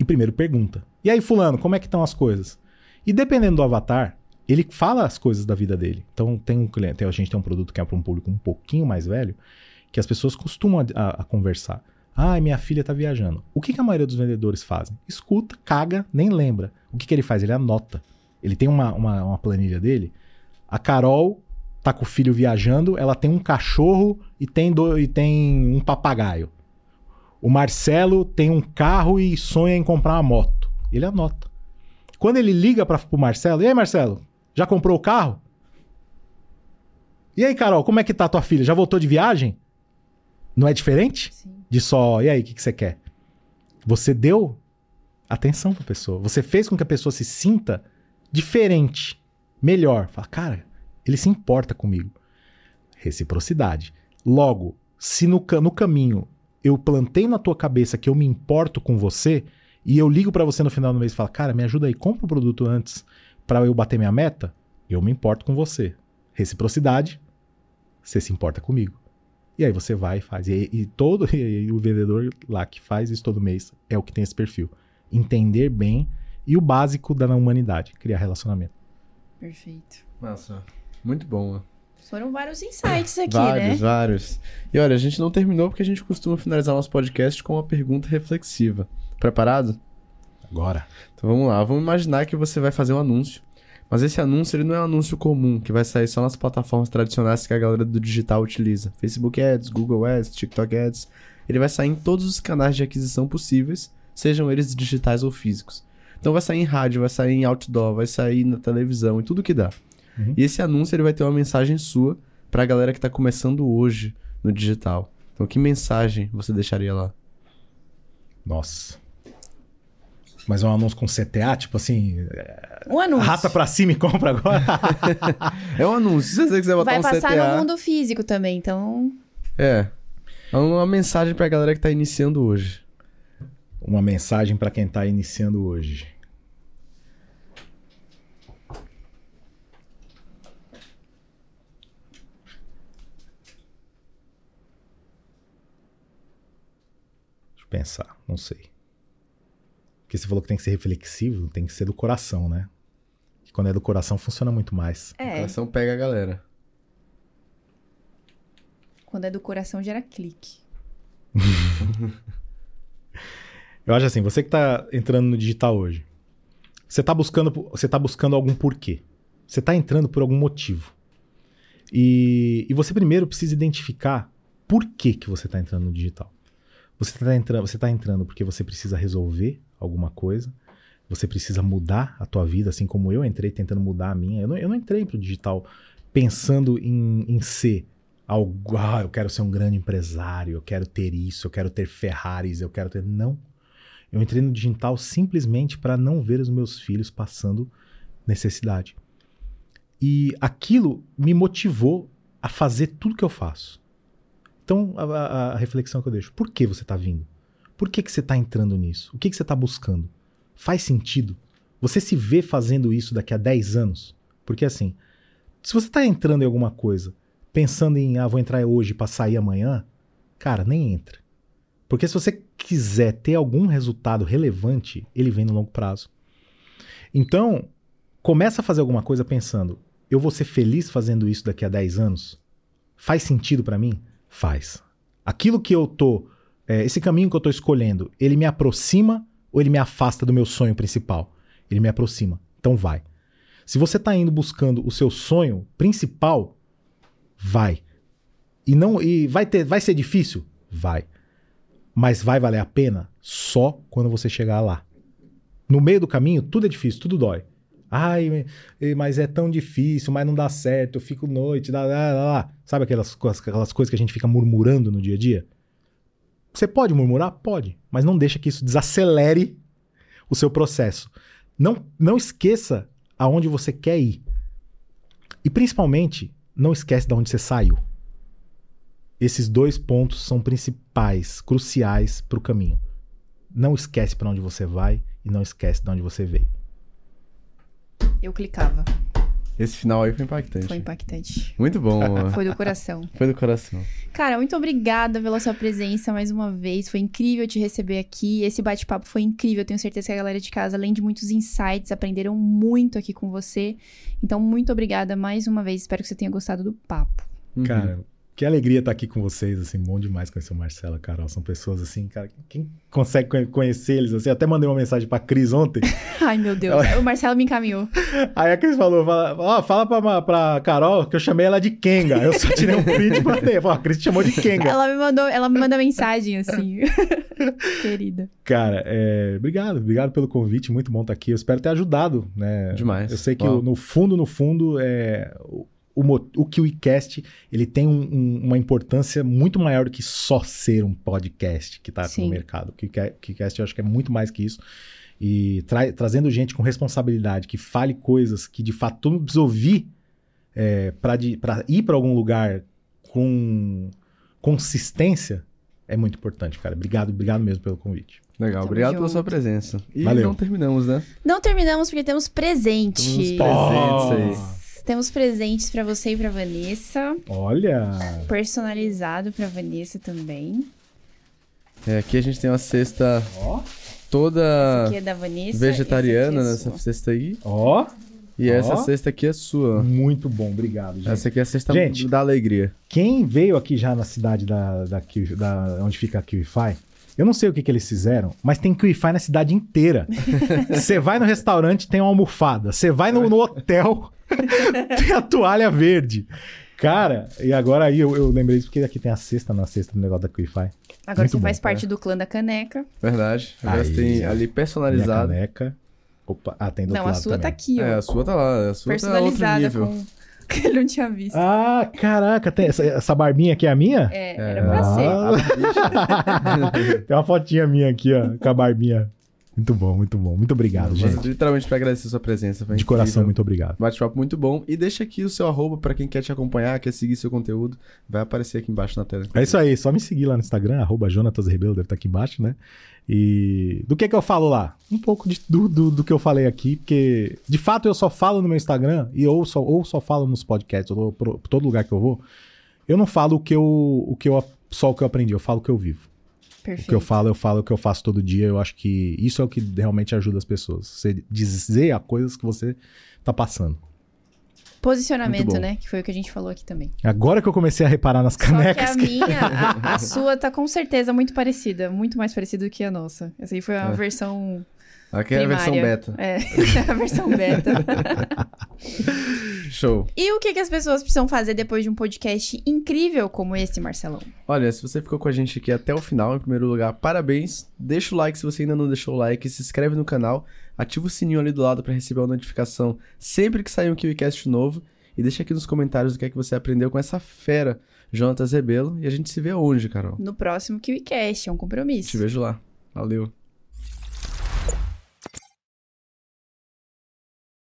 e primeiro pergunta: E aí, Fulano, como é que estão as coisas? E dependendo do avatar, ele fala as coisas da vida dele. Então, tem um cliente, a gente tem um produto que é para um público um pouquinho mais velho, que as pessoas costumam a, a- a conversar. Ah, minha filha tá viajando. O que, que a maioria dos vendedores fazem? Escuta, caga, nem lembra. O que, que ele faz? Ele anota. Ele tem uma, uma, uma planilha dele. A Carol tá com o filho viajando, ela tem um cachorro e tem, do, e tem um papagaio. O Marcelo tem um carro e sonha em comprar uma moto. Ele anota. Quando ele liga para pro Marcelo, e aí, Marcelo, já comprou o carro? E aí, Carol, como é que tá tua filha? Já voltou de viagem? Não é diferente? Sim. De só, e aí, o que, que você quer? Você deu atenção pra pessoa. Você fez com que a pessoa se sinta diferente, melhor. Fala, cara, ele se importa comigo. Reciprocidade. Logo, se no, ca- no caminho eu plantei na tua cabeça que eu me importo com você e eu ligo pra você no final do mês e falo, cara, me ajuda aí, compra o produto antes pra eu bater minha meta, eu me importo com você. Reciprocidade, você se importa comigo. E aí você vai e faz. E, e todo e aí o vendedor lá que faz isso todo mês é o que tem esse perfil. Entender bem e o básico da humanidade, criar relacionamento. Perfeito. Nossa, muito bom. ó. Foram vários insights aqui, vários, né? vários. E olha, a gente não terminou porque a gente costuma finalizar nosso podcast com uma pergunta reflexiva. Preparado? Agora. Então vamos lá, vamos imaginar que você vai fazer um anúncio. Mas esse anúncio ele não é um anúncio comum, que vai sair só nas plataformas tradicionais que a galera do digital utiliza. Facebook Ads, Google Ads, TikTok Ads. Ele vai sair em todos os canais de aquisição possíveis, sejam eles digitais ou físicos. Então vai sair em rádio, vai sair em outdoor, vai sair na televisão e tudo que dá. Uhum. E esse anúncio ele vai ter uma mensagem sua pra galera que tá começando hoje no digital. Então que mensagem você deixaria lá? Nossa. Mas é um anúncio com CTA, tipo assim, Um anúncio. rata pra cima e compra agora. É um anúncio, se você quiser botar Vai um passar CTA. no mundo físico também, então. É. É uma mensagem pra galera que tá iniciando hoje. Uma mensagem pra quem tá iniciando hoje. Pensar, não sei. Porque você falou que tem que ser reflexivo, tem que ser do coração, né? E quando é do coração funciona muito mais. É, coração pega a galera. quando é do coração gera clique. Eu acho assim, você que tá entrando no digital hoje, você tá buscando, você tá buscando algum porquê. Você tá entrando por algum motivo. E, e você primeiro precisa identificar por que, que você tá entrando no digital. Você tá entrando, você tá entrando porque você precisa resolver alguma coisa. Você precisa mudar a tua vida, assim como eu entrei tentando mudar a minha. Eu não, eu não entrei pro digital pensando em, em ser algo. Ah, eu quero ser um grande empresário, eu quero ter isso, eu quero ter Ferraris, eu quero ter. Não. Eu entrei no digital simplesmente para não ver os meus filhos passando necessidade. E aquilo me motivou a fazer tudo que eu faço. Então, a, a- a reflexão que eu deixo: por que você está vindo? Por que, que você está entrando nisso? O que, que você está buscando? Faz sentido? Você se vê fazendo isso daqui a 10 anos? Porque assim, se você está entrando em alguma coisa pensando em, ah, vou entrar hoje para sair amanhã, cara, nem entra. Porque se você quiser ter algum resultado relevante, ele vem no longo prazo. Então, começa a fazer alguma coisa pensando, eu vou ser feliz fazendo isso daqui a 10 anos? Faz sentido para mim? Faz. Aquilo que eu tô, é, esse caminho que eu tô escolhendo, ele me aproxima ou ele me afasta do meu sonho principal? Ele me aproxima. Então vai. Se você tá indo buscando o seu sonho principal, vai. E não e vai ter, vai ser difícil? Vai. Mas vai valer a pena só quando você chegar lá. No meio do caminho, tudo é difícil, tudo dói. Ai, mas é tão difícil, mas não dá certo, eu fico noite, dá, dá, dá. Sabe aquelas, aquelas coisas que a gente fica murmurando no dia a dia? Você pode murmurar? Pode. Mas não deixa que isso desacelere o seu processo. Não, não esqueça aonde você quer ir. E principalmente, não esquece de onde você saiu. Esses dois pontos são principais, cruciais para o caminho. Não esquece para onde você vai e não esquece de onde você veio. Eu clicava. Esse final aí foi impactante. Foi impactante. Muito bom. Foi do coração. foi do coração. Cara, muito obrigada pela sua presença mais uma vez. Foi incrível te receber aqui. Esse bate-papo foi incrível. Eu tenho certeza que a galera de casa, além de muitos insights, aprenderam muito aqui com você. Então, muito obrigada mais uma vez. Espero que você tenha gostado do papo. Uhum. Cara, Que alegria estar aqui com vocês, assim, bom demais conhecer o Marcelo, a Carol. São pessoas assim, cara, quem consegue conhe- conhecer eles, assim, eu até mandei uma mensagem pra Cris ontem. Ai, meu Deus. O Marcelo me encaminhou. Aí a Cris falou, fala, ó, fala pra, pra Carol que eu chamei ela de Kenga. Eu só tirei um print e mandei. Ó, a Cris te chamou de Kenga. Ela me mandou, ela me manda mensagem assim. Querida. Cara, é, obrigado, obrigado pelo convite, muito bom estar aqui. Eu espero ter ajudado, né? Demais. Eu sei que no fundo, no fundo, é, o, o, KiwiCast, ele tem um- um- uma importância muito maior do que só ser um podcast que está no mercado. O KiwiCast eu acho que é muito mais que isso. E tra- trazendo gente com responsabilidade, que fale coisas que de fato todo mundo precisa ouvir é, para ir para algum lugar com consistência, é muito importante, cara. Obrigado, obrigado mesmo pelo convite. Legal, Tamo obrigado pela junto. sua presença. E Valeu. não terminamos, né? Não terminamos porque temos presente. Temos presentes aí. Temos presentes pra você e pra Vanessa. Olha! Personalizado pra Vanessa também. É, aqui a gente tem uma cesta toda é da Vanessa. vegetariana nessa é sua. cesta aí. Ó! E Ó. essa cesta aqui é sua. Muito bom, obrigado, gente. Essa aqui é a cesta Gente. da alegria. Quem veio aqui já na cidade da, da, Kiwi- da- onde fica a KiwiFi, eu não sei o que, que eles fizeram, mas tem KiwiFi na cidade inteira. Você vai no restaurante, tem uma almofada. Você vai no, no hotel, tem a toalha verde. Cara, e agora aí eu, eu lembrei disso porque aqui tem a cesta na cesta do negócio da KiwiFi. Agora Muito você bom, faz cara. parte do clã da caneca. Verdade. Agora Aí, você tem ali personalizado. caneca. Opa, ah, tem do Não, outro a lado sua tá também. aqui, ó. É, a sua tá lá. A sua tá outro personalizada nível. com. Que ele não tinha visto. Ah, caraca, tem essa, essa barbinha aqui é a minha? É, É. era pra ser. Ah. tem uma fotinha minha aqui, ó, com a barbinha. Muito bom, muito bom. Muito obrigado, Mas, gente. literalmente pra agradecer a sua presença. Foi De coração, incrível. muito obrigado. Bate-papo muito bom. E deixa aqui o seu arroba pra quem quer te acompanhar, quer seguir seu conteúdo. Vai aparecer aqui embaixo na tela. É isso aí, só me seguir lá no Instagram, arroba Jonatas Rebelo, deve estar aqui embaixo, né? E do que que eu falo lá? Um pouco de, do, do, do que eu falei aqui, porque de fato eu só falo no meu Instagram e ou só, ou só falo nos podcasts, ou pro, todo lugar que eu vou. Eu não falo o que eu, o que eu só o que eu aprendi, eu falo o que eu vivo. O que eu Perfeito. falo, eu falo o que eu faço todo dia. Eu acho que isso é o que realmente ajuda as pessoas. Você dizer a coisas que você tá passando. Posicionamento, né? Que foi o que a gente falou aqui também. Agora que eu comecei a reparar nas Só que canecas. a minha, a, a sua tá com certeza muito parecida. Muito mais parecida do que a nossa. Essa aí foi a É. versão Aqui é a versão beta. É, a versão beta. Show. E o que, que as pessoas precisam fazer depois de um podcast incrível como esse, Marcelão? Olha, se você ficou com a gente aqui até o final, em primeiro lugar, parabéns. Deixa o like se você ainda não deixou o like, se inscreve no canal, ativa o sininho ali do lado pra receber a notificação sempre que sair um KiwiCast novo. E deixa aqui nos comentários o que é que você aprendeu com essa fera, Jonatas Rebelo. E a gente se vê onde, Carol? No próximo KiwiCast, é um compromisso. Te vejo lá. Valeu.